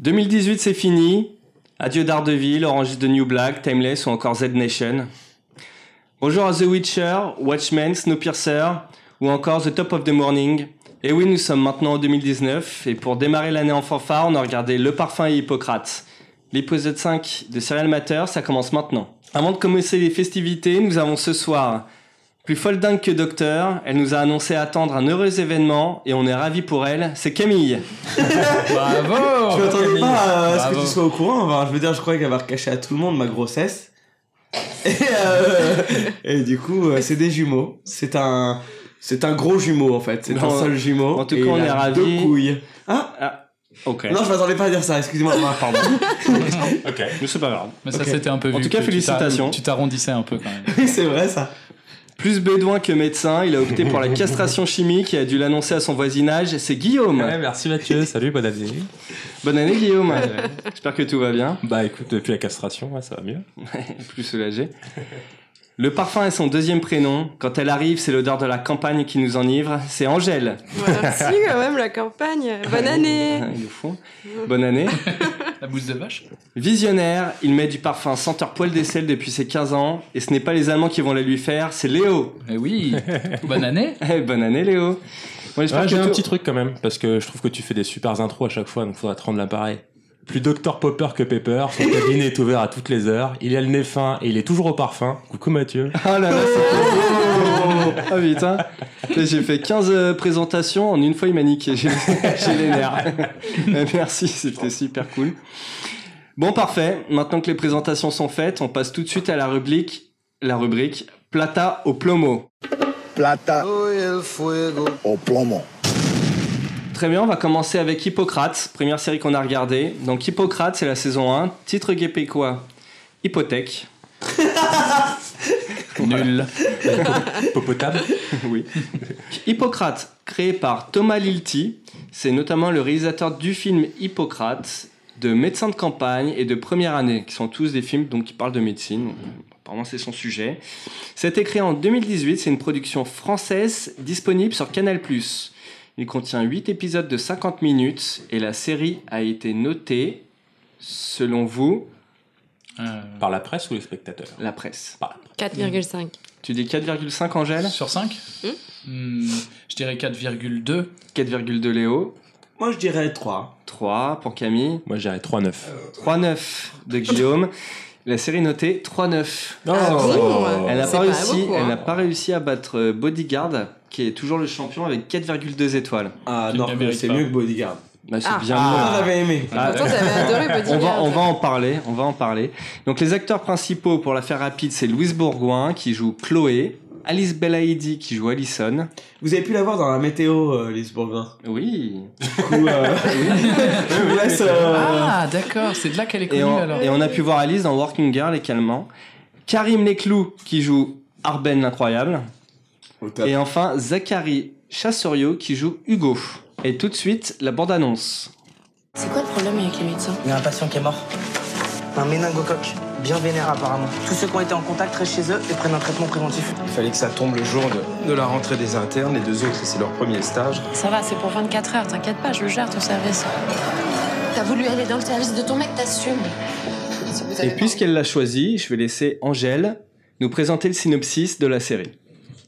2018, c'est fini. Adieu Daredevil, Orange the New Black, Timeless ou encore Z Nation. Bonjour à The Witcher, Watchmen, Snowpiercer ou encore The Top of the Morning. Et oui, nous sommes maintenant en 2019 et pour démarrer l'année en fanfare, on a regardé Le Parfum et Hippocrate. L'épisode 5 de Serial Matter, ça commence maintenant. Avant de commencer les festivités, nous avons ce soir plus folle dingue que docteur, elle nous a annoncé attendre un heureux événement et on est ravis pour elle, c'est Camille. Bravo Je m'attendais pas à ce que tu sois au courant. Enfin, je veux dire, je croyais qu'elle va caché à tout le monde ma grossesse. Et, euh, et du coup, euh, c'est des jumeaux. C'est un, c'est un gros jumeau en fait. C'est un seul jumeau. en tout et cas, on est a ravis. Deux couilles. Hein Ah, ok. Non, je m'attendais pas à dire ça. Excusez-moi. Ah, pardon. ok, mais c'est pas grave. Mais ça c'était un peu En vu tout cas, félicitations. Tu t'arrondissais un peu quand même. Oui, c'est vrai ça. Plus bédouin que médecin, il a opté pour la castration chimique et a dû l'annoncer à son voisinage, c'est Guillaume. Ouais, merci Mathieu, salut, bonne année. Bonne année Guillaume. J'espère que tout va bien, Bah écoute, depuis la castration, ouais, ça va mieux. plus soulagé. Le parfum est son deuxième prénom. Quand elle arrive, c'est l'odeur de la campagne qui nous enivre. C'est Angèle. Merci quand même la campagne. Bonne année. Bonne année. La bouse de vache Visionnaire, il met du parfum senteur poil d'aisselle depuis ses 15 ans. Et ce n'est pas les Allemands qui vont la lui faire, c'est Léo. Eh oui Bonne année Eh, bonne année Léo. Bon, j'espère Ouais, J'ai un petit truc quand même, parce que je trouve que tu fais des super intros à chaque fois, donc faudra te rendre l'appareil. Plus Dr Popper que Pepper, son cabinet est ouvert à toutes les heures, il a le nez fin et il est toujours au parfum. Coucou Mathieu. Ah là là, c'est Ah putain. J'ai fait 15 euh, présentations, en une fois il m'a niqué. J'ai j'ai les nerfs. Euh, Merci, c'était super cool. Bon, parfait. Maintenant que les présentations sont faites, on passe tout de suite à la rubrique, la rubrique Plata au plomo. Plata au plomo. Très bien, on va commencer avec Hippocrate, première série qu'on a regardée. Donc Hippocrate, c'est la saison 1, titre québécois, Hypothèque. Nul. Popotable. oui. Hippocrate, créé par Thomas Lilti, c'est notamment le réalisateur du film Hippocrate, de Médecins de campagne et de Première année, qui sont tous des films donc, qui parlent de médecine. Apparemment, c'est son sujet. C'était créé en 2018, c'est une production française disponible sur Canal+. Il contient 8 épisodes de 50 minutes et la série a été notée, selon vous, Euh, Par la presse ou les spectateurs la presse. Par la presse. 4,5. Tu dis 4,5 Angèle? Sur 5 Hmm Je dirais 4,2. 4,2 Léo? Moi, je dirais 3. 3 pour Camille? Moi j'irais 3-9. 3,9 de Guillaume. La série notée 3,9. Ah bon Elle n'a C'est pas, pas réussi, beaucoup, elle hein. n'a pas réussi à battre euh, Bodyguard, qui est toujours le champion avec 4,2 étoiles. Ah non, c'est mieux que Bodyguard. Bah, c'est Ah. bien Ah, mieux. j'avais aimé. Ah, Pourtant, adoré on Bodyguard. va, on va en parler, on va en parler. Donc les acteurs principaux, pour la faire rapide, c'est Louise Bourgoin qui joue Chloé, Alice Belaïdi qui joue Allison. Vous avez pu la voir dans la météo, euh, Lise Bourgoin. Oui. Du coup, euh, je vous laisse. euh, Ah, d'accord, c'est de là qu'elle est connue Et on, alors. et on a pu voir Alice dans Working Girl également. Karim Leclou qui joue Arben l'incroyable. Et enfin Zachary Chassorio qui joue Hugo. Et tout de suite, la bande-annonce. C'est quoi le problème avec les médecins? Il y a un patient qui est mort. Un méningocoque. Bien vénère apparemment. Tous ceux qui ont été en contact restent chez eux et prennent un traitement préventif. Il fallait que ça tombe le jour de, de la rentrée des internes. Les deux autres, c'est leur premier stage. Ça va, c'est pour 24 heures, t'inquiète pas, je le gère ton service. T'as voulu aller dans le service de ton mec, t'assumes. Si Et puisqu'elle l'a choisi, je vais laisser Angèle nous présenter le synopsis de la série.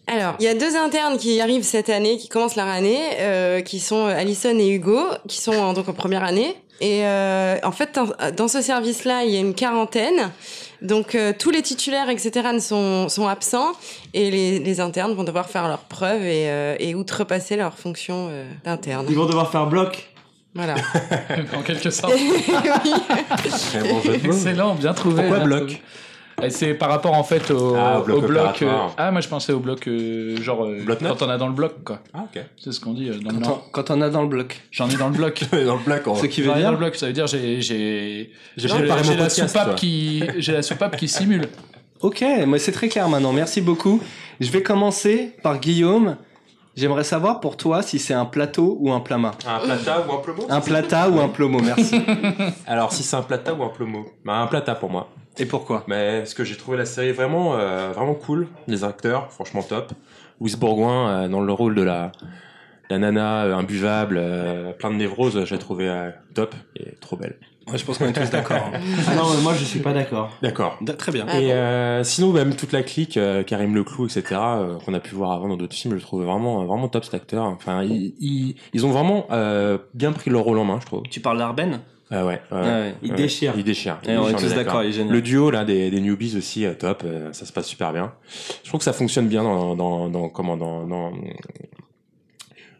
Alors, il y a deux internes qui arrivent cette année, qui commencent leur année, euh, qui sont Alison et Hugo, qui sont en, donc en première année. Et euh, en fait, dans, ce service-là, il y a une quarantaine. Donc, euh, tous les titulaires, etc., ne sont, sont absents. Et les, les internes vont devoir faire leurs preuves et, euh, et outrepasser leurs fonctions euh, d'interne. Ils vont devoir faire bloc. Voilà. en quelque sorte. Oui. Excellent, bien trouvé. Pourquoi bien bloc trouvé. C'est par rapport en fait au, Ah, au bloc au bloc. euh, ah, moi je pensais au bloc euh, genre euh, Bloc quand on a dans le bloc quoi. Ah ok. C'est ce qu'on dit euh, dans le Quand on, Nord. quand on a dans le bloc. J'en ai dans le bloc. Dans le on... Ce qui veut J'en ai dans dire le bloc, ça veut dire j'ai j'ai la soupape toi. qui j'ai la soupape qui simule. Ok, moi c'est très clair maintenant. Merci beaucoup. Je vais commencer par Guillaume. J'aimerais savoir pour toi si c'est un plateau ou un plama. Un plata ou un plomo? Un plata ou un plomo, merci. Alors si c'est un plata ou un plomo? Bah un plata pour moi. Et pourquoi Mais parce que j'ai trouvé la série vraiment, euh, vraiment cool. Les acteurs, franchement top. Louise Bourgoin euh, dans le rôle de la, la nana euh, imbuvable, euh, plein de névroses, j'ai trouvé euh, top et trop belle. Ouais, je pense qu'on est tous d'accord. hein. Ah non, moi je suis pas d'accord. D'accord. D- Très bien. Ah et euh, sinon, même toute la clique, euh, Karim Leclou, etc., euh, qu'on a pu voir avant dans d'autres films, je le trouve vraiment, vraiment top cet acteur. Enfin, ils, ils, ils ont vraiment euh, bien pris leur rôle en main, je trouve. Tu parles d'Arben? Ah ouais, ouais, ouais. Il déchire. Il déchire. On est tous d'accord, il est génial. Le duo là des, des newbies aussi euh, top, euh, ça se passe super bien. Je trouve que ça fonctionne bien dans dans, dans comment dans dans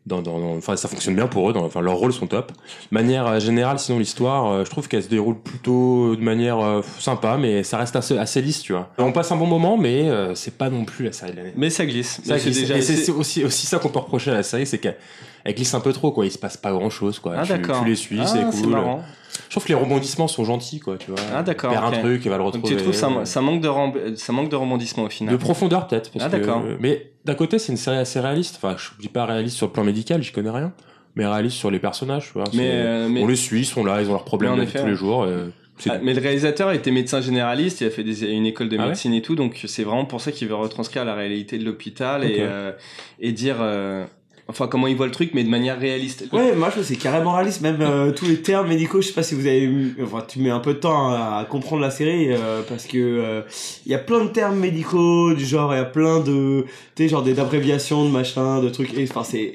dans, dans, dans- enfin ça fonctionne bien pour eux dans, enfin leurs rôles sont top manière euh, générale sinon l'histoire euh, je trouve qu'elle se déroule plutôt de manière euh, sympa mais ça reste assez, assez lisse tu vois on passe un bon moment mais euh, c'est pas non plus la série de l'année Mais ça glisse. ça glisse. déjà et c'est assez- c'est aussi aussi ça qu'on peut reprocher à la série c'est qu'elle elle glisse un peu trop quoi il se passe pas grand chose quoi Ah tu, tu les suis Ah, c'est cool marrant. Je trouve que les rebondissements sont gentils quoi tu vois Ah d'accord. perd un truc il va le Donc retrouver tu trouves ça, ça manque de rem- ça manque de rebondissement au final. de profondeur peut-être. Ah, que- d'accord. Mais d'un côté, c'est une série assez réaliste. Enfin, je dis pas réaliste sur le plan médical, j'y connais rien. Mais réaliste sur les personnages, tu vois. Mais, euh, mais- On les suit, ils sont là, ils ont leurs problèmes effet, tous ouais. les jours. euh, Ah, mais le réalisateur était médecin généraliste, il a fait des, une école de Ah ouais médecine et tout, donc c'est vraiment pour ça qu'il veut retranscrire la réalité de l'hôpital et, euh, et dire, euh, enfin comment il voit le truc, mais de manière réaliste. Ouais, moi je trouve c'est carrément réaliste, même euh, tous les termes médicaux, je sais pas si vous avez enfin tu mets un peu de temps à, comprendre la série euh, parce que euh, il y a plein de termes médicaux du genre il y a plein de tu sais genre des abréviations de machin, de trucs et enfin c'est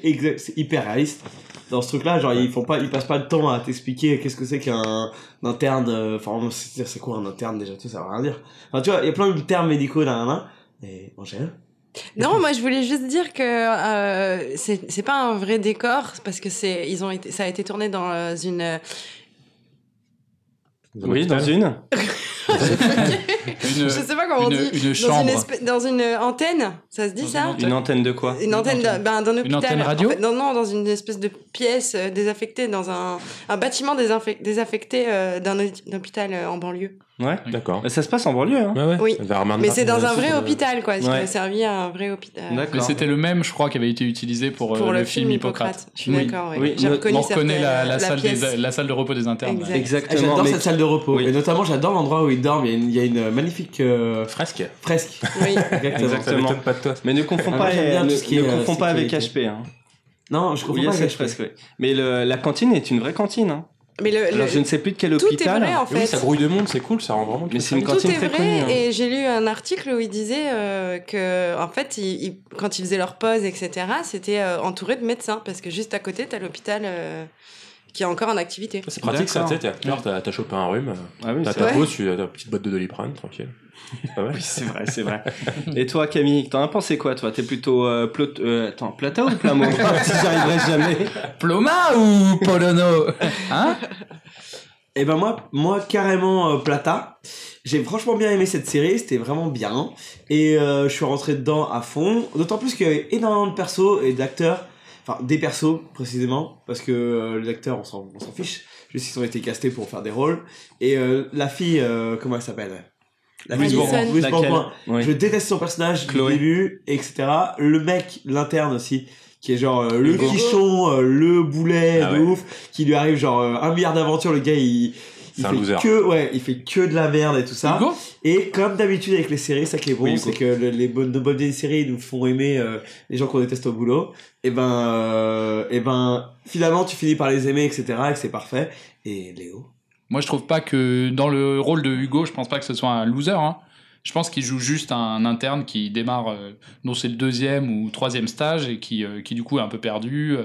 hyper réaliste. Dans ce truc-là, genre ils font pas ils passent pas de temps à t'expliquer qu'est-ce que c'est qu'un un interne euh, enfin c'est quoi un interne déjà, tout ça veut rien dire. Enfin tu vois, il y a plein de termes médicaux là là et bon, j'ai rien. Non, moi je voulais juste dire que euh, c'est c'est pas un vrai décor parce que c'est ils ont été ça a été tourné dans euh, une euh, Oui, dans une. Une, je sais pas comment on une- dit une dans chambre. une espèce- dans une antenne, ça se dit Dans ça une Une antenne de quoi Une antenne, d'un- ben, hôpital. antenne radio En fait, non, non, dans une espèce de pièce euh, désaffectée, dans un, un bâtiment désaffecté euh, d'un hô- hôpital euh, en banlieue. Ouais. D'accord. Mais ça se passe en banlieue, hein. Ouais, ouais. Oui. Vers Mais c'est dans un vrai euh, hôpital, quoi. Qui Ouais. a servi à un vrai hôpital. D'accord. Mais c'était le même, je crois, qui avait été utilisé pour, euh, Pour le, film Hippocrate. Je suis Oui. d'accord, oui. Oui, J'ai reconnu On reconnaît certaines- la, la salle pièce. des, la salle de repos des internes. Exact. Ah, Exactement. J'adore mais- cette salle de repos Oui. et notamment j'adore l'endroit où ils dorment, il y a une, il y a une magnifique euh, Fresque. fresque. Oui. Exactement. Exactement. Ça pas de toi. Mais ne confonds Ah, pas, ne, tout ce qui ne est, euh, confonds pas avec. HP. Hein. Non, je comprends il y a pas cette HP. fresque. Mais la cantine est une vraie cantine. Mais le, Alors le- je ne sais plus de quel tout est hôpital. vrai, en Et oui, ça grouille de monde, c'est cool, ça rend vraiment. Mais c'est une Tout cantine est très vrai connue. hein. et j'ai lu un article où il disait euh, que en fait ils- ils- quand ils faisaient leur pause etc c'était euh, entouré de médecins parce que juste à côté t'as l'hôpital euh, qui est encore en activité. C'est pratique ça, tu sais, t'as peur, t'as chopé un rhume, Ah oui, t'as ta pause, tu as ta petite boîte de doliprane, tranquille. Oui, c'est vrai, c'est vrai. Et toi, Camille, t'en as pensé quoi, toi? T'es plutôt euh, plot- euh, attends, plata ou plamo? Si j'y arriverai jamais. Ploma ou Polono? Hein? Et ben moi, moi carrément euh, Plata. J'ai franchement bien aimé cette série, c'était vraiment bien. Et euh, je suis rentré dedans à fond. D'autant plus qu'il y avait énormément de persos et d'acteurs. Enfin, des persos précisément. Parce que euh, les acteurs, on s'en on s'en fiche. Juste ils ont été castés pour faire des rôles. Et euh, la fille, euh, comment elle s'appelle? La Louise fille, Bourgoin. Louise Laquelle? Bourgoin. Oui. Je déteste son personnage Chloé. du début, etc. Le mec, l'interne aussi, qui est genre euh, le quichon, euh, le boulet Ah de ouais. ouf, qui lui arrive genre euh, un milliard d'aventures. Le gars, il, il un fait loser. que ouais, il fait que de la merde et tout ça. Hugo Et comme d'habitude avec les séries, ça qui est bon, Oui, c'est que le- les bonnes, nos bonnes vieilles séries nous font aimer euh, les gens qu'on déteste au boulot. Et ben, euh, et ben, finalement, tu finis par les aimer, etc. Et que c'est parfait. Et Léo? Moi, je trouve pas que dans le rôle de Hugo, je pense pas que ce soit un loser. Hein. Je pense qu'il joue juste un interne qui démarre, euh, dont c'est le deuxième ou troisième stage et qui, euh, qui du coup est un peu perdu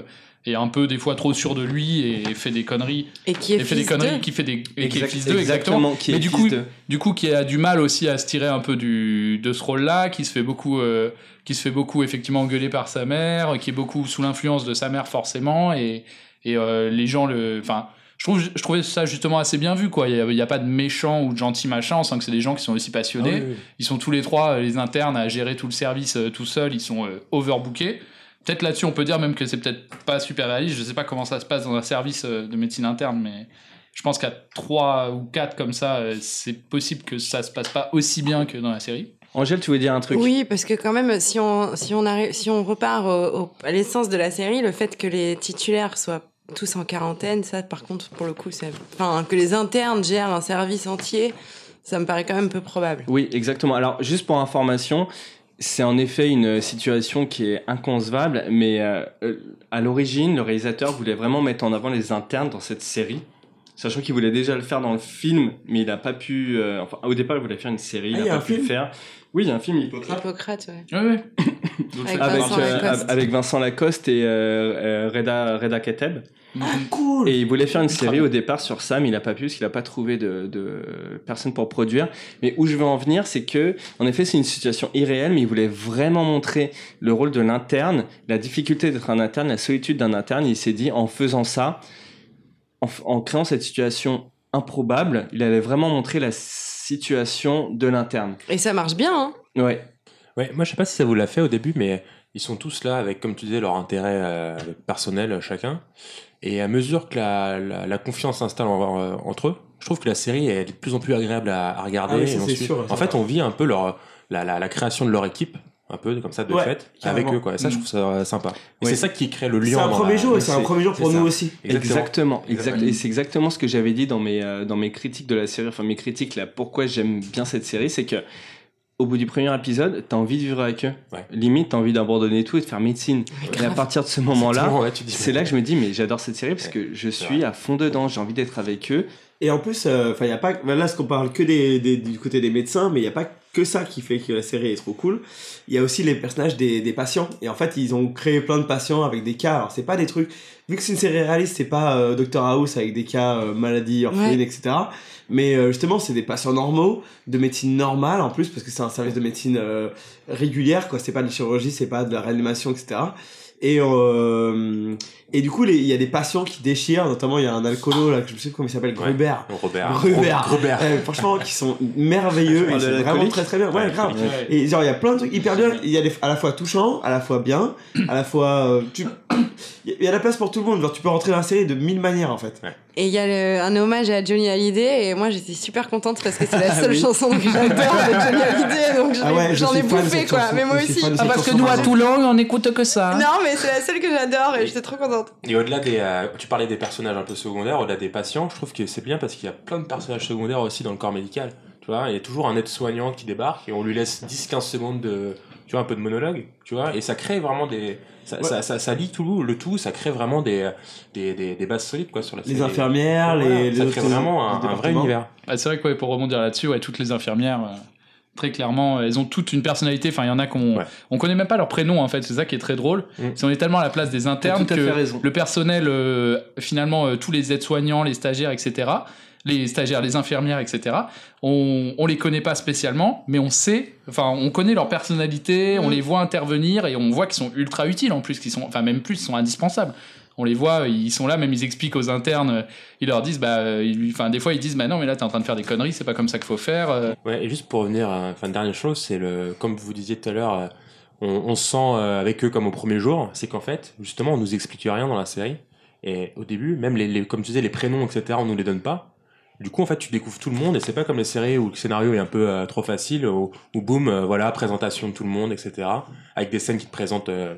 et un peu des fois trop sûr de lui et fait des conneries. Et qui est et fait des fils conneries, d'eux. qui fait des et qui est fils d'eux exactement. Qui est Mais du coup, du coup qui a du mal aussi à se tirer un peu du de ce rôle-là, qui se fait beaucoup euh, qui se fait beaucoup effectivement engueuler par sa mère, qui est beaucoup sous l'influence de sa mère forcément et et euh, les gens le enfin je trouve je trouvais ça justement assez bien vu quoi il y a, pas de méchants ou de gentils machins on sent que c'est des gens qui sont aussi passionnés Ah oui, oui. ils sont tous les trois euh, les internes à gérer tout le service euh, tout seuls ils sont euh, overbookés peut-être là-dessus on peut dire même que c'est peut-être pas super réaliste je sais pas comment ça se passe dans un service euh, de médecine interne mais je pense qu'à trois ou quatre comme ça euh, c'est possible que ça se passe pas aussi bien que dans la série Angèle, tu voulais dire un truc? Oui, parce que quand même, si on, si on, arrive, si on repart au- au- à l'essence de la série, le fait que les titulaires soient tous en quarantaine, ça, par contre, pour le coup, c'est, enfin, que les internes gèrent un service entier, ça me paraît quand même peu probable. Oui, exactement. Alors, juste pour information, c'est en effet une situation qui est inconcevable, mais euh, euh, à l'origine, le réalisateur voulait vraiment mettre en avant les internes dans cette série. Sachant qu'il voulait déjà le faire dans le film, mais il n'a pas pu. euh, enfin, au départ, il voulait faire une série, Ah, il n'a a pas pu le faire. Oui, il y a un film Hippocrate Hippocrate, ouais. Ouais, ouais. Avec avec, Vincent euh, Lacoste. avec Vincent Lacoste et euh, euh, Reda, Reda Kateb. Ah, cool Et il voulait faire une série au départ sur ça, mais il n'a pas pu parce qu'il n'a pas trouvé de, de personne pour produire. Mais où je veux en venir, c'est que, en effet, c'est une situation irréelle, mais il voulait vraiment montrer le rôle de l'interne, la difficulté d'être un interne, la solitude d'un interne. Il s'est dit, en faisant ça, en, créant cette situation improbable, il allait vraiment montrer la situation de l'interne. Et ça marche bien, hein. Ouais. Ouais, moi je sais pas si ça vous l'a fait au début, mais ils sont tous là avec, comme tu disais, leur intérêt euh, personnel chacun. Et à mesure que la, la, la confiance s'installe en- euh, entre eux, je trouve que la série est de plus en plus agréable à, à regarder. Ah oui, ça, et on c'est suit- sûr, en fait, on vit un peu leur, la, la, la création de leur équipe, un peu comme ça de Ouais, fait, carrément. avec eux. Quoi. Et ça, je trouve ça euh, sympa. Et Ouais. c'est ça qui crée le lien. C'est un premier la- jour et c'est un premier jour pour nous ça. aussi. Exactement, exact, Exactement. et c'est exactement ce que j'avais dit dans mes euh, dans mes critiques de la série, enfin mes critiques là. Pourquoi j'aime bien cette série, c'est que au bout du premier épisode, t'as envie de vivre avec eux. Ouais. Limite, t'as envie d'abandonner tout et de faire médecine. et à partir de ce moment-là, ouais, c'est là que je me dis mais j'adore cette série parce que je suis à fond dedans. J'ai envie d'être avec eux. Et en plus, euh, enfin, il y a pas. ben Là, ce qu'on parle que des, des- du côté des médecins, mais il y a pas que ça qui fait que la série est trop cool. Il y a aussi les personnages des, des patients. Et en fait, ils ont créé plein de patients avec des cas. Alors, c'est pas des trucs. Vu que c'est une série réaliste, c'est pas euh, Dr House avec des cas euh, maladies orphelines, Ouais. etc. Mais euh, justement, c'est des patients normaux, de médecine normale en plus, parce que c'est un service de médecine régulière, quoi. C'est pas de la chirurgie, c'est pas de la réanimation, etc. Et, euh, et du coup, il y a des patients qui déchirent, notamment il y a un alcoolo, là, que je me sais plus comment il s'appelle, Gruber. Robert. Gruber. Robert. Euh, franchement, qui sont merveilleux, et de c'est vraiment très très bien. Ouais, Ouais, grave. Et genre, il y a plein de trucs hyper bien. Il y a des, à la fois touchant, à la fois bien, à la fois. euh, tu... Il y a la place pour tout le monde. Genre, tu peux rentrer dans la série de mille manières en fait. Et il y a le- un hommage à Johnny Hallyday et moi j'étais super contente parce que c'est la seule oui. chanson que j'adore de Johnny Hallyday donc j'en Ah ouais, j'en ai bouffé quoi, chanson. mais moi aussi. Ah, parce que nous, à. Toulon, on écoute que ça. Non mais c'est la seule que j'adore et j'étais trop contente. Et au-delà des, euh, tu parlais des personnages un peu secondaires, au-delà des patients, je trouve que c'est bien parce qu'il y a plein de personnages secondaires aussi dans le corps médical. Tu vois, il y a toujours un aide-soignant qui débarque et on lui laisse 10-15 secondes de, tu vois, un peu de monologue, tu vois, et ça crée vraiment des, ça, Ouais. ça, ça, ça lie tout le tout, ça crée vraiment des, des, des, des bases solides quoi sur la Les infirmières, Voilà, les. ça les crée vraiment un, vrai univers. Ah, c'est vrai que ouais, pour rebondir là-dessus, ouais, toutes les infirmières, euh, très clairement, elles ont toutes une personnalité. Enfin, il y en a qu'on Ouais. on connaît même pas leur prénom en fait. C'est ça qui est très drôle. Mm. C'est on est tellement à la place des internes que le personnel, euh, finalement, euh, tous les aides-soignants, les stagiaires, etc. Les stagiaires, les infirmières, etc. On, on les connaît pas spécialement, mais on sait, enfin, on connaît leur personnalité, on les voit intervenir et on voit qu'ils sont ultra utiles en plus, qu'ils sont, enfin, même plus, ils sont indispensables. On les voit, ils sont là, même ils expliquent aux internes, ils leur disent, bah, ils enfin, des fois ils disent, bah non, mais là t'es en train de faire des conneries, c'est pas comme ça qu'il faut faire. euh. Ouais, et juste pour revenir, à- enfin, dernière chose, c'est le, comme vous disiez tout à l'heure, euh, on, on se sent euh, avec eux comme au premier jour, c'est qu'en fait, justement, on nous explique rien dans la série. Et au début, même les, les- comme tu disais, les prénoms, etc., on nous les donne pas. Du coup, en fait, tu découvres tout le monde et c'est pas comme les séries où le scénario est un peu euh, trop facile, où, où boum, euh, voilà, présentation de tout le monde, etc., avec des scènes qui te présentent euh,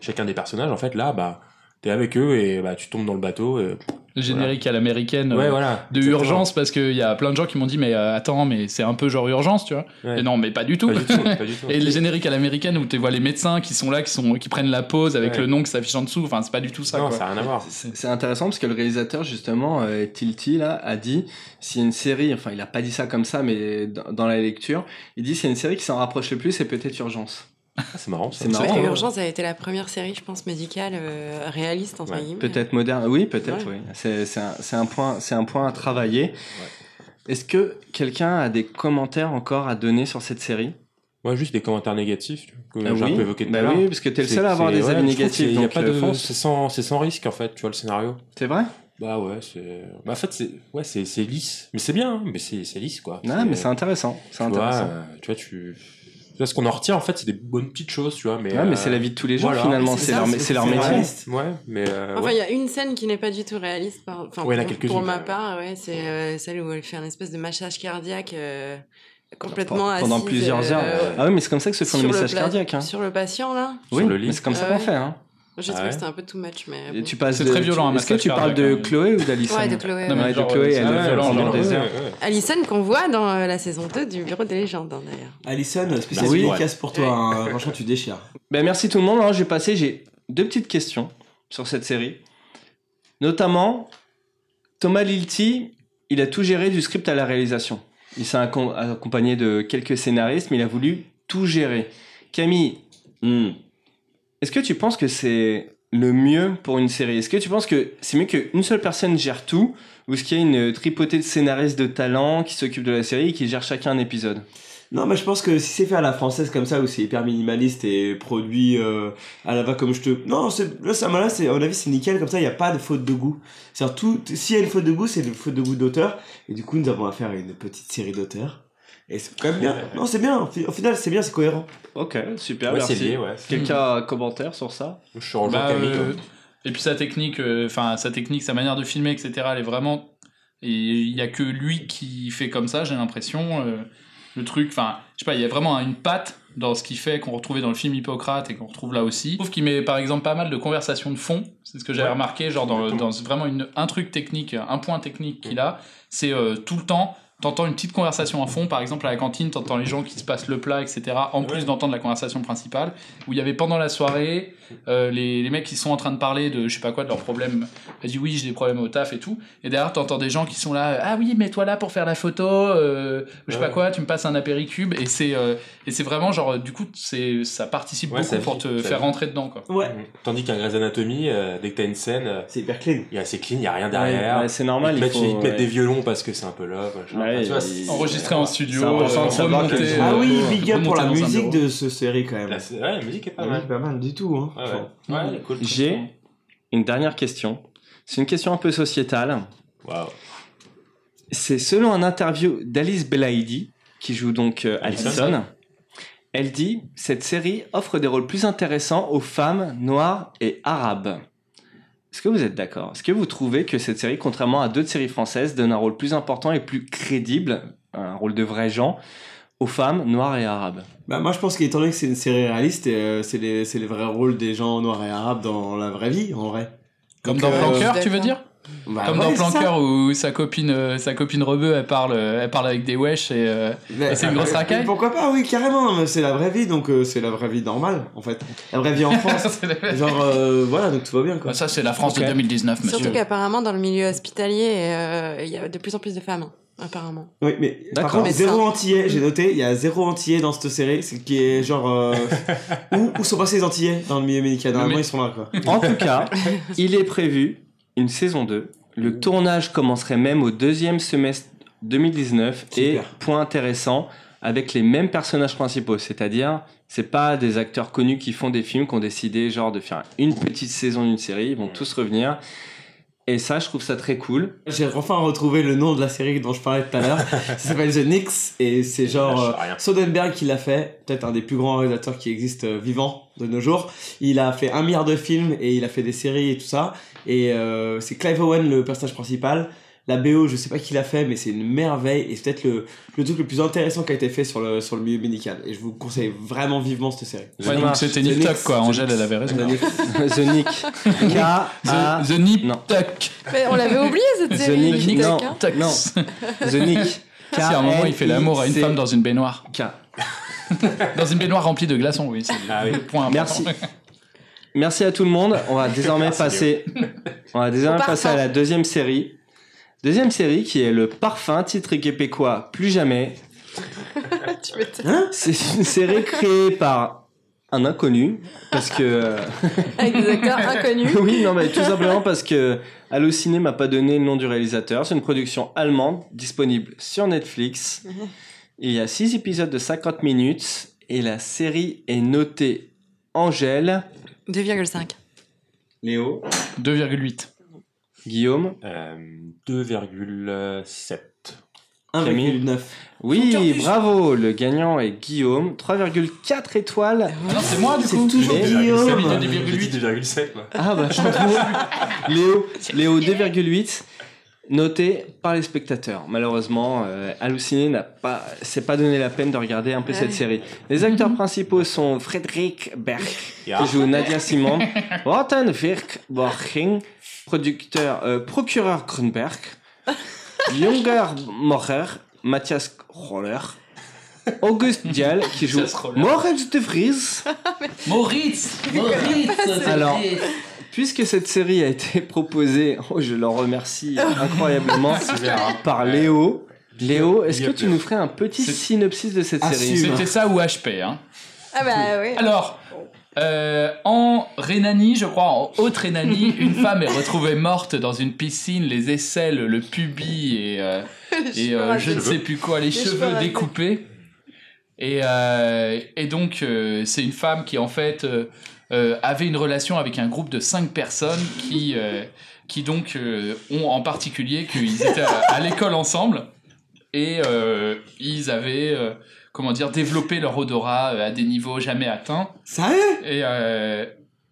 chacun des personnages. En fait, là, bah, t'es avec eux et bah, tu tombes dans le bateau. Et, Le générique à l'américaine. ouais, euh, voilà. de Exactement. urgence parce qu'il y a plein de gens qui m'ont dit mais euh, attends mais c'est un peu genre urgence tu vois Ouais. et non mais pas du tout, Pas du tout, pas du tout. et le générique à l'américaine où tu vois les médecins qui sont là qui sont qui prennent la pause avec Ouais. le nom qui s'affiche en dessous enfin c'est pas du tout ça non, quoi. ça n'a rien à voir. C'est intéressant parce que le réalisateur justement euh, Tilty là a dit si une série, enfin il a pas dit ça comme ça mais dans, dans la lecture, il dit c'est une série qui s'en rapproche le plus c'est peut-être Urgence. Ah, c'est marrant. C'est marrant. Ouais, hein. Urgence a été la première série je pense médicale euh, réaliste entre Ouais, guillemets. Peut-être moderne, oui, peut-être, Ouais. oui. C'est c'est un, c'est un point, c'est un point à travailler. Est-ce que quelqu'un a des commentaires encore à donner sur cette série? Moi, juste des commentaires négatifs que Ah j'ai oui un peu évoqué tout Bah à l'heure. oui, parce que t'es le seul à avoir des avis négatifs, qu'il y a donc pas euh, de, fonce. c'est sans, c'est sans risque en fait, tu vois le scénario. C'est vrai? Bah ouais, c'est, bah en fait c'est, ouais c'est, c'est lisse, mais c'est bien, hein, mais c'est, c'est lisse quoi. Non, mais c'est intéressant. C'est tu vois, intéressant. euh, tu vois, tu, ce qu'on en retient en fait, c'est des bonnes petites choses, tu vois, mais. Ouais, mais euh, c'est la vie de tous les jours voilà. finalement, C'est leur, c'est- leur c'est métier. Ouais, mais. euh, Enfin, ouais. il y a une scène qui n'est pas du tout réaliste. par- Enfin, Ouais, pour, ma part, ouais, c'est euh, celle où elle fait un espèce de massage cardiaque euh, complètement Pendant assise, plusieurs euh, heures. Ah oui, mais c'est comme ça que se font les pla- cardiaques. Hein. Sur le patient, là. Oui, le lit. mais c'est comme ça Ah qu'on fait. Hein. J'ai Ah trouvé que c'était un peu too much, mais. Bon. Tu passes C'est de- très violent, un Est-ce que tu parles de Chloé ou d'Alison Ouais, de Chloé. Non, mais Ouais, de Chloé, elle c'est le fait violent, pendant genre, des ouais, heures. Alison qu'on voit dans euh, la saison 2 du Bureau des légendes, hein, d'ailleurs. Alison, spécial oui. dédicace pour toi. hein. Franchement, tu déchires. Ben, merci tout le monde. Alors, j'ai passé, j'ai deux petites questions sur cette série. Notamment, Thomas Lilti, il a tout géré du script à la réalisation. Il s'est accom- accompagné de quelques scénaristes, mais il a voulu tout gérer. Camille, Hmm. Est-ce que tu penses que c'est le mieux pour une série? Est-ce que tu penses que c'est mieux qu'une seule personne gère tout Ou est-ce qu'il y a une tripotée de scénaristes de talent qui s'occupent de la série et qui gèrent chacun un épisode? Non, mais je pense que si c'est fait à la française comme ça, où c'est hyper minimaliste et produit euh, à la va comme je te. Non, là, ça, là, c'est, à mon avis, c'est nickel, comme ça, il n'y a pas de faute de goût. C'est-à-dire, tout, s'il y a une faute de goût, c'est une faute de goût d'auteur. Et du coup, nous avons affaire à une petite série d'auteurs. Et c'est quand même bien. Non, c'est bien. Au fi- Au final, c'est bien, c'est cohérent. Ok, super, Ouais, merci. ouais. Quelqu'un a un commentaire sur ça? Je suis Bah, Camille. euh, et puis sa technique, euh, enfin sa technique, sa manière de filmer, etc. Elle est vraiment. Il y a que lui qui fait comme ça, j'ai l'impression. euh, le truc, enfin, je sais pas, il y a vraiment une patte dans ce qu'il fait qu'on retrouvait dans le film Hippocrate et qu'on retrouve là aussi. Je trouve qu'il met par exemple pas mal de conversations de fond. C'est ce que j'avais Ouais. remarqué, genre dans, dans vraiment une, un truc technique, un point technique qu'il a, c'est euh, tout le temps. T'entends une petite conversation en fond, par exemple à la cantine, t'entends les gens qui se passent le plat, etc. En plus d'entendre la conversation principale, où il y avait pendant la soirée euh, les, les mecs qui sont en train de parler de je sais pas quoi de leurs problèmes. Elle dit oui, j'ai des problèmes au taf et tout. Et derrière, t'entends des gens qui sont là, ah oui, mets-toi là pour faire la photo, euh, je sais pas quoi, tu me passes un apéricube. Et c'est euh, et c'est vraiment genre, du coup, c'est ça participe Ouais, beaucoup ça pour vit, te faire vit. rentrer dedans, quoi. Ouais. Mhm. Tandis qu'un Grey's Anatomy, euh, dès que t'as une scène, euh, C'est hyper clean. il y a- c'est clean, il y a rien derrière. Ouais, c'est normal. ils te il mettent, faut, ils te mettent ouais. des violons parce que c'est un peu machin. Ouais, Enfin, tu vois, il- c'est- Enregistré en studio, euh, remonté, ah oui, big up pour la musique de ce série quand même. La, ouais, la musique est pas Ah mal. pas mal du tout. Hein. Ouais, ouais. Enfin, Ouais, elle est cool. J'ai une dernière question. C'est une question un peu sociétale. Waouh. C'est selon un interview d'Alice Belaïdi, qui joue donc euh. Alison. Elle dit Cette série offre des rôles plus intéressants aux femmes noires et arabes. Est-ce que vous êtes d'accord? Est-ce que vous trouvez que cette série, contrairement à d'autres séries françaises, donne un rôle plus important et plus crédible, un rôle de vrais gens, aux femmes noires et arabes? Bah, moi, je pense qu'étant donné que c'est une série réaliste, euh, c'est les, les vrais rôles des gens noirs et arabes dans la vraie vie, en vrai. Comme Donc, dans euh, Planqueur, tu veux d'accord. dire? Bah, Comme ouais, dans ça. Planqueur où sa copine, euh, sa copine rebeu, elle parle, euh, elle parle avec des wesh et, euh, et c'est une grosse racaille. Pourquoi pas, oui, carrément. C'est la vraie vie, donc euh, c'est la vraie vie normale, en fait. La vraie vie en France. C'est la- Genre, euh, voilà, donc tout va bien, quoi. Bah, ça, c'est la France Ok. de 2019, monsieur. Surtout qu'apparemment, dans le milieu hospitalier, euh, il y a de plus en plus de femmes, hein, apparemment. Oui, mais par D'accord. contre, zéro ça- antillais, j'ai noté, il y a zéro antillais dans cette série, c'est qui est genre. euh, où, où sont passés les antillais dans le milieu médical? Normalement, Mais- ils sont là, quoi. En tout cas, il est prévu une saison 2. Le tournage commencerait même au deuxième semestre 2019 et Super. point intéressant avec les mêmes personnages principaux, c'est-à-dire c'est pas des acteurs connus qui font des films qui ont décidé genre de faire une petite saison d'une série, ils vont tous revenir. Et ça, je trouve ça très cool. J'ai enfin retrouvé le nom de la série dont je parlais tout à l'heure. ça s'appelle The Nix et c'est genre euh. Soderbergh qui l'a fait, peut-être un des plus grands réalisateurs qui existent euh, vivants de nos jours. Il a fait un milliard de films et il a fait des séries et tout ça. Et euh, c'est Clive Owen le personnage principal. La BO, je sais pas qui l'a fait, mais c'est une merveille et c'est peut-être le, le truc le plus intéressant qui a été fait sur le, sur le milieu médical. Et je vous conseille vraiment vivement cette série. Ouais, donc c'était The Nip. Tuck, quoi. Angèle, elle avait raison. The. The Nick. K A The, the Nip. Tuck. Mais on l'avait oublié cette The série. Nick. Tic Non. Hein. Tuck. Non. The Nick. Si à un moment il fait l'amour à une femme dans une baignoire. K. Dans une baignoire remplie de glaçons, oui. C'est Ah oui. point important. Merci. Merci à tout le monde. On va désormais passer, on va désormais Au passer parfum. à la deuxième série. Deuxième série qui est le parfum, titre québécois Plus jamais. Hein? C'est une série créée par un inconnu parce que Avec des acteurs inconnus. oui non mais tout simplement parce que Allociné m'a pas donné le nom du réalisateur. C'est une production allemande disponible sur Netflix. Il y a 6 épisodes de 50 minutes et la série est notée Angèle, 2,5. Léo. 2,8. Guillaume. Euh, 2,7. 1,9. Oui, bravo, le gagnant est Guillaume, 3,4 étoiles. Ah non, c'est moi du C'est coup. toujours Mais- Guillaume. J'ai dit J'ai 2,8. dit 2,7 quoi. Ah bah je me trompe. Léo, Léo 2,8. Noté par les spectateurs. Malheureusement, euh, Halluciné n'a pas, s'est pas donné la peine de regarder un peu cette Ouais. série. Les acteurs principaux sont Frédéric Berg, qui joue Nadia Simon, Rotten Virk Borching, producteur, euh, procureur Grunberg, Junger Mocher, Matthias Roller, Auguste Dial, qui joue. Moritz de Vries, Moritz Moritz Alors, puisque cette série a été proposée, oh, je leur remercie incroyablement, par Léo. Léo, est-ce que tu nous ferais un petit synopsis de cette série? C'était ça ou HP, hein? Ah bah oui. Alors, euh, en Rhénanie, je crois, en Haute-Rhénanie, une femme est retrouvée morte dans une piscine, les aisselles, le pubis et, euh, et euh, je ne sais plus quoi, les, cheveux découpés. Et, euh, et donc, euh, c'est une femme qui, en fait, euh, avait une relation avec un groupe de cinq personnes qui, euh, qui donc, euh, ont en particulier qu'ils étaient à, à l'école ensemble et euh, ils avaient, euh, comment dire, développé leur odorat euh, à des niveaux jamais atteints. Sérieux? Et euh,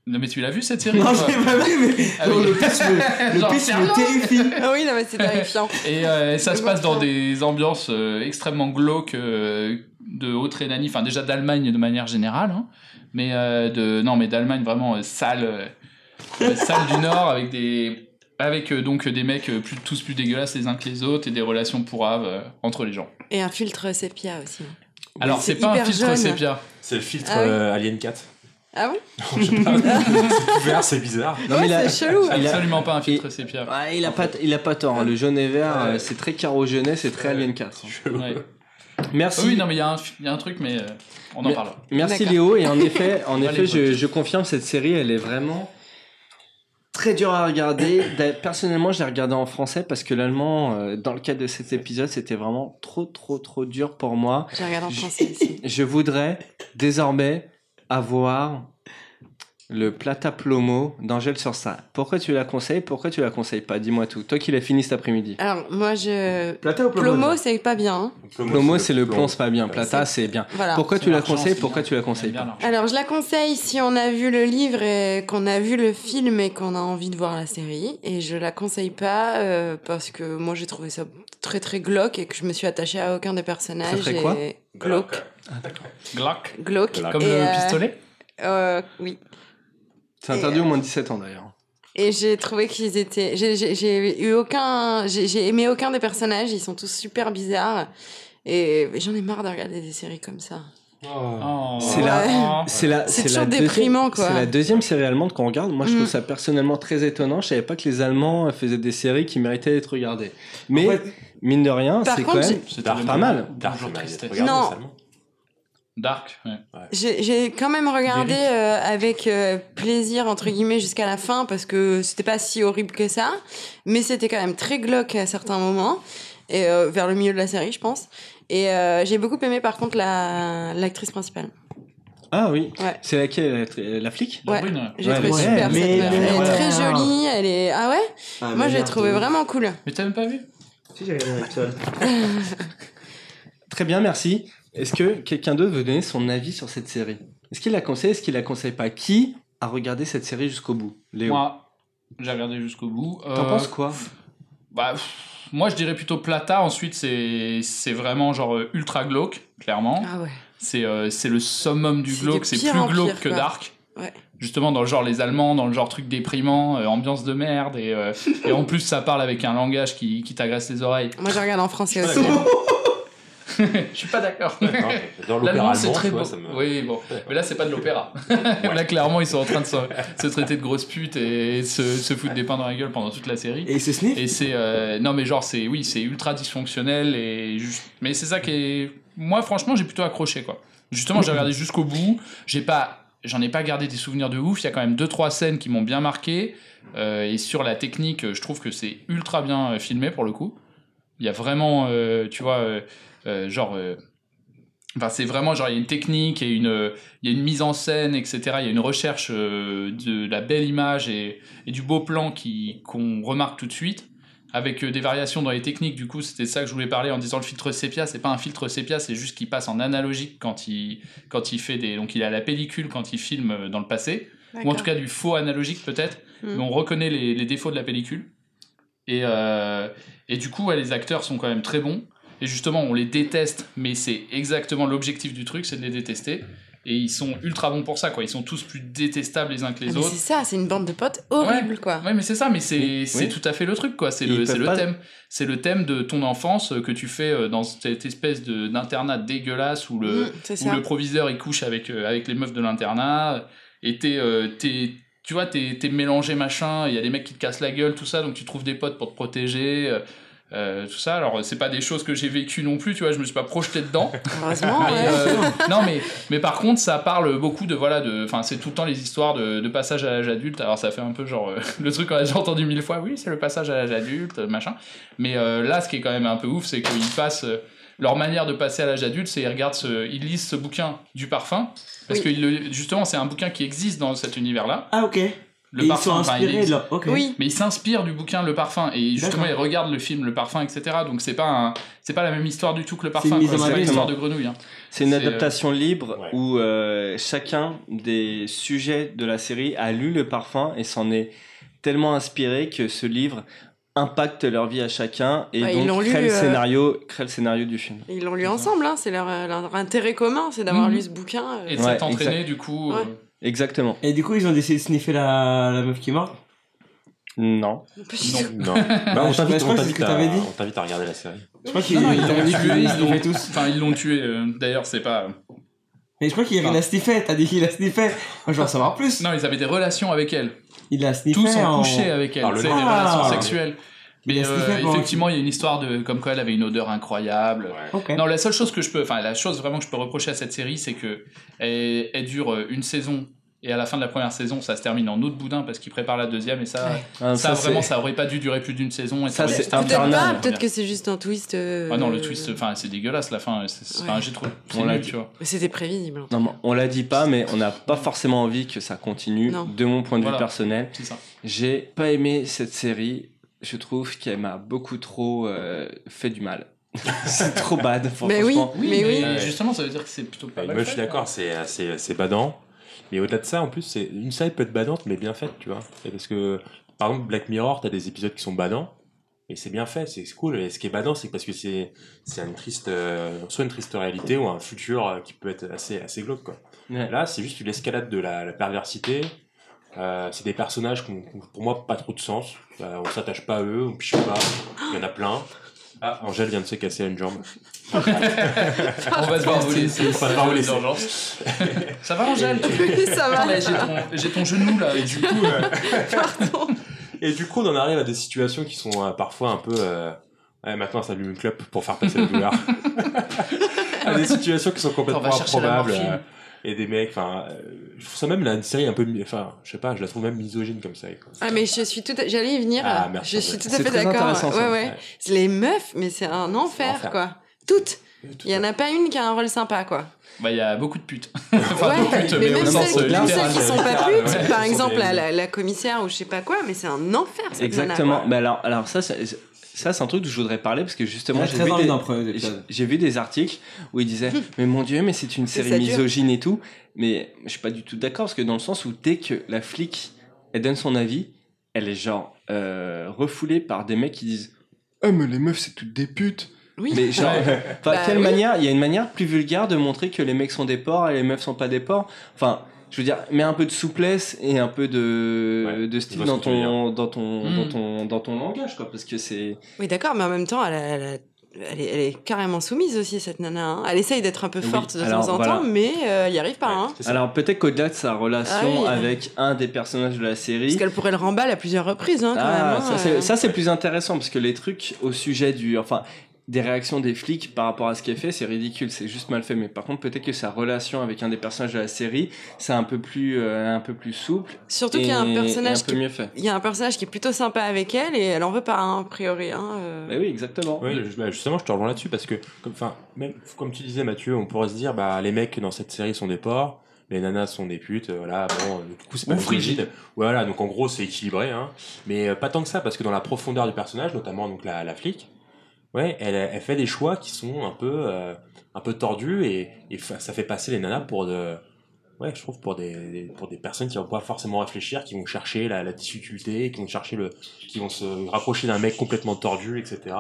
non mais tu l'as vu cette série Non, pas j'ai pas vu, mais Ah non, oui. le pitch me, le pitch me terrifie. Ah oui, non, mais c'est terrifiant. Et euh, ça se passe dans des ambiances euh, extrêmement glauques euh, de Haute-Rhénanie, enfin déjà d'Allemagne de manière générale, hein, mais euh, de non mais d'Allemagne vraiment euh, sale, sale du Nord avec des avec euh, donc des mecs euh, plus, tous plus dégueulasses les uns que les autres et des relations pourraves euh, entre les gens. Et un filtre sépia aussi. Alors c'est c'est pas un filtre jeune. sépia. C'est le filtre Ah oui. euh, Alien 4. Ah bon? Pas. c'est bizarre. Non, mais il a- c'est chelou. il a- Absolument pas un filtre sépia. Ouais, il a pas, il a pas tort. hein. Le jaune et vert, euh, c'est très caro jeunesse, c'est très Alien 4. Ouais. Merci. Oui non mais il y, a un- il y a un truc mais euh, on en Mais- parlera. Merci D'accord. Léo. Et en effet, en Allez, effet, je, je confirme cette série, elle est vraiment très dure à regarder. D'a- Personnellement, je l'ai regardée en français parce que l'allemand, euh, dans le cadre de cet épisode, c'était vraiment trop, trop, trop dur pour moi. J'ai regardé en français aussi. Je voudrais désormais avoir le Plata Plomo d'Angèle sur ça. Pourquoi tu la conseilles? Pourquoi tu la conseilles pas? Dis-moi tout. Toi qui l'as fini cet après-midi. Alors, moi, je. Plata ou plomo Plomo, c'est pas bien. hein. Plomo, c'est le plomb, c'est pas bien. Plata, c'est bien. Voilà. Pourquoi tu la conseilles? Pourquoi bien. tu la On conseilles aime bien pas? Alors, je la conseille si on a vu le livre et qu'on a vu le film et qu'on a envie de voir la série. Et je la conseille pas euh, parce que moi, j'ai trouvé ça très très glauque et que je me suis attachée à aucun des personnages. Ça ferait quoi? et... Glauque. Glock. Glauque. Comme Et, le euh, pistolet? euh, Oui. C'est interdit au moins de 17 ans d'ailleurs. Et j'ai trouvé qu'ils étaient. J'ai- J'ai j'ai eu aucun. J'ai j'ai aimé aucun des personnages. Ils sont tous super bizarres. Et j'en ai marre de regarder des séries comme ça. Oh. C'est la- Oh. C'est la, C'est c'est toujours la deuxième- déprimant, quoi. C'est la deuxième série allemande qu'on regarde. Moi, je trouve Mm. ça personnellement très étonnant. Je savais pas que les Allemands faisaient des séries qui méritaient d'être regardées. Mais En fait, mine de rien, c'est quand même pas mal. Regarde, Non. Dark, ouais. J'ai j'ai quand même regardé euh, avec euh, plaisir, entre guillemets, jusqu'à la fin, parce que c'était pas si horrible que ça. Mais c'était quand même très glauque à certains moments. Et euh, vers le milieu de la série, je pense. Et euh, j'ai beaucoup aimé, par contre, la l'actrice principale. Ah oui. Ouais. C'est laquelle la, la flic? Ouais. J'ai trouvé ouais, super mais- cette meuf. Elle est très jolie, elle est... Ah ouais? Ah, Moi, j'ai trouvé vraiment cool. Mais t'as même pas vu? Si, j'ai regardé toi. Très bien, merci. Est-ce que quelqu'un d'autre veut donner son avis sur cette série? Est-ce qu'il la conseille? Est-ce qu'il la conseille pas? Qui a regardé cette série jusqu'au bout? Léo. Moi, j'ai regardé jusqu'au bout. T'en Euh, penses quoi? Bah, pff, Moi, je dirais plutôt Plata. Ensuite, c'est c'est vraiment genre euh, ultra glauque, clairement. Ah ouais. C'est euh, c'est le summum du glauque. C'est plus glauque pire, que. Dark. Ouais. Justement, dans le genre les Allemands, dans le genre truc déprimant, euh, ambiance de merde. Et, euh, et en plus, ça parle avec un langage qui, qui t'agresse les oreilles. Moi, je regarde en français aussi. je suis pas d'accord. Non, Dans l'opéra L'allemand, c'est très beau. me- Oui, bon. Mais là, c'est pas de l'opéra. là, clairement, ils sont en train de se, se traiter de grosses putes et se, se foutre des pains dans la gueule pendant toute la série. Et ce sniff? Et c'est euh, non mais genre c'est oui c'est ultra dysfonctionnel et juste mais c'est ça qui est moi franchement j'ai plutôt accroché quoi. Justement j'ai regardé jusqu'au bout j'ai pas j'en ai pas gardé des souvenirs de ouf il y a quand même deux trois scènes qui m'ont bien marqué euh, et sur la technique je trouve que c'est ultra bien euh, filmé pour le coup il y a vraiment euh, tu vois euh, genre euh, Enfin, c'est vraiment genre il y a une technique et une il y a une mise en scène etc il y a une recherche euh, de la belle image et, et du beau plan qui qu'on remarque tout de suite avec euh, des variations dans les techniques. Du coup c'était ça que je voulais parler en disant le filtre sépia c'est pas un filtre sépia c'est juste qu'il passe en analogique quand il quand il fait des donc il a la pellicule quand il filme euh, dans le passé. Ou en tout cas du faux analogique peut-être. Mm. mais on reconnaît les, les défauts de la pellicule. Et, euh, et du coup, ouais, les acteurs sont quand même très bons. Et justement, on les déteste, mais c'est exactement l'objectif du truc, c'est de les détester. Et ils sont ultra bons pour ça, quoi. Ils sont tous plus détestables les uns que les Ah, mais autres. c'est ça, c'est une bande de potes horrible, quoi. Ouais, mais c'est ça, mais c'est Oui. tout à fait le truc, quoi. C'est le, le pas- thème. C'est le thème de ton enfance euh, que tu fais euh, dans cette espèce de- d'internat dégueulasse où le, Mm, où le proviseur il couche avec, euh, avec les meufs de l'internat et t'es, euh, tu vois, t'es t'es mélangé machin, il y a des mecs qui te cassent la gueule, tout ça, donc tu trouves des potes pour te protéger. euh, euh, tout ça, alors c'est pas des choses que j'ai vécues non plus, tu vois, je me suis pas projeté dedans. Heureusement, Mais, euh, non mais mais par contre ça parle beaucoup de voilà de enfin c'est tout le temps les histoires de, de passage à l'âge adulte. Alors ça fait un peu genre euh, le truc qu'on a déjà entendu mille fois. Oui c'est le passage à l'âge adulte machin. Mais euh, là ce qui est quand même un peu ouf c'est qu'ils passent euh, leur manière de passer à l'âge adulte c'est ils regardent ce, ils lisent ce bouquin du parfum. Parce Oui. que justement c'est un bouquin qui existe dans cet univers là Ah, ok. Le Et ils parfum sont inspirés de. Oui, mais ils s'inspirent du bouquin Le Parfum et justement ils regardent le film Le Parfum etc donc c'est pas un- c'est pas la même histoire du tout que le C'est parfum une mise quoi. en c'est une histoire de grenouille hein. C'est une euh, adaptation libre ouais. où euh, chacun des sujets de la série a lu le parfum et s'en est tellement inspiré que ce livre impacte leur vie à chacun et Ouais, donc lu, crée, le euh, scénario, crée le scénario du film. ils l'ont lu ensemble, hein. c'est leur, leur intérêt commun, c'est d'avoir Mhm. lu ce bouquin. euh. et de Ouais, s'être entraîné exact. du coup Ouais. euh, Exactement. Et du coup, ils ont décidé de sniffer la, la meuf qui est morte. Non. Non. Bah, on t'invite on à, t'avais dit. on t'invite à regarder la série. Je crois qu'ils Non, non, ils l'ont tué, qu'ils ils sniffaient l'ont- tous. Enfin, ils l'ont tué. euh, D'ailleurs, c'est pas. Mais je crois qu'il Enfin. l'a sniffé. T'as dit qu'il l'a sniffé. Moi, je veux en savoir plus. Non, ils avaient des relations avec elle. Il l'a sniffé. Tous ont en- couché avec elle. Le C'est des nez. relations Ah. sexuelles. Mais euh, effectivement, il y a une histoire de comme quoi elle avait une odeur incroyable. Non, la seule chose que je peux, enfin, la chose vraiment que je peux reprocher à cette série, c'est que elle, elle dure euh, une saison et à la fin de la première saison, ça se termine en autre boudin parce qu'ils préparent la deuxième et ça, Ah, ça, c'est- vraiment, ça aurait pas dû durer plus d'une saison. Et Ça, aurait c'est Peut-être peut-être que c'est juste un twist. euh, Ah non, le twist, enfin, c'est dégueulasse la fin. Ouais. j'ai trouvé. On l'a tu vois. C'était prévisible. Non, mais on l'a dit pas, mais on n'a pas forcément envie que ça continue. Non. De mon point de Voilà. vue personnel, C'est ça. j'ai pas aimé cette série. Je trouve qu'elle m'a beaucoup trop euh, fait du mal. c'est trop bad. Mais oui, mais oui. mais justement, ça veut dire que c'est plutôt pas mal moi, je suis d'accord, c'est c'est badant. Mais au-delà de ça, en plus, c'est une série peut être badante, mais bien faite, tu vois. Et parce que, par exemple, Black Mirror, t'as des épisodes qui sont badants, et c'est bien fait, c'est cool. Et ce qui est badant, c'est parce que c'est c'est une triste, euh, soit une triste réalité ou un futur euh, qui peut être assez assez glauque, quoi. Ouais. Là, c'est juste l'escalade de la, la perversité. Euh, c'est des personnages qui ont, qui ont, pour moi pas trop de sens. Euh, on s'attache pas à eux, on piche pas. Il y en a plein. Ah, Angèle vient de se casser une jambe. On va se voir vous laisser. On va se voir vous laisser. Ça va, Angèle? Ça va. J'ai ton, j'ai ton genou là. Et du coup, euh, et du coup, on en arrive à des situations qui sont euh, parfois un peu. euh, ouais, maintenant, ça allume une clope pour faire passer la douleur. à des situations qui sont complètement improbables. Euh, et des mecs, enfin, euh, je trouve ça même là, une série un peu, enfin, je sais pas, je la trouve même misogyne comme ça. quoi. Ah mais je suis tout, à- j'allais y venir. Ah, merci, je suis tout à C'est fait très d'accord. intéressant, ça. Ouais ouais. Les meufs, mais c'est un enfer, enfer. quoi. Toutes. Tout Il y en a pas une qui a un rôle sympa quoi. Bah, il y a beaucoup de putes. enfin, ouais, de putes, mais, mais, même celles, euh, même littéral. celles qui sont pas putes, ouais. par exemple la, la, la commissaire ou je sais pas quoi, mais c'est un enfer cette Exactement. nana. Mais alors, alors ça, c'est- ça c'est un truc dont je voudrais parler parce que justement, j'ai vu, des, j'ai- vu articles où ils disaient mais mon dieu, mais c'est une série misogyne et tout. Mais je suis pas du tout d'accord parce que dans le sens où dès que la flic elle donne son avis, elle est genre euh, refoulée par des mecs qui disent ah mais les meufs c'est toutes des putes. Oui. Mais genre, enfin, Bah quelle oui. manière Il y a une manière plus vulgaire de montrer que les mecs sont des porcs et les meufs sont pas des porcs. Enfin, je veux dire, mets un peu de souplesse et un peu de, Ouais, de style dans ton, dans ton, Mm. dans ton, dans ton langage, quoi, parce que c'est. Oui d'accord, mais en même temps elle, a- elle, a- elle est, elle est carrément soumise aussi cette nana. hein. Elle essaye d'être un peu Oui, forte de alors, temps en voilà. temps, mais euh, elle y arrive pas. Hein. Alors peut-être qu'au-delà de sa relation Ah oui. avec un des personnages de la série. Parce qu'elle pourrait le remballer à plusieurs reprises hein, quand Ah, même. hein, ça, c'est, euh. ça c'est plus intéressant parce que les trucs au sujet du, enfin, des réactions des flics par rapport à ce qui est fait, c'est ridicule, c'est juste mal fait. Mais par contre, peut-être que sa relation avec un des personnages de la série, c'est un peu plus, euh, un peu plus souple. Surtout qu'il y a un personnage un peu qui mieux fait. il y a un personnage qui est plutôt sympa avec elle et elle en veut pas hein, a priori. Hein, euh. Bah oui, exactement. Oui, bah, justement, je te rejoins là-dessus parce que, comme, enfin, même comme tu disais, Mathieu, on pourrait se dire, bah, les mecs dans cette série sont des porcs, les nanas sont des putes, euh, voilà, bon, euh, du coup, c'est pas frigide. Voilà, donc en gros, c'est équilibré, hein. Mais euh, pas tant que ça, parce que dans la profondeur du personnage, notamment donc la, la flic, ouais, elle, elle fait des choix qui sont un peu, euh, un peu tordus et, et ça fait passer les nanas pour de, ouais, je trouve pour des, pour des personnes qui vont pas forcément réfléchir, qui vont chercher la, la difficulté, qui vont chercher le, qui vont se rapprocher d'un mec complètement tordu, etc.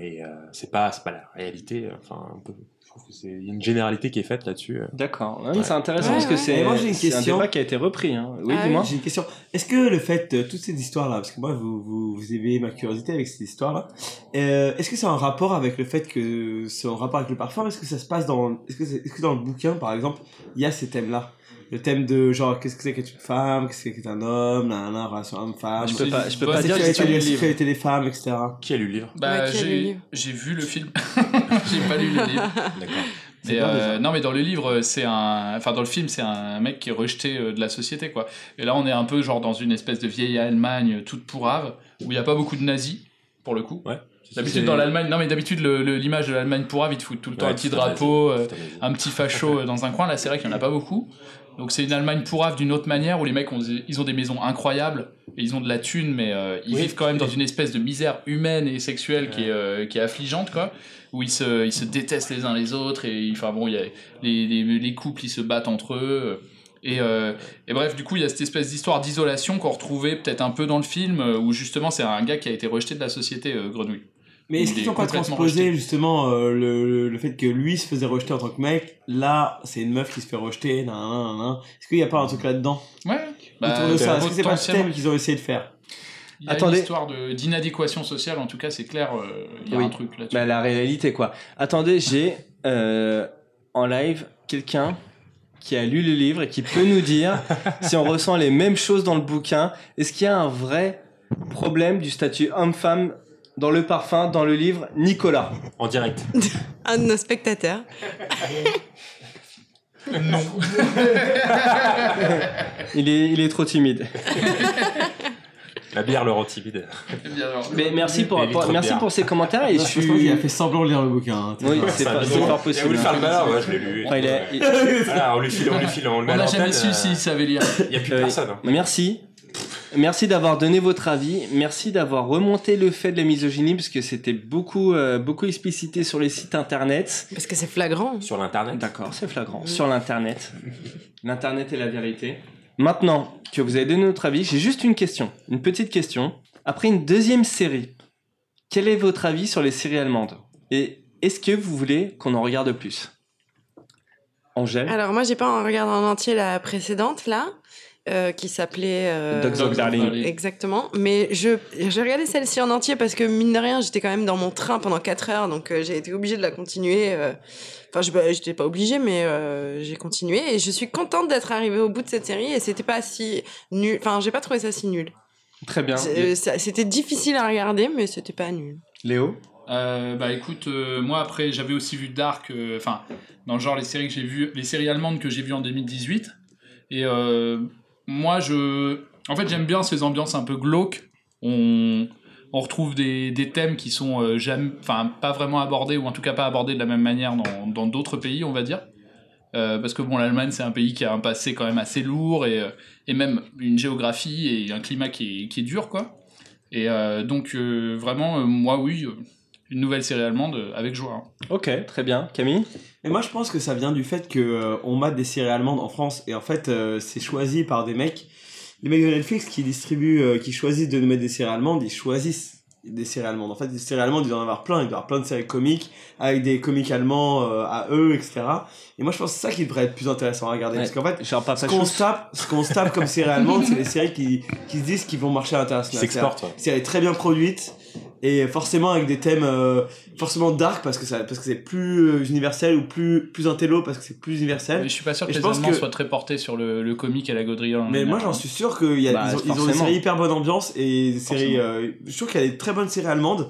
Et euh, c'est pas, c'est pas la réalité. Enfin, un peu, je trouve que c'est il y a une généralité qui est faite là-dessus. euh. D'accord. Ouais, mais Ouais. C'est intéressant Ouais, parce que c'est moi, j'ai une c'est un question. débat qui a été repris. Hein. Oui, Ah dis-moi. J'ai une question. Est-ce que le fait, euh, toutes ces histoires-là, parce que moi, vous, vous, vous éveillez ma curiosité avec ces histoires-là, euh, est-ce que c'est un rapport avec le fait que c'est un rapport avec le parfum Est-ce que ça se passe dans, est-ce que, c'est- est-ce que dans le bouquin, par exemple, il y a ces thèmes-là? Le thème de genre, qu'est-ce que c'est qu'être une femme, qu'est-ce que c'est qu'être un homme, nan, relation homme-femme, Je peux pas, je peux La pas la dire que j'ai pas lu la le livre. sexualité des femmes, etc. Qui a lu le livre? Bah, Ouais, qui a lu le j'ai livre? j'ai vu le film. j'ai pas lu le livre. D'accord. Mais, euh, non, mais dans le livre, c'est un. Enfin, dans le film, c'est un mec qui est rejeté euh, de la société, quoi. Et là, on est un peu genre dans une espèce de vieille Allemagne euh, toute pourrave, où il n'y a pas beaucoup de nazis, pour le coup. Ouais. D'habitude, dans l'Allemagne, non, mais d'habitude, le- le- l'image de l'Allemagne pourrave, ils te foutent tout le temps un petit drapeau, euh, un petit facho dans un coin. Là, c'est vrai qu'il n'y en a pas beaucoup. Donc, c'est une Allemagne pourrave d'une autre manière, où les mecs ont, des- ils ont des maisons incroyables, et ils ont de la thune, mais euh, ils Oui. vivent quand même dans une espèce de misère humaine et sexuelle qui, est, euh, qui est affligeante, quoi. Où ils se, ils se détestent les uns les autres et enfin bon il y a les, les, les couples ils se battent entre eux et, euh, et bref du coup il y a cette espèce d'histoire d'isolation qu'on retrouvait peut-être un peu dans le film où justement c'est un gars qui a été rejeté de la société Grenouille Mais est-ce Il qu'ils n'ont pas transposé rejeté. justement euh, le, le, fait que lui se faisait rejeter en tant que mec Là, c'est une meuf qui se fait rejeter. Nan, nan, nan, nan. Est-ce qu'il n'y a pas un truc là-dedans? Ouais bah, autour de ça Est-ce que c'est pas le thème qu'ils ont essayé de faire? Il y a Attendez. une histoire d'inadéquation sociale en tout cas c'est clair euh, il y a Oui. un truc là-dessus Bah, la réalité, quoi. Attendez, j'ai euh, en live quelqu'un qui a lu le livre et qui peut nous dire si on ressent les mêmes choses dans le bouquin. Est-ce qu'il y a un vrai problème du statut homme-femme dans le parfum, dans le livre Nicolas. En direct. Un de nos spectateurs. non. Il est, il est trop timide. La bière le rend timide. Mais merci pour, merci pour ces commentaires et je Je pense suis. qu'il a fait semblant de lire le bouquin. hein. Oui, c'est pas, c'est pas Il a possible. voulu faire le malin, ouais, je l'ai lu. Enfin, il est- il- Voilà, on lui file, on lui file, on le met on à n'a l'antenne, jamais su euh, s'il savait lire Il n'y a plus Euh, personne. hein. Merci. Merci d'avoir donné votre avis. Merci d'avoir remonté le fait de la misogynie parce que c'était beaucoup, euh, beaucoup explicité sur les sites internet. Parce que c'est flagrant. Sur l'internet. D'accord, c'est flagrant. Sur l'internet. L'internet est la vérité. Maintenant que vous avez donné votre avis, j'ai juste une question, une petite question. Après une deuxième série, quel est votre avis sur les séries allemandes? Et est-ce que vous voulez qu'on en regarde plus? Angèle? Alors moi j'ai pas regardé en entier la précédente là, euh, qui s'appelait. euh, Dogs of Darling. Exactement. Mais je j'ai regardé celle-ci en entier parce que mine de rien j'étais quand même dans mon train pendant 4 heures donc euh, j'ai été obligée de la continuer. euh. Enfin je bah, j'étais pas obligée mais euh, j'ai continué et je suis contente d'être arrivée au bout de cette série et c'était pas si nul. Enfin j'ai pas trouvé ça si nul. Très bien. Euh, C'était difficile à regarder mais c'était pas nul. Léo Euh, bah écoute, euh, moi après j'avais aussi vu Dark, euh, enfin dans le genre les séries que j'ai vues, les séries allemandes que j'ai vues en 2018. Et euh, moi je, en fait j'aime bien ces ambiances un peu glauques. On, on retrouve des, des thèmes qui sont euh, enfin pas vraiment abordés ou en tout cas pas abordés de la même manière dans d'autres pays, on va dire. Euh, parce que bon, l'Allemagne c'est un pays qui a un passé quand même assez lourd et, euh, et même une géographie et un climat qui est, dur quoi. Et euh, donc vraiment, moi oui, une nouvelle série allemande euh, avec joie. hein. Ok, très bien. Camille? Et moi, je pense que ça vient du fait que euh, on mate des séries allemandes en France et en fait, euh, c'est choisi par des mecs. Les mecs de Netflix qui distribuent, euh, qui choisissent de nous mettre des séries allemandes, ils choisissent des séries allemandes. En fait, des séries allemandes, ils doivent en avoir plein. Ils doivent avoir plein de séries comiques avec des comiques allemands euh, à eux, etc. Et moi, je pense que c'est ça qui devrait être plus intéressant à regarder. Ouais. Parce qu'en fait, ce qu'on se tape, ce qu'on se tape comme séries allemandes, c'est les séries qui, qui se disent qu'ils vont marcher à l'international. C'est elle est très bien produite et forcément avec des thèmes euh, forcément dark parce que ça parce que c'est plus euh, universel ou plus plus intello parce que c'est plus universel. Mais je suis pas sûr Et que je les Allemands que- soient très portés sur le, le comique à la Gaudriole. Mais moi j'en hein. suis sûr qu'ils y a- Bah, ils, ont, des séries hyper bonne ambiance et des séries euh, je suis sûr qu'il y a des très bonnes séries allemandes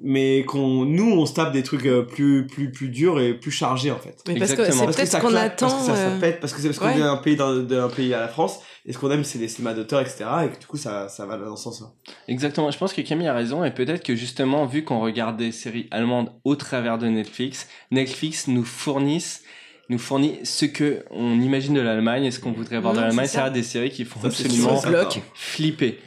mais qu'on nous on se tape des trucs euh, plus plus plus durs et plus chargés en fait. Mais parce que Exactement. c'est Parce que peut-être ça ce qu'on claque, attend. parce que ça, ça euh, pète parce que c'est parce qu'on ouais. vient d'un pays d'un pays à la France et ce qu'on aime c'est les cinémas d'auteur etc et que du coup ça ça va dans ce sens là. Exactement, je pense que Camille a raison et peut-être que justement, vu qu'on regarde des séries allemandes au travers de Netflix, Netflix nous fournissent nous fournit ce que on imagine de l'Allemagne et ce qu'on voudrait voir de l'Allemagne, c'est ça. c'est des séries qui font Ça, c'est absolument flipper.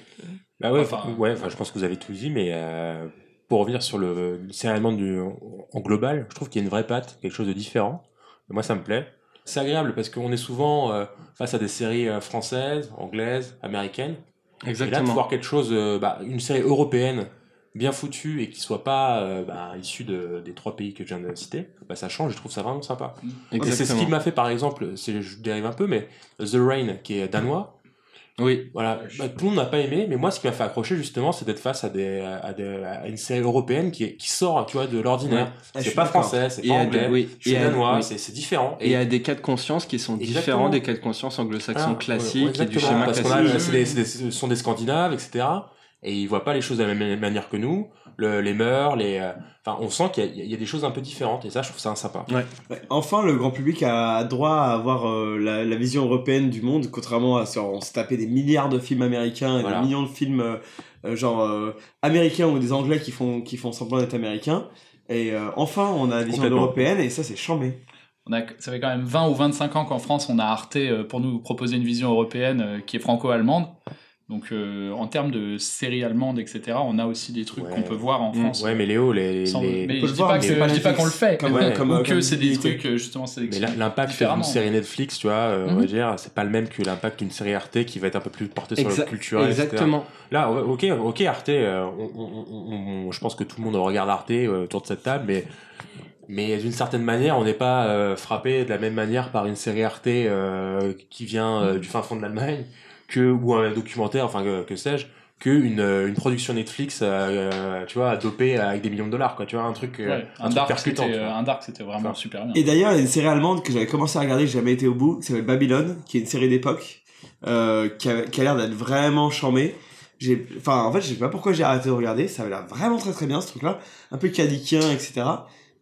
Bah ouais, Enfin- enfin, ouais, enfin, je pense que vous avez tout dit, mais euh, pour revenir sur le, série allemande du, en global, je trouve qu'il y a une vraie patte, quelque chose de différent. Et moi, ça me plaît. c'est agréable parce qu'on est souvent euh, face à des séries euh, françaises, anglaises, américaines. Et là, de Exactement. voir quelque chose, euh, bah, une série européenne bien foutue et qui soit pas euh, bah, issue de, des trois pays que je viens de citer, bah, ça change. Je trouve ça vraiment sympa. Et c'est ce Exactement. qui m'a fait, par exemple, je dérive un peu, mais The Rain, qui est danois. Oui. Voilà, Bah, tout le monde n'a pas aimé, mais moi, ce qui m'a fait accrocher justement, c'est d'être face à des, à des, à une série européenne qui, est, qui sort, tu vois, de l'ordinaire. Ouais. Ah, C'est suis pas français, c'est pas anglais, oui, c'est danois, oui. c'est, c'est différent. Et il y a des cas de conscience qui sont Exactement. différents des cas de conscience anglo-saxons Ah, classiques ouais, et du schéma parce classique. a- des- ce sont des Scandinaves, etc. Et ils voient pas les choses de la même manière que nous. Le- les mœurs, les, euh, enfin, on sent qu'il y, a- il y a des choses un peu différentes. Et ça, je trouve ça sympa. Ouais, Enfin, le grand public a droit à avoir euh, la, la vision européenne du monde, contrairement à on se tapait des milliards de films américains et Voilà. des millions de films euh, genre euh, américains ou des anglais qui font qui font semblant d'être américains. Et euh, enfin, on a la vision européenne et ça c'est chambé. On a, ça fait quand même 20 ou 25 ans qu'en France, on a Arte pour nous proposer une vision européenne qui est franco-allemande. Donc, euh, en termes de séries allemandes, etc., on a aussi des trucs Ouais. qu'on peut voir en Mm. France. Ouais, mais Léo, les, Sans- les- mais peut je dis voir, pas mais que c'est pas je dis pas Netflix. qu'on le fait, Comme- ouais. comme- ou comme que c'est des trucs euh, justement mais l'impact d'une série Netflix, tu vois, euh, on Mhm. va dire, c'est pas le même que l'impact d'une série Arte qui va être un peu plus portée sur le culturel. etc. Exactement. Là, ouais, ok, ok, Arte, euh, on, on- on- on- je pense que tout le monde regarde Arte euh, autour de cette table, mais, mais d'une certaine manière, on n'est pas euh, frappé de la même manière par une série Arte euh, qui vient euh, du fin fond de l'Allemagne, que ou un documentaire, enfin que, que sais-je, qu'une euh, une production Netflix, euh, euh, tu vois, dopée avec des millions de dollars, quoi, tu vois, un truc, Ouais, un un, truc dark, percutant. un dark, c'était vraiment Enfin. super bien. Et d'ailleurs, il y a une série allemande que j'avais commencé à regarder, que j'ai jamais été au bout, qui s'appelle Babylone, qui est une série d'époque, euh, qui, a, qui a l'air d'être vraiment chambée. J'ai, enfin, en fait, je sais pas pourquoi j'ai arrêté de regarder, ça avait l'air vraiment très très bien ce truc-là, un peu cadikien, etc.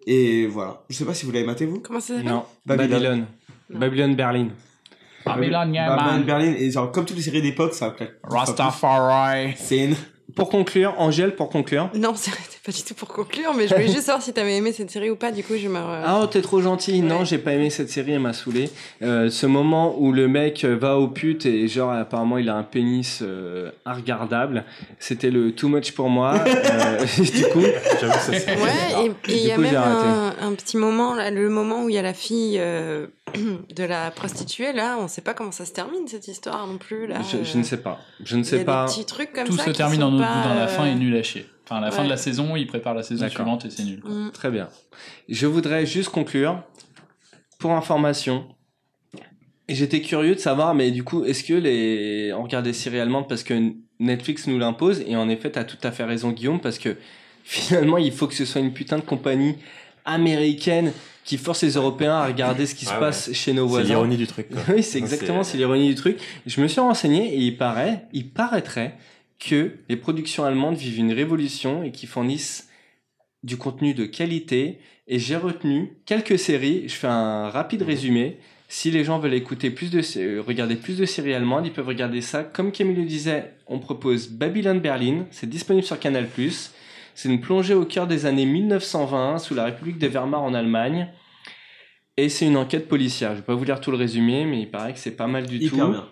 Et voilà. Je sais pas si vous l'avez maté vous? Comment ça s'appelle? Babylone. Babylone Berlin. Babylon, yeah, Babylone, man. Berlin, et genre, comme toutes les séries d'époque, ça a Rastafari. C'est une... Pour conclure, Angèle, pour conclure. Non, c'était pas du tout pour conclure, mais je voulais juste savoir si t'avais aimé cette série ou pas. Du coup, je me. Ah, oh, t'es trop gentil. Non, j'ai pas aimé cette série, elle m'a saoulé. Euh, ce moment où le mec va au pute et genre apparemment il a un pénis euh, regardable, c'était le too much pour moi. Euh, du coup, J'avoue que ça, Ouais, et- il y a même un, un petit moment, là, le moment où il y a la fille euh, de la prostituée, là, on sait pas comment ça se termine cette histoire non plus. Là, je, je ne sais pas. Je ne Il y sais a pas. des petits trucs comme Tout ça. se termine dans, pas, dans la fin euh, est nul à chier. Enfin, à la fin de la saison, il prépare la saison suivante et c'est nul. quoi. mm. Très bien. Je voudrais juste conclure. Pour information, j'étais curieux de savoir, mais du coup, est-ce que les. On regarde des séries allemandes parce que Netflix nous l'impose, et en effet, t'as tout à fait raison, Guillaume, parce que finalement, il faut que ce soit une putain de compagnie américaine qui force les Européens à regarder ce qui se Ah ouais. passe chez nos c'est voisins. l'ironie du truc. quoi. Oui, c'est exactement, c'est l'ironie du truc. Je me suis renseigné et il paraît, il paraîtrait que les productions allemandes vivent une révolution et qu'ils fournissent du contenu de qualité. Et j'ai retenu quelques séries. Je fais un rapide résumé. Si les gens veulent écouter plus de, euh, regarder plus de séries allemandes, ils peuvent regarder ça. Comme Camille le disait, on propose Babylon Berlin. C'est disponible sur Canal+. C'est une plongée au cœur des années 1920 sous la République de Weimar en Allemagne. Et c'est une enquête policière. Je vais pas vous lire tout le résumé, mais il paraît que c'est pas mal du Hyper tout. bien.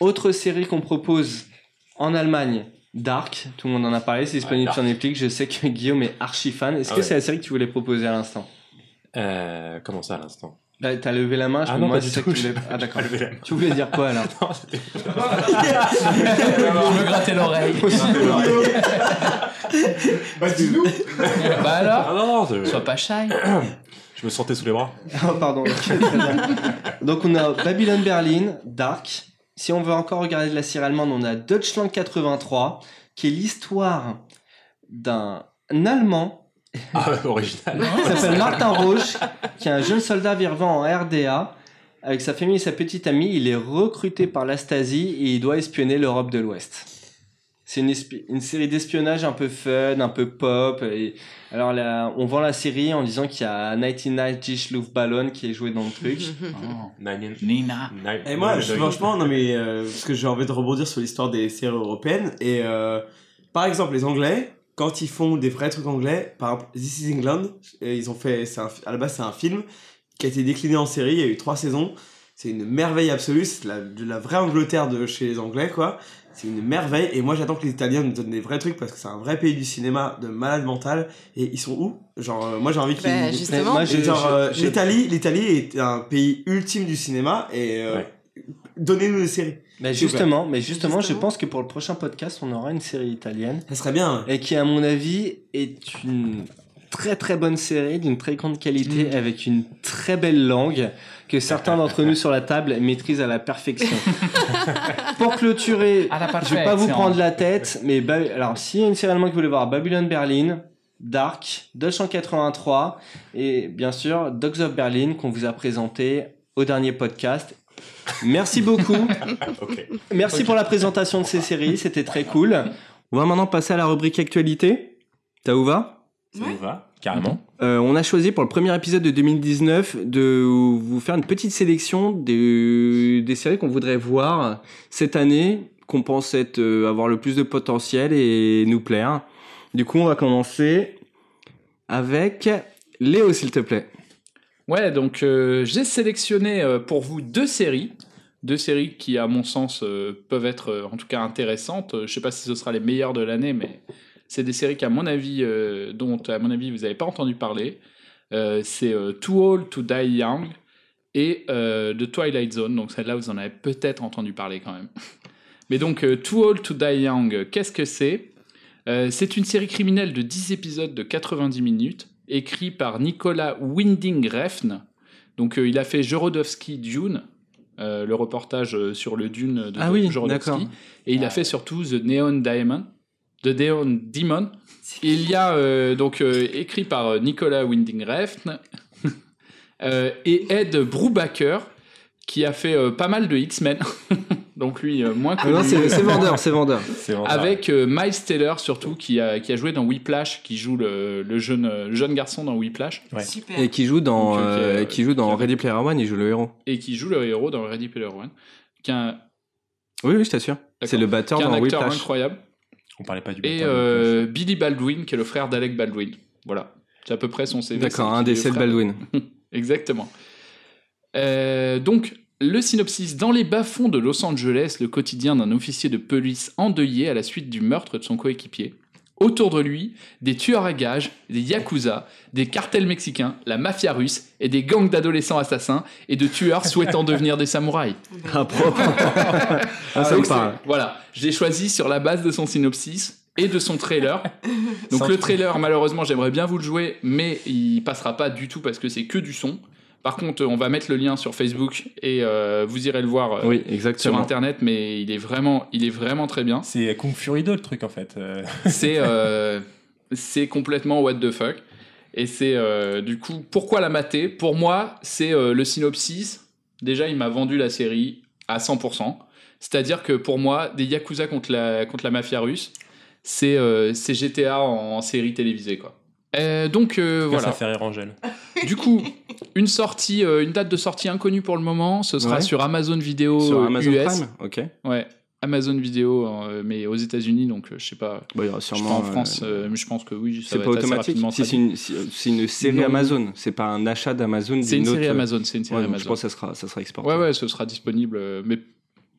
Autre série qu'on propose en Allemagne, Dark. Tout le monde en a parlé, c'est disponible sur Netflix. Je sais que Guillaume est archi fan. Est-ce Ah que ouais. c'est la série que tu voulais proposer à l'instant? Euh, comment ça à l'instant? Bah, T'as levé la main, je Ah me non, du c'est tout. que tu voulais- Ah d'accord. Tu voulais dire quoi alors? Non, je me grattais l'oreille. bah alors, Ah non, non, c'est- sois pas shy. Je me sentais sous les bras. Oh, pardon. Donc on a Babylon Berlin, Dark. Si on veut encore regarder de la série allemande, on a Deutschland 83, qui est l'histoire d'un Allemand Ah, original. qui s'appelle Martin Roche, qui est un jeune soldat vivant en RDA. Avec sa famille et sa petite amie, il est recruté par la Stasi et il doit espionner l'Europe de l'Ouest. C'est une, série d'espionnage un peu fun, un peu pop. Et alors là, on vend la série en disant qu'il y a 99 Dish Luftballon qui est joué dans le truc. Oh. Nina. Et moi, je- franchement, non mais euh, parce que j'ai envie de rebondir sur l'histoire des séries européennes et euh, par exemple les Anglais, quand ils font des vrais trucs anglais, par exemple This Is England, et ils ont fait, c'est un- à la base c'est un film qui a été décliné en série, il y a eu trois saisons, c'est une merveille absolue, c'est de la, de la vraie Angleterre de chez les Anglais quoi, c'est une merveille. Et moi, j'attends que les Italiens nous donnent des vrais trucs parce que c'est un vrai pays du cinéma de malade mental. Et ils sont où? Genre, euh, moi, j'ai envie qu'ils. Bah, justement. moi, Et je- genre, je- euh, je- l'Italie, l'Italie est un pays ultime du cinéma et euh, Ouais. donnez-nous des séries. Mais justement, mais justement, je Justement. pense que pour le prochain podcast, on aura une série italienne Ça serait bien. et qui, à mon avis, est une très très bonne série d'une très grande qualité Mm. avec une très belle langue que certains d'entre nous sur la table maîtrisent à la perfection. pour clôturer, À la je vais pas vous prendre la tête, mais Ba- alors s'il y a une série allemande que vous voulez voir, Babylon Berlin, Dark, Deutsch en 83 et bien sûr Dogs of Berlin qu'on vous a présenté au dernier podcast. Merci beaucoup. Merci pour la présentation de ces séries, c'était très cool. On va maintenant passer à la rubrique actualité. Ça vous va? Ça nous va Carrément. Euh, On a choisi pour le premier épisode de 2019 de vous faire une petite sélection des, des séries qu'on voudrait voir cette année, qu'on pense être, euh, avoir le plus de potentiel et nous plaire. Du coup, on va commencer avec Léo, s'il te plaît. Ouais, donc euh, j'ai sélectionné euh, pour vous deux séries. Deux séries qui, à mon sens, euh, peuvent être euh, en tout cas intéressantes. Je sais pas si ce sera les meilleures de l'année, mais c'est des séries qui, à mon avis, euh, dont à mon avis vous n'avez pas entendu parler. Euh, c'est euh, Too Old to Die Young et The Twilight Zone. Donc celle-là, vous en avez peut-être entendu parler quand même. Mais donc Too Old to Die Young, qu'est-ce que c'est? C'est une série criminelle de 10 épisodes de 90 minutes, écrit par Nicolas Winding Refn. Donc il a fait Jorodowski Dune, euh, le reportage sur le Dune de Ah oui. Et il a fait surtout The Neon Diamond, The Demon. Il y a euh, donc euh, écrit par euh, Nicolas Winding Refn euh, et Ed Brubaker qui a fait euh, pas mal de X-Men. donc lui euh, moins connu. Non, c'est c'est vendeur, c'est vendeur. C'est. Avec euh, Miles Taylor surtout qui a, qui a joué dans Whiplash, qui joue le, le jeune, le jeune garçon dans Whiplash Ouais. Super. Et qui joue dans, Donc, euh, qui, qui joue dans qui a- Ready Player One, il joue le héros. et qui joue le héros dans Ready Player One. Qui Oui, oui, je t'assure. C'est le batteur qui est un dans acteur Whiplash. incroyable. On parlait pas du Et euh, Billy Baldwin qui est le frère d'Alec Baldwin. Voilà. C'est à peu près son CV. D'accord, un frère de- Baldwin. Exactement. Euh, donc, le synopsis. Dans les bas-fonds de Los Angeles, le quotidien d'un officier de police endeuillé à la suite du meurtre de son coéquipier. Autour de lui, des tueurs à gages, des yakuza, des cartels mexicains, la mafia russe et des gangs d'adolescents assassins et de tueurs souhaitant devenir des samouraïs. Ah, propre. Ah, ça parle. c'est- Voilà, je l'ai choisi sur la base de son synopsis et de son trailer. Donc Sans le trailer, malheureusement, j'aimerais bien vous le jouer, mais il passera pas du tout parce que c'est que du son. Par contre, on va mettre le lien sur Facebook et euh, vous irez le voir euh, Oui, sur internet, mais il est vraiment, il est vraiment très bien. C'est Kung Fury 2 le truc en fait. Euh, C'est euh, c'est complètement what the fuck. Et c'est euh, du coup, pourquoi la mater? Pour moi, c'est euh, le synopsis. Déjà, il m'a vendu la série à 100%. C'est-à-dire que pour moi, des Yakuza contre la, contre la mafia russe, c'est euh, c'est GTA en, série télévisée. Quoi. Euh, donc euh, voilà. voilà. Ça fait rire Angèle. Du coup, une sortie, euh, une date de sortie inconnue pour le moment. Ce sera Ouais. sur Amazon Vidéo Sur Amazon US. Prime Ok. Ouais, Amazon Vidéo, euh, mais aux États-Unis, donc euh, je sais pas. Bah, il y aura Je sais sûrement. pas en France, euh, mais je pense que oui, C'est pas automatique. Si c'est une, si- une série Non. Amazon, c'est pas un achat d'Amazon. C'est une série autre- Amazon, c'est une série Ouais, Amazon. je pense que ça sera, ça sera exporté. Ouais, ouais, ce sera disponible, mais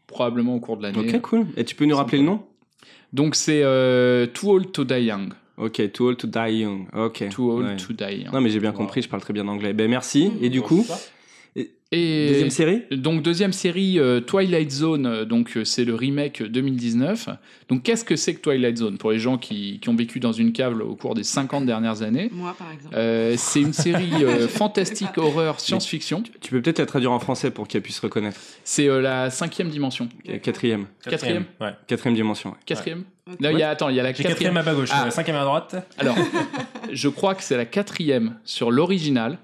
probablement au cours de l'année. Ok, cool. Et tu peux nous rappeler le nom? Donc c'est euh, Too Old to Die Young. Ok, Too Old to Die Young. Ok. Too Old Ouais. to Die Young. Non, mais j'ai bien compris, je parle très bien anglais. Ben merci. Et du coup, Et deuxième série? donc deuxième série euh, Twilight Zone, euh, donc euh, c'est le remake 2019. Donc qu'est-ce que c'est que Twilight Zone? Pour les gens qui, qui ont vécu dans une cave au cours des 50 dernières années Moi, par exemple. Euh, C'est une série euh, fantastique horreur science-fiction. Tu peux peut-être la traduire en français pour qu'elle puisse reconnaître. C'est euh, la cinquième dimension. Quatrième. Quatrième Ouais. Quatrième dimension. ouais. Quatrième Là, il y a, attends, il y a la quatrième. quatrième à ma gauche, Ah. euh, cinquième à droite. Alors, je crois que c'est la quatrième sur l'original.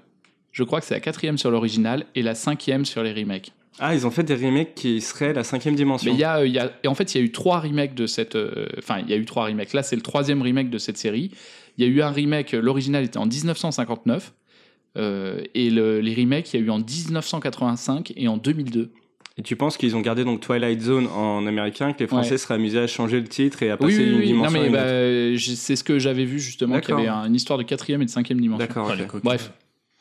Je crois que c'est la quatrième sur l'original et la cinquième sur les remakes. Ah, ils ont fait des remakes qui seraient la cinquième dimension. Mais il y a, euh, il y a, et en fait, il y a eu trois remakes de cette. euh, Enfin, il y a eu trois remakes. Là, c'est le troisième remake de cette série. Il y a eu un remake. euh, L'original était en 1959. euh, et le- les remakes, il y a eu en 1985 et en 2002. Et tu penses qu'ils ont gardé donc Twilight Zone en américain, que les Français Ouais. seraient amusés à changer le titre et à Oui, passer oui, d'une oui. Non, dimension à mais une bah, autre? c'est ce que j'avais vu justement, qu'il y avait une histoire de quatrième et de cinquième dimension. D'accord, ok. les coquins. Bref,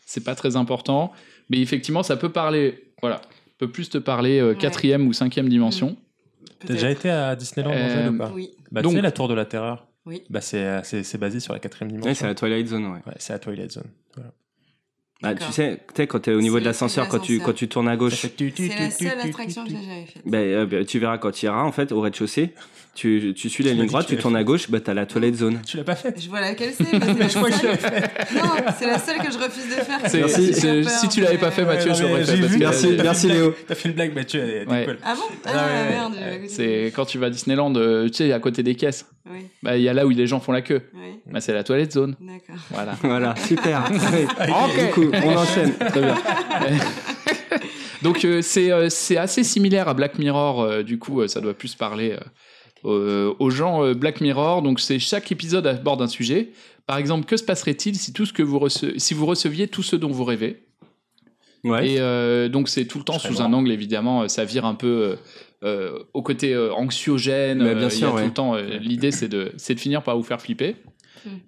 c'est pas très important, mais effectivement, ça peut parler, voilà, peut plus te parler euh, Ouais. quatrième ou cinquième dimension. T'as déjà été à Disneyland Euh, Angel ou pas Oui. Bah, Donc- tu sais, la tour de la terreur Oui. Bah, c'est, euh, c'est, c'est basé sur la quatrième dimension. Ouais, c'est la Twilight Zone, ouais. Ouais, c'est la Twilight Zone. Voilà. Bah, tu sais, tu quand t'es au niveau de l'ascenseur, quand tu, quand tu tournes à gauche, C'est la seule attraction que j'ai jamais faite. bah, euh, bah, tu verras quand tu iras, en fait, au rez-de-chaussée, tu, tu suis la ligne droite, tu tu tournes à gauche, bah, t'as la Twilight Zone. Tu l'as pas fait Je vois laquelle c'est, mais c'est la Je crois que je seule. l'ai fait. Non, c'est la seule que je refuse de faire. C'est- Merci. c'est- J'ai peur, si tu l'avais pas fait, mais- Mathieu, je l'aurais fait. Parce vu, Merci, t'as fait une merci, Léo. T'as fait une blague, Mathieu, elle Ouais. décolle. Ah bon Ah, ouais, merde. Ouais, j'avais- C'est quand tu vas à Disneyland, euh, tu sais, à côté des caisses. Oui, Bah, il y a là où les gens font la queue. oui, Bah, c'est la toilette zone. d'accord. Voilà. Voilà, super. Ok. Du coup, on enchaîne. Très bien. Donc euh, c'est euh, c'est assez similaire à Black Mirror. euh, du coup, euh, ça doit plus parler euh, aux gens. euh, Black Mirror, donc c'est chaque épisode aborde un sujet. Par exemple, que se passerait-il si tout ce que vous si vous receviez tout ce dont vous rêvez? Ouais. Et euh, donc c'est tout le temps sous un angle évidemment. Ça vire un peu euh, au côté euh, anxiogène. Mais bien euh, il y a sûr, tout le temps. euh, L'idée c'est de c'est de finir par vous faire flipper.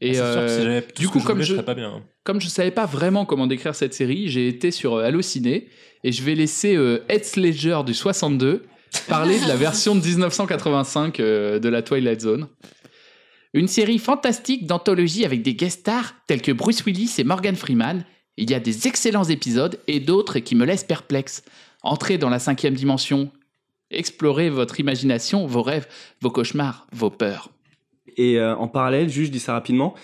Et Ah, euh, du coup, je comme voulais, je- je serais pas bien. hein. comme je savais pas vraiment comment décrire cette série, j'ai été sur Allociné et je vais laisser euh, Heath Ledger du 62 parler de la version de 1985 euh, de la Twilight Zone. Une série fantastique d'anthologie avec des guest stars tels que Bruce Willis et Morgan Freeman. Il y a des excellents épisodes et d'autres qui me laissent perplexe. Entrez dans la cinquième dimension. Explorez votre imagination, vos rêves, vos cauchemars, vos peurs. Et euh, en parallèle, juste je dis ça rapidement,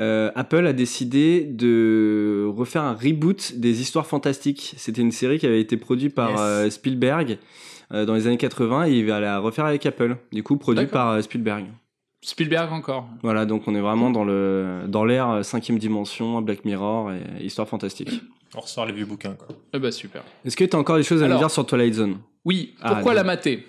euh, Apple a décidé de refaire un reboot des histoires fantastiques. C'était une série qui avait été produite par Yes. euh, Spielberg dans les années 80 et il va la refaire avec Apple. Du coup, produit par euh, Spielberg. Spielberg encore. Voilà, donc on est vraiment dans le dans l'ère euh, cinquième dimension, Black Mirror et histoire fantastique. On ressort les vieux bouquins, quoi. Eh bah super. Est-ce que tu as encore des choses à Alors- nous dire sur Twilight Zone? Oui, Ah, pourquoi la mater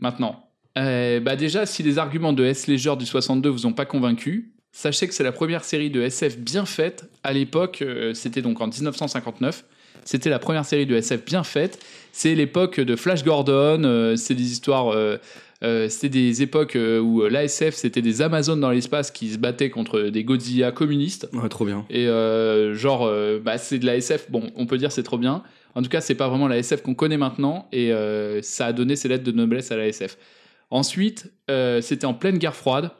maintenant? Euh, bah Déjà, si les arguments de S. Ledger du 62 vous ont pas convaincu, sachez que c'est la première série de SF bien faite. À l'époque, euh, c'était donc en 1959. C'était la première série de SF bien faite. C'est l'époque de Flash Gordon. euh, c'est des histoires. euh, euh, c'était des époques euh, où l'ASF, c'était des Amazones dans l'espace qui se battaient contre des Godzilla communistes. Ouais, trop bien. Et euh, genre, euh, bah, c'est de la SF. Bon, on peut dire c'est trop bien. En tout cas, c'est pas vraiment la SF qu'on connaît maintenant. Et ça a donné ses lettres de noblesse à la SF. Ensuite, c'était en pleine guerre froide.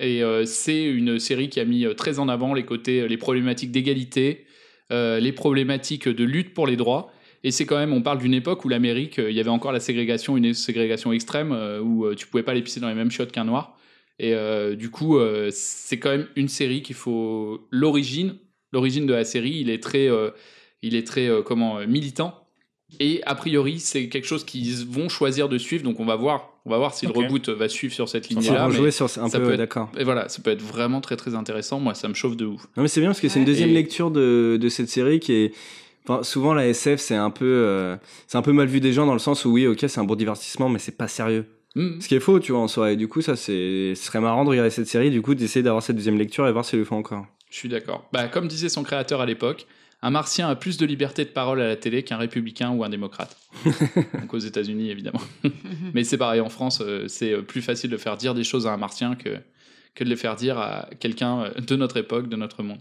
Et c'est une série qui a mis très en avant les côtés, les problématiques d'égalité, les problématiques de lutte pour les droits. Et c'est quand même, on parle d'une époque où l'Amérique, euh, il y avait encore la ségrégation, une ségrégation extrême, euh, où euh, tu pouvais pas les pisser dans les mêmes chiottes qu'un noir. Et euh, du coup, euh, c'est quand même une série qu'il faut. L'origine, l'origine de la série, il est très, euh, il est très euh, comment militant. Et a priori, c'est quelque chose qu'ils vont choisir de suivre. Donc on va voir, on va voir si le reboot va suivre sur cette On ligne-là. va mais jouer sur un ça peu, peut être- d'accord. Et voilà, ça peut être vraiment très très intéressant. Moi, ça me chauffe de ouf. Non mais c'est bien parce que c'est une deuxième Et- lecture de, de cette série qui est enfin, souvent la SF c'est un peu euh, c'est un peu mal vu des gens dans le sens où oui ok c'est un bon divertissement mais c'est pas sérieux Hmm. ce qui est faux tu vois en soi et du coup ça c'est ce serait marrant de regarder cette série du coup d'essayer d'avoir cette deuxième lecture et voir si le fait encore Je suis d'accord. Bah, comme disait son créateur à l'époque, un martien a plus de liberté de parole à la télé qu'un républicain ou un démocrate. Donc aux États-Unis, évidemment. Mais c'est pareil en France, euh, c'est euh, plus facile de faire dire des choses à un martien que, que de les faire dire à quelqu'un de notre époque, de notre monde.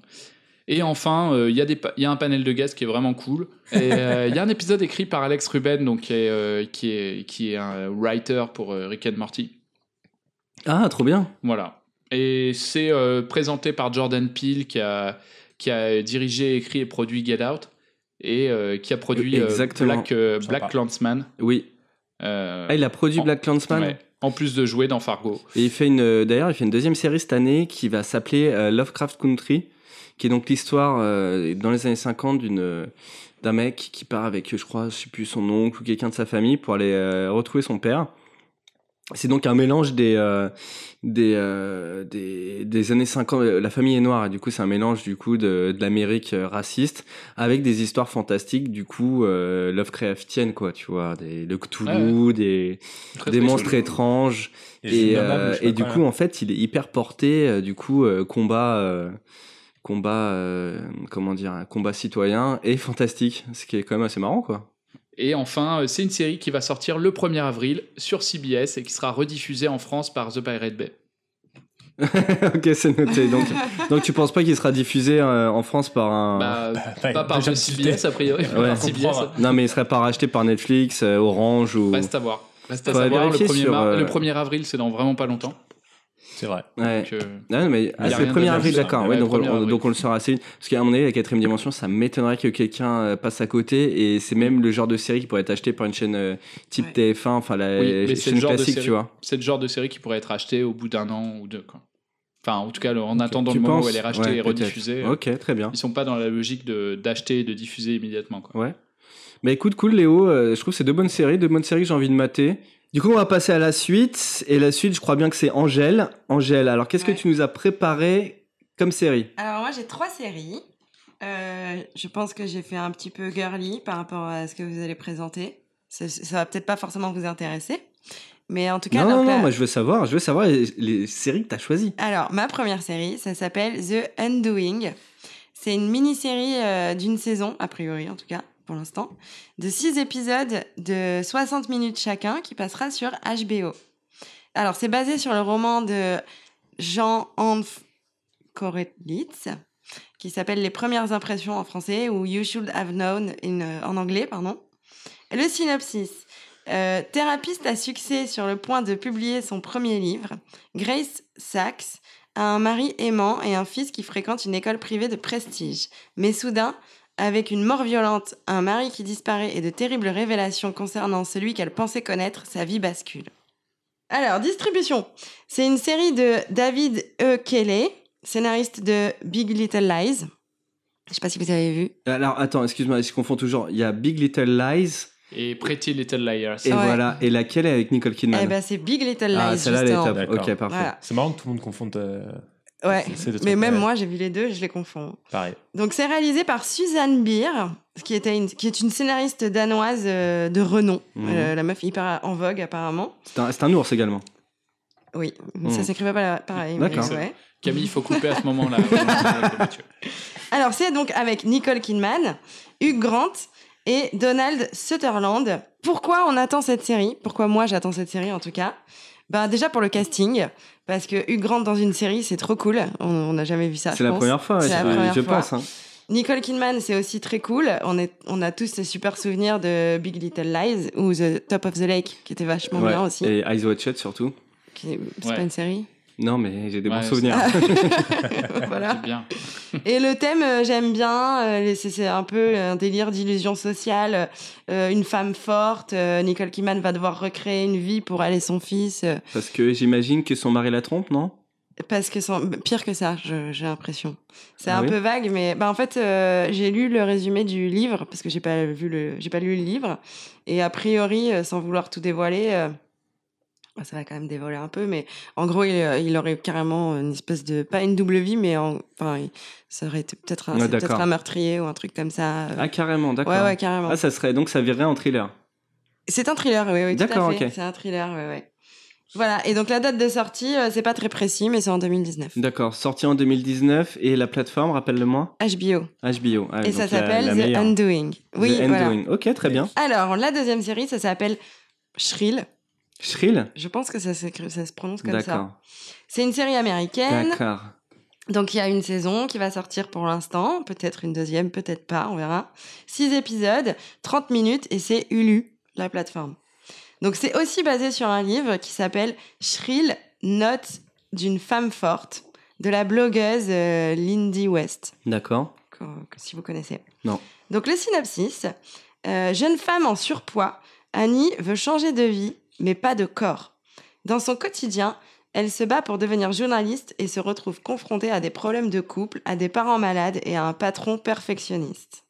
Et enfin, euh, il y, a des pa- il y a un panel de guests qui est vraiment cool. Et euh, il y a un épisode écrit par Alex Ruben, donc, qui, est, euh, qui, est, qui est un writer pour euh, Rick and Morty. ah trop bien Voilà. Et c'est euh, présenté par Jordan Peele qui a, qui a dirigé, écrit et produit Get Out et euh, qui a produit euh. Black, euh. Black Clansman. oui Euh, ah, il a produit en- Black Clansman ouais. En plus de jouer dans Fargo. et il fait une euh, d'ailleurs il fait une deuxième série cette année qui va s'appeler euh, Lovecraft Country qui est donc l'histoire euh, dans les années 50 d'une euh, d'un mec qui part avec je crois je sais plus son oncle ou quelqu'un de sa famille pour aller euh, retrouver son père. C'est donc un mélange des euh, des, euh, des des années 50 euh, la famille est noire et du coup c'est un mélange du coup de, de l'Amérique euh, raciste avec des histoires fantastiques du coup euh, Lovecraftiennes quoi tu vois des le Cthulhu des Très, des très monstres étranges Et, et, et du coup en fait il est hyper porté du coup combat euh, combat euh, comment dire combat citoyen et fantastique ce qui est quand même assez marrant quoi Et enfin, euh, c'est une série qui va sortir le 1er avril sur CBS et qui sera rediffusée en France par The Pirate Bay. ok c'est noté donc donc tu penses pas qu'il sera diffusé euh, en France par un Bah, Enfin, pas par déjà CBS a priori, Ouais. par CBS. Non mais il serait pas racheté par Netflix euh, Orange ou Reste à voir. Reste à savoir, le vérifier 1er, sur, mar- euh, le 1er avril, c'est dans vraiment pas longtemps. C'est vrai. Ouais. Donc, euh, Ah non, mais c'est le rien 1er de avril, d'accord. Ouais, donc, on, 1er avril. donc on le saura assez vite. Parce qu'à mon avis, la quatrième dimension, ça m'étonnerait que quelqu'un euh, passe à côté. Et c'est même le genre de série qui pourrait être acheté par une chaîne euh, type Ouais. TF1, enfin la Oui, mais c'est chaîne le genre de classique, série. tu vois. c'est le genre de série qui pourrait être acheté au bout d'un an ou deux. Quoi. Enfin, en tout cas, en attendant Tu le moment où elle est rachetée Ouais, et rediffusée, euh, Ok, très bien. ils sont pas dans la logique de d'acheter et de diffuser immédiatement. Quoi. Ouais. Bah écoute, cool Léo, euh, je trouve que c'est deux bonnes séries, deux bonnes séries que j'ai envie de mater. Du coup, on va passer à la suite. Et la suite, je crois bien que c'est Angèle. Angèle, alors qu'est-ce Ouais. que tu nous as préparé comme série? Alors moi j'ai trois séries. Euh, je pense que j'ai fait un petit peu girly par rapport à ce que vous allez présenter. Ça, ça va peut-être pas forcément vous intéresser. Mais en tout cas, Non, donc non, non, la- moi je veux savoir, je veux savoir les, les séries que tu as choisies. Alors, ma première série, ça s'appelle The Undoing. C'est une mini-série euh, d'une saison, a priori en tout cas, pour l'instant, de six épisodes de 60 minutes chacun qui passera sur HBO. Alors, c'est basé sur le roman de Jean-Hanf Koretlitz, qui s'appelle Les premières impressions en français, ou You Should Have Known in, euh, en anglais, pardon. Le synopsis. Euh, thérapeute à succès sur le point de publier son premier livre, Grace Sachs a un mari aimant et un fils qui fréquente une école privée de prestige. Mais soudain, avec une mort violente, un mari qui disparaît et de terribles révélations concernant celui qu'elle pensait connaître, sa vie bascule. Alors, distribution. C'est une série de David E. Kelly, scénariste de Big Little Lies. Je sais pas si vous avez vu. Alors attends, excuse-moi, je confonds toujours. Il y a Big Little Lies Et Pretty Little Liars. et Ouais. voilà. Et laquelle est avec Nicole Kidman Eh ben, c'est Big Little Lies, Ah, celle-là, elle est top. Ok, parfait. Voilà. C'est marrant que tout le monde confonde. euh, Ouais. Mais même moi, j'ai vu les deux, je les confonds. Pareil. Donc c'est réalisé par Suzanne Beer, qui, était une, qui est une scénariste danoise euh, de renom. Mhm. Euh, la meuf hyper en vogue apparemment. C'est un, ours également. Oui, Mhm. ça s'écrivait pas la- pareil. D'accord. ouais. Camille, il faut couper à ce moment-là. Alors c'est donc avec Nicole Kidman, Hugh Grant et Donald Sutherland. Pourquoi on attend cette série? Pourquoi moi j'attends cette série en tout cas? Bah déjà pour le casting, parce que Hugh Grant dans une série c'est trop cool. On n'a jamais vu ça. c'est je la pense. première fois, ouais, C'est la je- première je fois. pense. hein. Nicole Kidman, c'est aussi très cool. On, est, on a tous ces super souvenirs de Big Little Lies ou The Top of the Lake, qui était vachement Ouais. bien aussi. Et Eyes Wide Shut surtout. Qui- C'est Ouais. pas une série Non, mais j'ai des Ouais, bons souvenirs. Voilà. Bien. Et le thème, euh, j'aime bien. euh, c'est un peu un délire d'illusion sociale. euh, une femme forte. euh, Nicole Kidman va devoir recréer une vie pour elle et son fils. Parce que j'imagine que son mari la trompe, non? Parce que son- pire que ça, j'ai l'impression. C'est Ah un oui? peu vague, mais bah, en fait, euh, j'ai lu le résumé du livre parce que j'ai pas vu le, j'ai pas lu le livre, et a priori, sans vouloir tout dévoiler, euh, ça va quand même dévoiler un peu, mais en gros, il, euh, il aurait carrément une espèce de pas une double vie, mais en- enfin, ça aurait été peut-être un, Ouais, meurtrier ou un truc comme ça. euh. Ah, carrément, d'accord. ouais, ouais, carrément. Ah, ça serait donc ça virerait en thriller. C'est un thriller, oui, oui, D'accord, ok. C'est un thriller, oui, oui. Voilà, et donc la date de sortie, euh, c'est pas très précis, mais c'est en 2019. D'accord, sorti en 2019 et la plateforme, rappelle-le-moi? HBO. HBO. Ah, Et ça s'appelle The. Undoing. Oui, The voilà. Undoing. Ok, très bien. Alors, la deuxième série, ça s'appelle Shrill. Shrill Je pense que ça, se prononce comme ça. C'est une série américaine. D'accord. Donc, il y a une saison qui va sortir pour l'instant. Peut-être une deuxième, peut-être pas, on verra. Six épisodes, 30 minutes, et c'est Hulu, la plateforme. Donc, c'est aussi basé sur un livre qui s'appelle Shrill Notes d'une femme forte de la blogueuse euh, Lindy West. D'accord. si vous connaissez. Non. Donc le synopsis, euh, jeune femme en surpoids, Annie veut changer de vie, mais pas de corps. Dans son quotidien, elle se bat pour devenir journaliste et se retrouve confrontée à des problèmes de couple, à des parents malades et à un patron perfectionniste.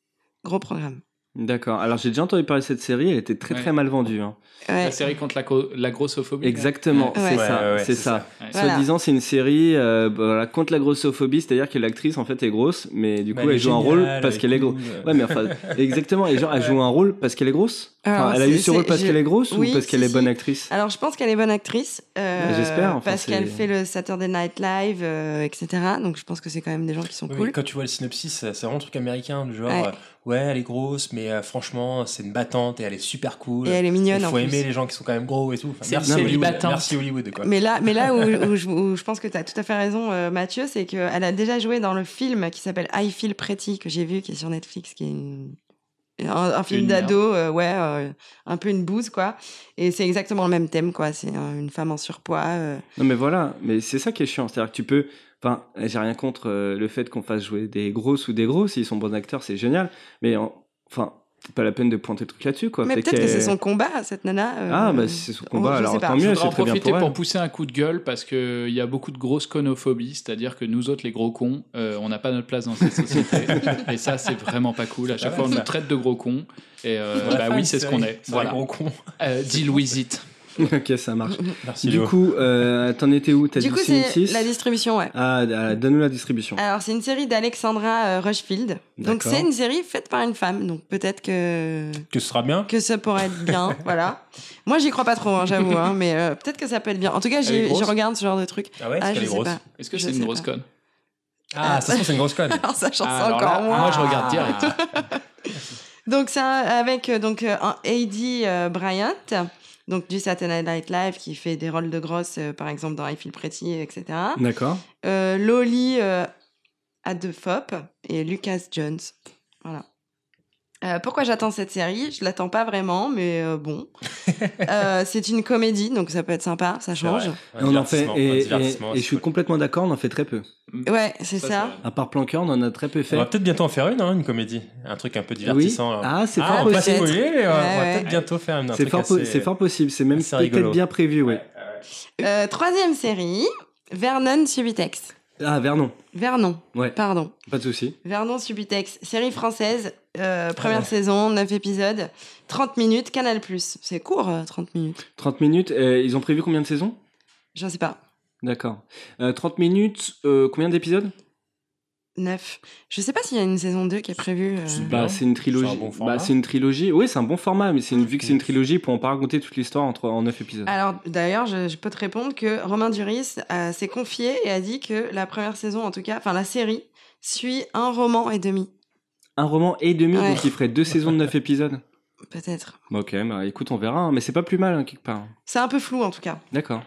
Gros programme. D'accord. Alors j'ai déjà entendu parler de cette série, elle était très Ouais. très mal vendue. hein. Ouais. La série contre la, la grossophobie. Exactement, Ouais. c'est Ouais, ça, ouais, ouais, c'est ça. Ouais. Voilà. Soit disant c'est une série euh, bah, voilà, contre la grossophobie, c'est-à-dire que l'actrice en fait est grosse, mais du coup Bah, elle elle joue un rôle parce elle qu'elle est grosse. Ouais, mais enfin, exactement. Et genre, elle joue un rôle parce qu'elle est grosse. Enfin, Alors, elle a eu ce rôle parce je- qu'elle est grosse oui, ou parce qu'elle est bonne si. actrice Alors je pense qu'elle est bonne actrice. euh, Bah, j'espère, enfin, parce qu'elle fait le Saturday Night Live, euh, etc. Donc je pense que c'est quand même des gens qui sont Oui, cool. Quand tu vois le synopsis, c'est vraiment un truc américain, du genre, Ouais. euh, ouais, elle est grosse, mais euh, franchement, c'est une battante et elle est super cool. Et elle est mignonne Il en faut plus. aimer les gens qui sont quand même gros et tout. Enfin, C'est merci, série Hollywood. merci Hollywood, quoi. Mais là, mais là où, où je, où je pense que tu as tout à fait raison, euh, Mathieu, c'est qu'elle a déjà joué dans le film qui s'appelle I Feel Pretty, que j'ai vu, qui est sur Netflix, qui est une un, un film d'ado, euh, ouais, euh, un peu une bouse, quoi. Et c'est exactement le même thème, quoi. C'est euh, une femme en surpoids. Non, mais voilà, mais c'est ça qui est chiant. C'est-à-dire que tu peux. Enfin, j'ai rien contre le fait qu'on fasse jouer des grosses ou des gros. S'ils sont bons acteurs, c'est génial. Mais en- enfin, pas la peine de pointer le truc là-dessus, quoi. Mais peut-être que c'est son combat, cette nana. euh, Ah, bah, si c'est son oh, combat, je alors tant mieux, Je c'est très bien profiter pour pour, elle. pousser un coup de gueule parce qu'il y a beaucoup de grosse conophobie, c'est-à-dire que nous autres, les gros cons, euh, on n'a pas notre place dans cette société. et ça, c'est vraiment pas cool. À chaque fois, on nous traite de gros cons. Et euh, bah oui, c'est ce qu'on est. Voilà. gros cons. Euh, deal with it. ok, ça marche. Merci, du Léo. coup, euh, t'en étais où T'as Du dit coup, c'est la distribution, ouais. Ah, ah, donne-nous la distribution. Alors, c'est une série d'Alexandra euh, Rushfield. Donc, D'accord. c'est une série faite par une femme. Donc, peut-être que, Que ce sera bien. que ça pourrait être bien. voilà. Moi, j'y crois pas trop, hein, j'avoue. hein, mais euh, peut-être que ça peut être bien. En tout cas, est j'y- grosse je regarde ce genre de truc. Ah ouais, Ah, est-ce je qu'elle est sais grosse pas. Est-ce que Je c'est sais une grosse pas. conne Ah, ça se trouve, c'est une grosse conne. Alors, ça, j'en sais Ah, alors encore là, moins. Moi, je regarde direct. Donc c'est un- avec euh, donc euh, un A.D. euh, Bryant, donc du Saturday Night Live qui fait des rôles de grosse, euh, par exemple dans I Feel Pretty, etc. D'accord. Euh, Loli euh, Adefop et Lucas Jones. Voilà. Euh, pourquoi j'attends cette série? Je l'attends pas vraiment, mais euh, bon. Euh, c'est une comédie, donc ça peut être sympa, ça change. Et on en fait, et, et- divertissement, et je suis complètement d'accord, on en fait très peu. Ouais, c'est ça. À part Planqueur, on en a très peu On fait. va peut-être bientôt en faire une, hein, une comédie. Un truc un peu Oui. divertissant. Ah, c'est Ah, fort on va pas possible. spoiler, mais euh, on Ouais, va ouais. peut-être bientôt faire un C'est fort, assez- possible. C'est même peut-être bien prévu, ouais. Euh, troisième série, Vernon Subitex. Ah, Vernon. Vernon, Ouais, pardon. pas de souci. Vernon Subitex, série française, euh, première saison, 9 épisodes, 30 minutes, Canal+. C'est court, euh, 30 minutes. 30 minutes. euh, ils ont prévu combien de saisons? Je sais pas, D'accord. Euh, 30 minutes, euh, combien d'épisodes? 9. Je sais pas s'il y a une saison 2 qui est prévue. euh. C'est Bah, c'est une trilogie. C'est un bon format. bah, c'est une trilogie. Oui, c'est un bon format, mais c'est une, vu que c'est une trilogie, ils pourront pas raconter toute l'histoire en, trois- en 9 épisodes. Alors, d'ailleurs, je, je peux te répondre que Romain Duris euh, s'est confié et a dit que la première saison, en tout cas, enfin la série, suit un roman et demi, Un roman et demi, Ouais. donc il ferait deux saisons de 9 épisodes. peut-être. Bah, ok, bah écoute, on verra, hein, mais c'est pas plus mal, hein, quelque part. C'est un peu flou, en tout cas. D'accord.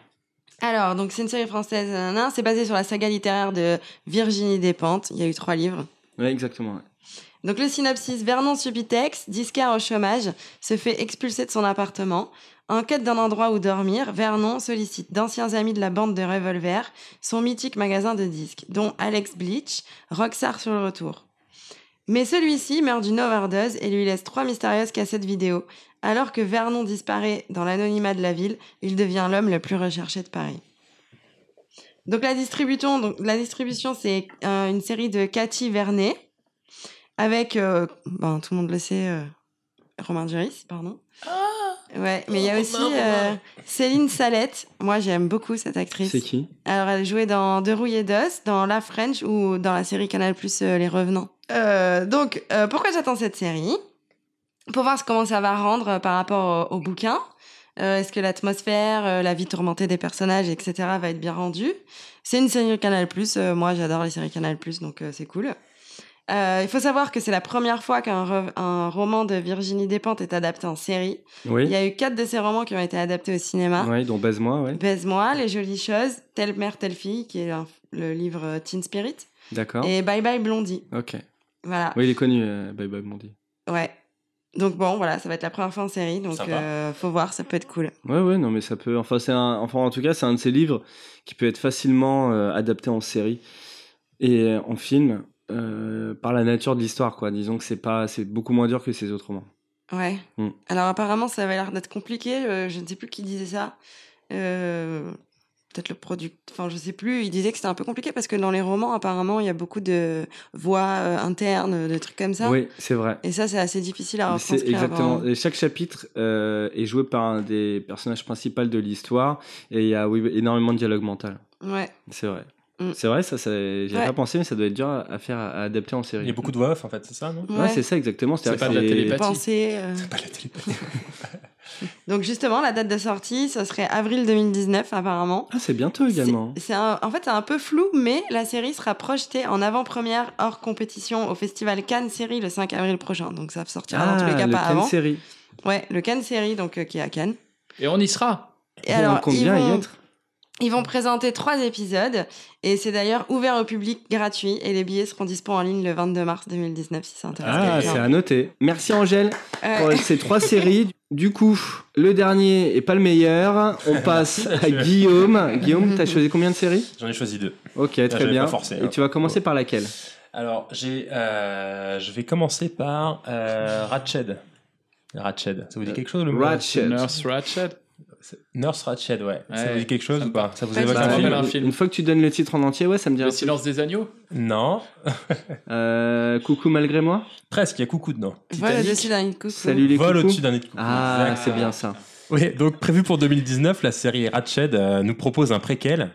Alors, donc c'est une série française, c'est basé sur la saga littéraire de Virginie Despentes. Il y a eu trois livres. Ouais, exactement. Donc le synopsis, Vernon Subitex, disquaire au chômage, se fait expulser de son appartement. En quête d'un endroit où dormir, Vernon sollicite d'anciens amis de la bande de Revolver, son mythique magasin de disques, dont Alex Bleach, Rockstar sur le retour. Mais celui-ci meurt d'une overdose et lui laisse trois mystérieuses cassettes vidéo. Alors que Vernon disparaît dans l'anonymat de la ville, il devient l'homme le plus recherché de Paris. Donc la distribution, donc la distribution, c'est euh, une série de Cathy Vernet avec, euh, ben, tout le monde le sait, euh, Romain Duris, pardon. Ouais, mais il y a aussi euh, Céline Salette. Moi, j'aime beaucoup cette actrice. C'est qui? Alors, elle jouait dans De Rouille et d'Os, dans La French ou dans la série Canal Plus Les Revenants. Euh, donc, euh, pourquoi j'attends cette série? Pour voir comment ça va rendre euh, par rapport au, au bouquin. Euh, Est-ce que l'atmosphère, euh, la vie tourmentée des personnages, etc., va être bien rendue? C'est une série Canal Plus. moi, j'adore les séries Canal Plus, donc euh, c'est cool. Euh, il faut savoir que c'est la première fois qu'un roman de Virginie Despentes est adapté en série. Oui. Il y a eu quatre de ces romans qui ont été adaptés au cinéma. Ouais, dont Baise-moi, ouais. Baise-moi, Les Jolies Choses, Telle Mère, Telle Fille, qui est un- le livre euh, Teen Spirit, D'accord. et Bye Bye Blondie. Ok. Voilà. Oui, il est connu, euh, Bye Bye Blondie. Ouais. Donc bon, voilà, ça va être la première fois en série, donc euh, faut voir, ça peut être cool. Ouais, ouais, non, mais ça peut. Enfin, c'est un. Enfin, en tout cas, c'est un de ces livres qui peut être facilement euh, adapté en série et en film euh, par la nature de l'histoire, quoi. Disons que c'est pas, c'est beaucoup moins dur que ces autres romans. Ouais. Mm. Alors apparemment, ça avait l'air d'être compliqué. euh, je ne sais plus qui disait ça. Euh, Peut-être le product. Enfin, je sais plus. Il disait que c'était un peu compliqué parce que dans les romans, apparemment, il y a beaucoup de voix euh, internes, de trucs comme ça. Oui, c'est vrai. Et ça, c'est assez difficile à C'est retranscrire. exactement. Et chaque chapitre euh, est joué par un des personnages principaux de l'histoire et il y a oui, énormément de dialogue mental. Ouais. C'est vrai. Mm. C'est vrai, ça, ça j'y ai Ouais. pas pensé, mais ça doit être dur à à faire, à adapter en série. Il y a beaucoup de voix off en fait, c'est ça, non? Ouais, c'est ça exactement. C'est pas que de la c'est- télépathie. Euh, Pas la télépathie. Donc justement, la date de sortie, ce serait avril 2019 apparemment. Ah, c'est bientôt également. C'est un- en fait, c'est un peu flou, mais la série sera projetée en avant-première hors compétition au festival Cannes Série le 5 avril prochain. Donc ça sortira dans tous les cas Ah, le pas Cannes avant. série. Ouais, le Cannes Série, donc euh, qui est à Cannes. Et on y sera. Et on alors, ils bien y vont, être. Ils vont présenter trois épisodes et c'est d'ailleurs ouvert au public gratuit et les billets seront dispo en ligne le 22 mars 2019 si ça intéresse Ah, c'est à noter. Merci Angèle pour Ouais. ces trois séries. Du coup, le dernier est pas le meilleur. On passe à Guillaume. Guillaume, t'as choisi combien de séries? J'en ai choisi deux. Ok, Là, très bien. pas forcé, Et hein. tu vas commencer par laquelle? Alors, j'ai, euh, je vais commencer par euh, Ratched. Ratched, ça vous dit quelque chose le mot? Ratched. Nurse Ratched. Nurse Ratched, ouais. Ça vous dit quelque chose ça ou me pas. Ça vous évoque un film rappelle un film. Une fois que tu donnes le titre en entier, ouais, ça me dit un Le silence des agneaux Non. Euh, coucou malgré moi Presque, il y a coucou dedans. Voilà, Titanic. dessus d'un coucou. Salut les Vol au-dessus d'un nid de coucou. Ah, c'est bien ça. Oui, donc prévu pour 2019, la série Ratched euh, nous propose un préquel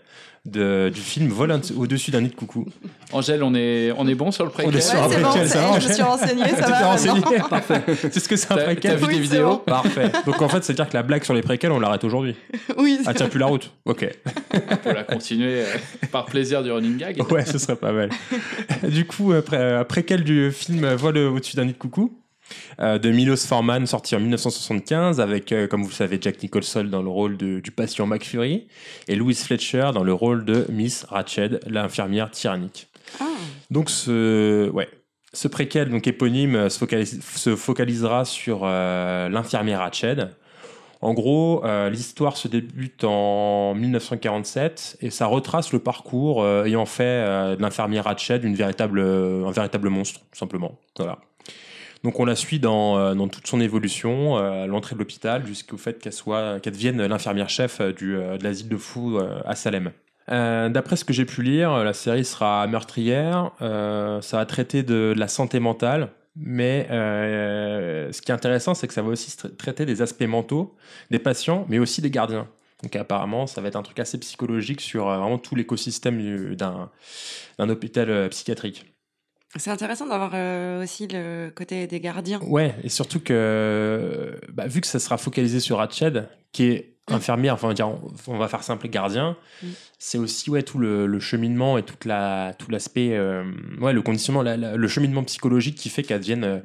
de, du film Vol un- au-dessus d'un nid de coucou. Angèle, on est, on est bon sur le préquel On est sur Ouais, un c'est bon, préquel, ça va je me suis renseignée, ça Tu va renseigné Parfait. C'est ce que c'est un T'as- préquel t'as vu Oui, des vidéos bon. Parfait. Donc en fait, c'est à dire que la blague sur les préquels, on l'arrête aujourd'hui. Oui, Ah, tient plus la route. Ok. Pour la continuer euh, par plaisir du running gag. Ouais, ce serait pas mal. du coup, après, préquel du film Vol au-dessus d'un nid de coucou? Euh, de Milos Forman, sorti en 1975, avec, euh, comme vous le savez, Jack Nicholson dans le rôle de- du patient McFury et Louise Fletcher dans le rôle de Miss Ratched, l'infirmière tyrannique. Ah. Donc ce, ouais, ce préquel, donc éponyme, euh, se, se focalisera sur euh, l'infirmière Ratched. En gros, l'histoire se débute en 1947 et ça retrace le parcours ayant fait de l'infirmière Ratched une véritable, un véritable monstre, tout simplement. Voilà. Donc on la suit dans, euh, toute son évolution, euh, à l'entrée de l'hôpital, jusqu'au fait qu'elle soit, qu'elle devienne l'infirmière chef euh, du, de l'asile de fous à Salem. D'après ce que j'ai pu lire, la série sera meurtrière. ça va traiter de, la santé mentale, mais ce qui est intéressant, c'est que ça va aussi tra- traiter des aspects mentaux des patients, mais aussi des gardiens. Donc apparemment, ça va être un truc assez psychologique sur vraiment tout l'écosystème du- d'un hôpital psychiatrique. C'est intéressant d'avoir euh, aussi le côté des gardiens. Ouais, et surtout que, bah, vu que ça sera focalisé sur Ratched, qui est infirmière, enfin, on va faire simple gardien, Mm. c'est aussi ouais, tout le, le cheminement et toute la, tout l'aspect, euh, ouais, le conditionnement, la- la- le cheminement psychologique qui fait qu'elle devienne. euh,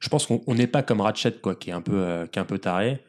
je pense qu'on on n'est pas comme Ratched, quoi, qui est un peu, euh, qui est un peu taré.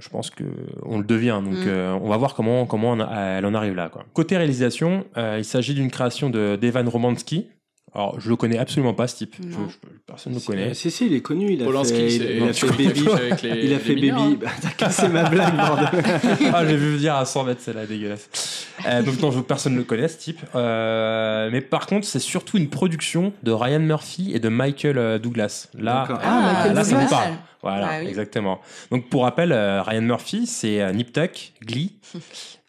Je pense que on le devient. Donc, Mm. on va voir comment, comment on elle en arrive là. Quoi. Côté réalisation, il s'agit d'une création de d'Evan Romansky. Alors, je le connais absolument pas, ce type. Je- Non. je- personne ne le connaît. Si, si, il est connu. Il a Polanski, fait, il a fait Baby. avec les- Il a les fait mineurs, Baby. hein. Bah, T'as cassé ma blague, bordel. ah, j'ai vu dire à 100 mètres, celle-là, dégueulasse. Euh, donc, non, je- personne ne le connaît, ce type. Euh, mais par contre, c'est surtout une production de Ryan Murphy et de Michael euh, Douglas. Là, euh, Ah, Michael là ça me parle. Voilà, oui. exactement. Donc, pour rappel, euh, Ryan Murphy, c'est euh, Nip Tuck, Glee,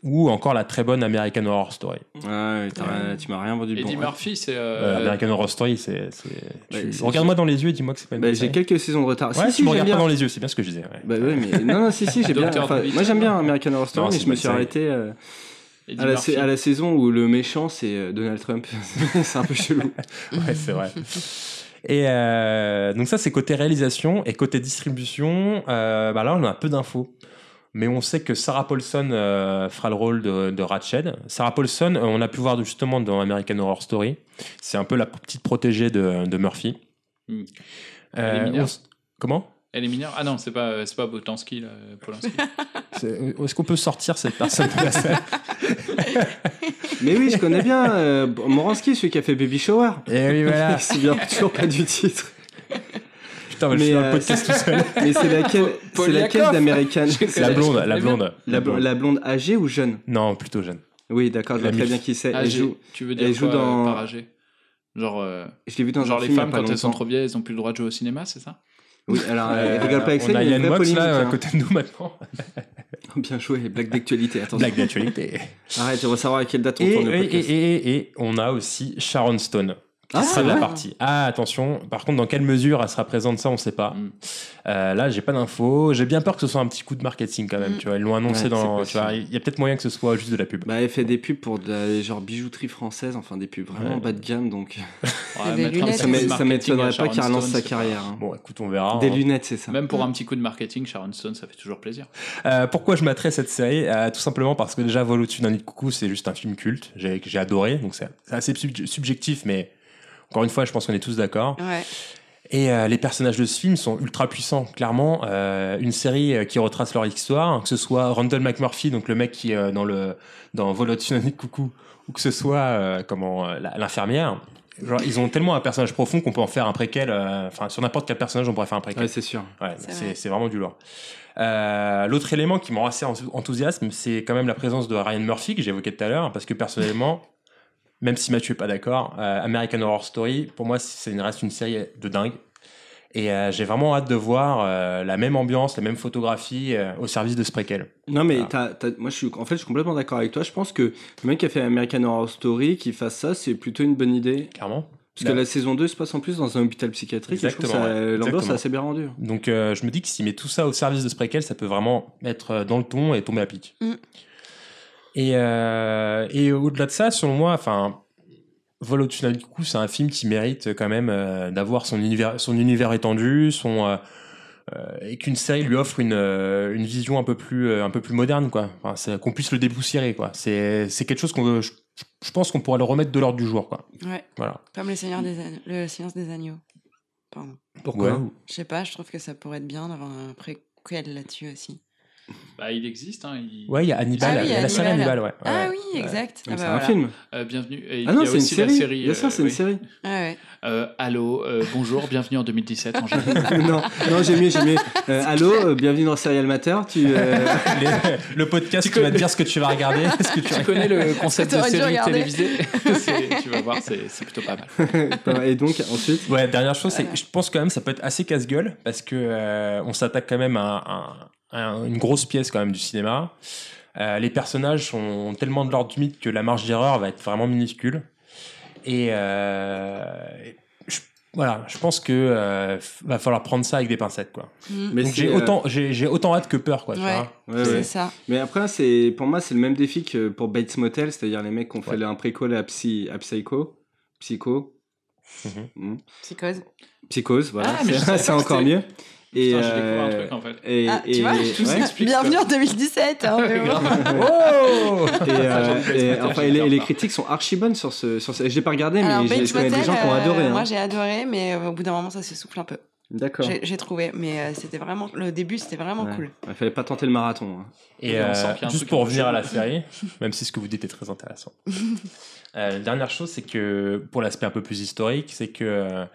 ou encore la très bonne American Horror Story. Ouais, tu m'as rien vendu de Eddie bon. Murphy, c'est. Euh, euh, American Horror Story, c'est. tu- c'est- Regarde-moi dans les yeux et dis-moi que c'est pas une Bah, bonne j'ai quelques saisons de retard. Ouais, si, tu si, me regardes bien. pas dans les yeux, c'est bien ce que je disais. ouais. Bah ouais, mais non, non, si, si, j'ai bien. Enfin, moi, j'aime bien American Horror Story, Non, mais je me suis arrêté euh, Eddie à, la, à saison où le méchant c'est Donald Trump. c'est un peu chelou. Ouais, c'est vrai. Et euh, donc ça, c'est côté réalisation et côté distribution. euh, bah là, on a un peu d'infos. Mais on sait que Sarah Paulson euh, fera le rôle de, de Ratched. Sarah Paulson, euh, on a pu voir justement dans American Horror Story. C'est un peu la petite protégée de, de Murphy. Hmm. Euh, Elle est mineure. on Comment? Elle est mineure? Ah non, c'est pas, c'est pas Botansky, là, Polanski. C'est- Est-ce qu'on peut sortir cette personne de la salle Mais oui, je connais bien euh, Moransky, celui qui a fait Baby Shower. Et oui, voilà. Il se souvient toujours pas du titre. Putain, mais je Mais, suis dans euh, le podcast tout seul. Mais c'est laquelle, c'est laquelle Je- La je blonde, la blonde. la, blonde, la blonde âgée ou jeune? Non, plutôt jeune. Oui, d'accord, je vois très bien qui c'est. Elle Âgé. joue. Tu veux dire elle joue quoi, dans- euh, par âgé Genre, euh, Je l'ai vu dans genre les a femmes, quand elles sont trop vieilles, elles ont plus le droit de jouer au cinéma, c'est ça? Oui, alors, Euh, euh, rigole pas avec ça, on a il y a une Yann vraie polémique. là à hein. côté de nous maintenant. Bien joué, blague d'actualité, attention. Blague d'actualité. Arrête, on va savoir à quelle date on Et, tourne le podcast. et, et- et on a aussi Sharon Stone. Ah, sera de la ouais. partie. Ah, attention. Par contre, dans quelle mesure elle sera présente, ça, on sait pas. Mm. Euh, là, j'ai pas d'infos. J'ai bien peur que ce soit un petit coup de marketing quand même. Mm. Tu vois, ils l'ont annoncé Ouais, dans. c'est Tu vois, il y a peut-être moyen que ce soit juste de la pub. Bah, elle fait des pubs pour de la genre bijouterie française, enfin des pubs vraiment Ouais. bas de gamme, donc Ouais, lunettes. ça m'étonnerait à pas qu'elle relance sa c'est carrière. hein. Bon, écoute, on verra. Des hein. lunettes, c'est ça. Même pour un petit coup de marketing, Sharon Stone, ça fait toujours plaisir. Euh, pourquoi je m'attrais cette série? Euh, Tout simplement parce que déjà, Vol au-dessus d'un nid de coucou, c'est juste un film culte. J'ai que j'ai adoré. Donc, c'est c'est assez sub- subjectif, mais encore une fois, je pense qu'on est tous d'accord. Ouais. Et euh, les personnages de ce film sont ultra puissants, clairement. Euh, une série euh, qui retrace leur histoire, que ce soit Randall McMurphy, donc le mec qui est euh, dans le dans Vol de coucou, ou que ce soit euh, comment l'infirmière. Genre, ils ont tellement un personnage profond qu'on peut en faire un préquel. euh, Enfin, sur n'importe quel personnage, on pourrait faire un préquel. Ouais, c'est sûr. Ouais, C'est c'est vrai. c'est vraiment du lourd. Euh, L'autre élément qui me rend assez enthou- enthousiasme, c'est quand même la présence de Ryan Murphy que j'évoquais tout à l'heure, parce que personnellement, même si Mathieu est pas d'accord, euh, American Horror Story, pour moi, c'est une reste une série de dingue. Et euh, j'ai vraiment hâte de voir euh, la même ambiance, la même photographie euh, au service de ce préquel. Non mais Voilà. t'as- t'as- moi je suis en fait je suis complètement d'accord avec toi. Je pense que le mec qui a fait American Horror Story qui fasse ça c'est plutôt une bonne idée. Clairement. Parce que Bah, la saison 2 se passe en plus dans un hôpital psychiatrique. et je trouve Exactement, ça- ouais. L'ambiance est Exactement. assez bien rendue. Donc euh, je me dis que s'il met tout ça au service de ce préquel, ça peut vraiment être dans le ton et tomber à pic. Mm. Et, euh, et au-delà de ça, selon moi, enfin, Vol au-dessus d'un coup, c'est un film qui mérite quand même euh, d'avoir son univers, son univers étendu, son euh, euh, et qu'une série lui offre une, euh, une vision un peu plus euh, un peu plus moderne quoi. Enfin, qu'on puisse le dépoussiérer quoi. C'est c'est quelque chose qu'on veut- je, je pense qu'on pourrait le remettre de l'ordre du jour quoi. Ouais. Voilà. Comme le Seigneur des Agneaux- le silence des agneaux. Pardon. Pourquoi? Ouais. Je sais pas, je trouve que ça pourrait être bien d'avoir un préquel là-dessus aussi. Bah, il existe. Hein, il- Ouais, il y a Hannibal, Ah oui, il y a la série Hannibal. Ouais. Ah oui, exact. Ah c'est bah un voilà. film. Euh, bienvenue. Et Ah non c'est une série. série. Bien sûr c'est une série. Ah ouais. Euh, allô, euh, bonjour, bienvenue en 2017. En général. non non j'ai mieux j'ai mieux. Euh, allô euh, bienvenue dans Serial Matter. Tu euh, Les- le podcast qui va te dire ce que tu vas regarder, ce que tu tu connais le concept de série télévisée Tu vas voir, c'est plutôt pas mal. et donc ensuite. Ouais, dernière chose, c'est que je pense quand même ça peut être assez casse-gueule parce que on s'attaque quand même à, un- un- une grosse pièce quand même du cinéma. Euh, les personnages sont tellement de l'ordre du mythe que la marge d'erreur va être vraiment minuscule. Et euh, je- voilà, je pense que euh, va falloir prendre ça avec des pincettes quoi. Mm. Mais c'est, j'ai euh, autant j'ai autant hâte que peur quoi. tu Ouais. vois. ouais, c'est ouais. ça. Mais après, c'est pour moi, c'est le même défi que pour Bates Motel, c'est-à-dire les mecs qui ont fait un préquel à, Psy, à Psycho. Psycho. Mhm. Mm. Psychose. Psychose, voilà. Ah, c'est encore mieux. Et, Putain, découvert un euh, truc en fait. et, Ah, tu et- vois, tout ouais. Bienvenue en 2017. Hein. Oh Et, euh, et, enfin, et les, et critiques sont archi bonnes sur ce. Sur ce... J'ai pas regardé, Alors, mais j'ai- je connais des gens qui ont euh, adoré. hein. Moi, j'ai adoré, mais euh, au bout d'un moment, ça s'essouffle un peu. D'accord. J'ai trouvé, mais euh, c'était vraiment le début, c'était vraiment Ouais. cool. Il fallait pas tenter le marathon. hein. Et euh, juste pour revenir à la série, même si ce que vous dites est très intéressant. Euh, la dernière chose, c'est que pour l'aspect un peu plus historique, c'est que euh, euh,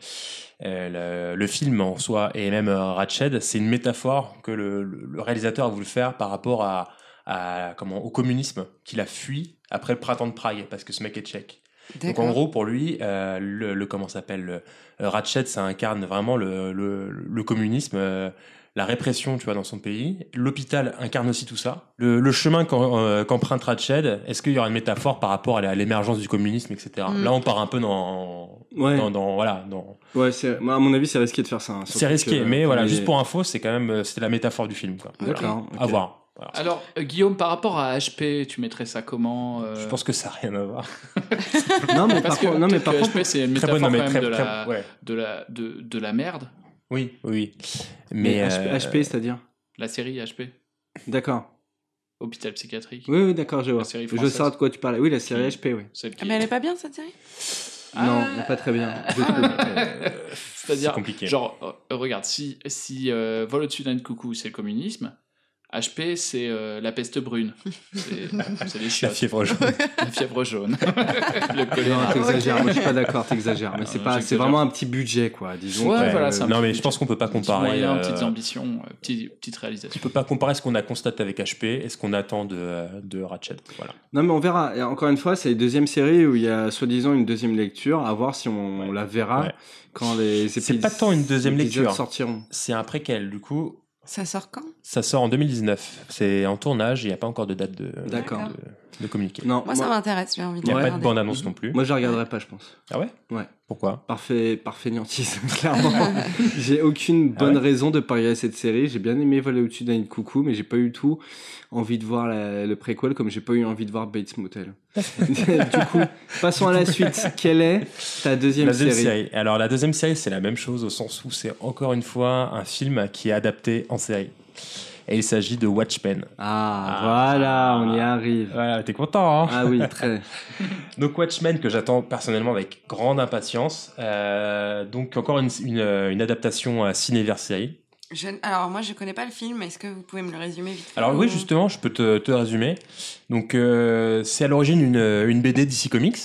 le, le film en soi et même euh, Ratched, c'est une métaphore que le, réalisateur a voulu faire par rapport à, à- comment, au communisme qu'il a fui après le printemps de Prague, parce que ce mec est tchèque. Donc en gros, pour lui, euh, le, le- comment s'appelle, le, euh, Ratched, ça incarne vraiment le, le, le communisme, euh, la répression, tu vois, dans son pays. L'hôpital incarne aussi tout ça. Le, le chemin euh, qu'emprunte Ratched, est-ce qu'il y aura une métaphore par rapport à l'émergence du communisme, etc. Mm. Là, on part un peu dans, Ouais. dans, dans- voilà, dans. Ouais, à mon avis, c'est risqué de faire ça. hein, C'est risqué, que- mais voilà, mais- juste pour info, c'est quand même, euh, c'était la métaphore du film, quoi. Voilà. D'accord. À voir. Voilà. Alors, euh, Guillaume, par rapport à HP, tu mettrais ça comment euh, Je pense que ça n'a rien à voir. Non, mais Parce par que, contre, non, mais peut-être par que contre, HP, c'est une Très métaphore quand même très, de, très- la, ouais. de, la, de, de la merde. Oui, oui. mais Mais, HP, euh, HP, c'est-à-dire La série HP, D'accord. hôpital psychiatrique. Oui, oui, d'accord, je vois. La série Je sais de quoi tu parles. Oui, la série Qui- HP, oui. Qui Ah, mais elle est pas bien cette série? Non, Ah. pas très bien. Trouve. C'est-à-dire, C'est compliqué. genre, euh, regarde, si, si euh, Vol au-dessus d'un coucou, c'est le communisme, HP, c'est euh, la peste brune. C'est les La chiottes. fièvre jaune. La fièvre jaune. le choléra. t'exagères. Moi, je suis pas d'accord. T'exagères. Mais c'est pas. Vraiment un petit budget, quoi. Disons. Ouais, que- voilà, c'est un non, petit mais je pense qu'on peut pas comparer. moyens, euh, petites ambitions, euh, petite, petite réalisation. Tu peux pas comparer ce qu'on a constaté avec HP et ce qu'on attend de, euh, de Ratchet. Voilà. Non, mais on verra. Et encore une fois, c'est la deuxième série où il y a soi-disant une deuxième lecture. À voir si on la verra Ouais. quand les C'est épisodes pas tant une deuxième lecture. sortiront. C'est un préquel, du coup. Ça sort quand? Ça sort en 2019. C'est en tournage, il n'y a pas encore de date de, D'accord. de, de communiqué. Non, Moi, ça m'intéresse, j'ai envie de Il n'y a pas de bande-annonce non plus. Moi, je regarderai pas, je pense. Ah ouais? Ouais. Pourquoi? Parfait, parfait niantisme, clairement. j'ai aucune Ah bonne ouais? raison de pas regarder cette série. J'ai bien aimé voler au-dessus d'un de coucou, mais j'ai pas eu tout envie de voir la- le préquel comme j'ai pas eu envie de voir Bates Motel. du coup, passons à la suite. Quelle est ta deuxième, La deuxième série, série. Alors la deuxième série, c'est la même chose au sens où c'est encore une fois un film qui est adapté en série. Et il s'agit de Watchmen. Ah, voilà, on y arrive. Voilà, t'es content, hein Ah oui, très. Donc Watchmen que j'attends personnellement avec grande impatience. Euh, donc encore une, une, une adaptation à ciné vers série. Je- Alors, moi, je connais pas le film. Est-ce que vous pouvez me le résumer vite Alors oui, ou- justement, je peux te, te résumer. Donc euh, c'est à l'origine une, une BD DC Comics.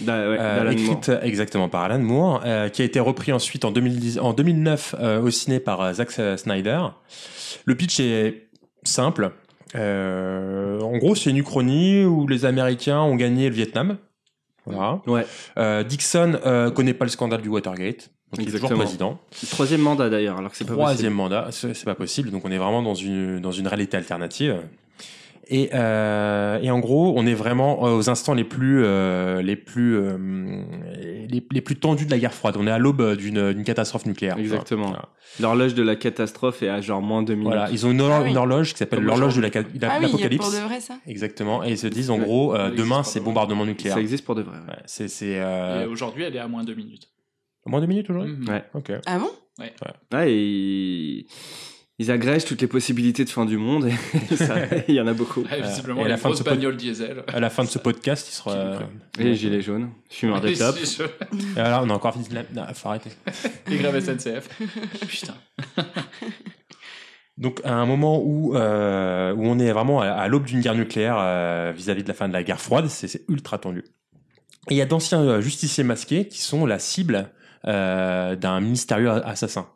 Da- ouais, Euh, écrite exactement par Alan Moore, euh, qui a été repris ensuite en, 2010, en 2009 euh, au ciné par euh, Zack Snyder. Le pitch est simple. Euh, en gros, c'est une uchronie où les Américains ont gagné le Vietnam. Voilà. Ouais. Euh, Dixon euh, connaît pas le scandale du Watergate. Donc il est toujours Exactement. président. Troisième mandat d'ailleurs, alors que c'est pas Troisième possible. mandat, c'est pas possible. Donc on est vraiment dans une dans une réalité alternative. Et, euh, et en gros, on est vraiment euh, aux instants les plus euh, les plus euh, les, les plus tendus de la guerre froide. On est à l'aube d'une catastrophe nucléaire. Exactement. Voilà. L'horloge de la catastrophe est à genre moins 2 minutes. Voilà, ils ont une, Ah oui. une horloge qui s'appelle l'horloge de la aujourd'hui. ca- Ah oui, l'apocalypse. pour de vrai, ça Exactement. Et ils se disent en gros, euh, demain c'est bombardement nucléaire. Ça existe pour de vrai. ouais. Ouais, c'est euh, aujourd'hui, elle est à moins de 2 minutes. Moins de minutes aujourd'hui. Mhm. Ouais. Ok. Ah bon? Ouais, et ils... agrègent toutes les possibilités de fin du monde. Et ça, il y en a beaucoup. Ouais, visiblement, et à il y la a fin de ce bagnole diesel. À la fin de ce podcast, il sera. euh, Et les gilets jaunes, fumeurs de top. Et alors, on a encore fini. Non, faut arrêter. Les grèves SNCF. Putain. Donc à un moment où, euh, où on est vraiment à, à l'aube d'une guerre nucléaire euh, vis-à-vis de la fin de la guerre froide, c'est c'est ultra tendu. Et il y a d'anciens euh, justiciers masqués qui sont la cible euh, d'un mystérieux assassin.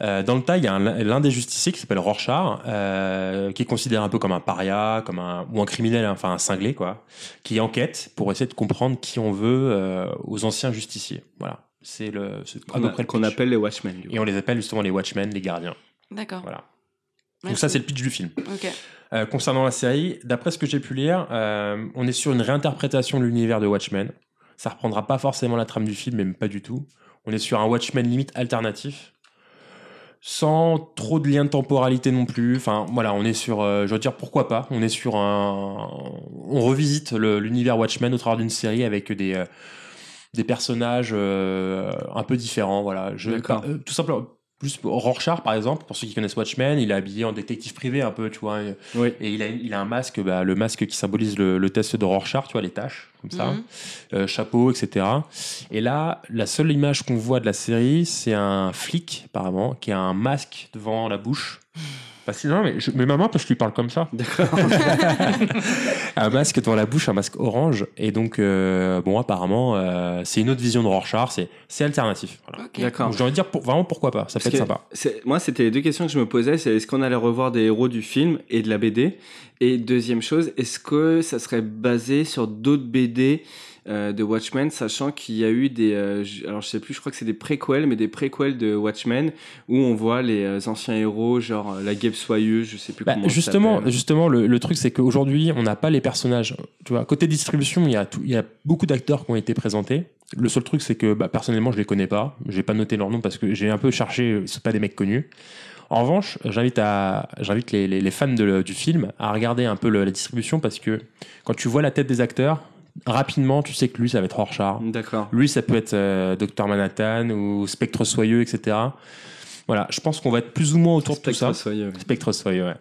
Euh, dans le tas, il y a un- l'un des justiciers qui s'appelle Rorschach, euh, qui est considéré un peu comme un paria, comme un ou un criminel, enfin un cinglé quoi, qui enquête pour essayer de comprendre qui on veut euh, aux anciens justiciers. Voilà, c'est le c'est à Qu'on peu a- près le qu'on appelle les Watchmen. Et on les appelle justement les Watchmen, les gardiens. D'accord. Voilà. Donc ça, c'est le pitch du film. Euh, concernant la série, d'après ce que j'ai pu lire, euh, on est sur une réinterprétation de l'univers de Watchmen. Ça reprendra pas forcément la trame du film, même pas du tout. On est sur un Watchmen limite alternatif, sans trop de lien de temporalité non plus. Enfin, voilà, on est sur, euh, je veux dire, pourquoi pas On est sur un, on revisite l'univers Watchmen au travers d'une série avec des euh, des personnages euh, un peu différents. Voilà, je, tout simplement. Plus pour Rorschach, par exemple, pour ceux qui connaissent Watchmen, il est habillé en détective privé un peu, tu vois. Oui. Et il a, il a un masque, bah, le masque qui symbolise le, le test de Rorschach, tu vois, les taches, comme ça, Mhm. Euh, chapeau, etc. Et là, la seule image qu'on voit de la série, c'est un flic, apparemment, qui a un masque devant la bouche. Parce que, non, mais, je, mais maman, parce que je lui parle comme ça. D'accord. un masque devant la bouche, un masque orange. Et donc, euh, bon, apparemment, euh, c'est une autre vision de Rorschach, c'est, c'est alternatif. Voilà. D'accord. Donc, j'ai envie de dire, pour- vraiment, pourquoi pas? Ça peut Parce être que sympa. c'est- Moi, c'était les deux questions que je me posais. C'est est-ce qu'on allait revoir des héros du film et de la BD Et deuxième chose, est-ce que ça serait basé sur d'autres BD euh, de Watchmen, sachant qu'il y a eu des, euh, alors je sais plus, je crois que c'est des préquels, mais des préquels de Watchmen où on voit les euh, anciens héros, genre la guêpe soyeuse, je sais plus Bah, comment. justement, justement, le, le truc, c'est qu'aujourd'hui, on n'a pas les personnages. Tu vois, côté distribution, il y a, tout- il y a beaucoup d'acteurs qui ont été présentés. Le seul truc, c'est que bah, personnellement, je les connais pas. J'ai pas noté leur nom parce que j'ai un peu cherché. C'est pas des mecs connus. En revanche, j'invite à, j'invite les, les- les fans de- du film à regarder un peu le- la distribution parce que quand tu vois la tête des acteurs, rapidement, tu sais que lui, ça va être Rorschach. D'accord. Lui, ça peut être euh, Docteur Manhattan ou Spectre Soyeux, etc. Voilà, je pense qu'on va être plus ou moins autour de tout ça. Spectre soyeux. Spectre Soyeux, ouais.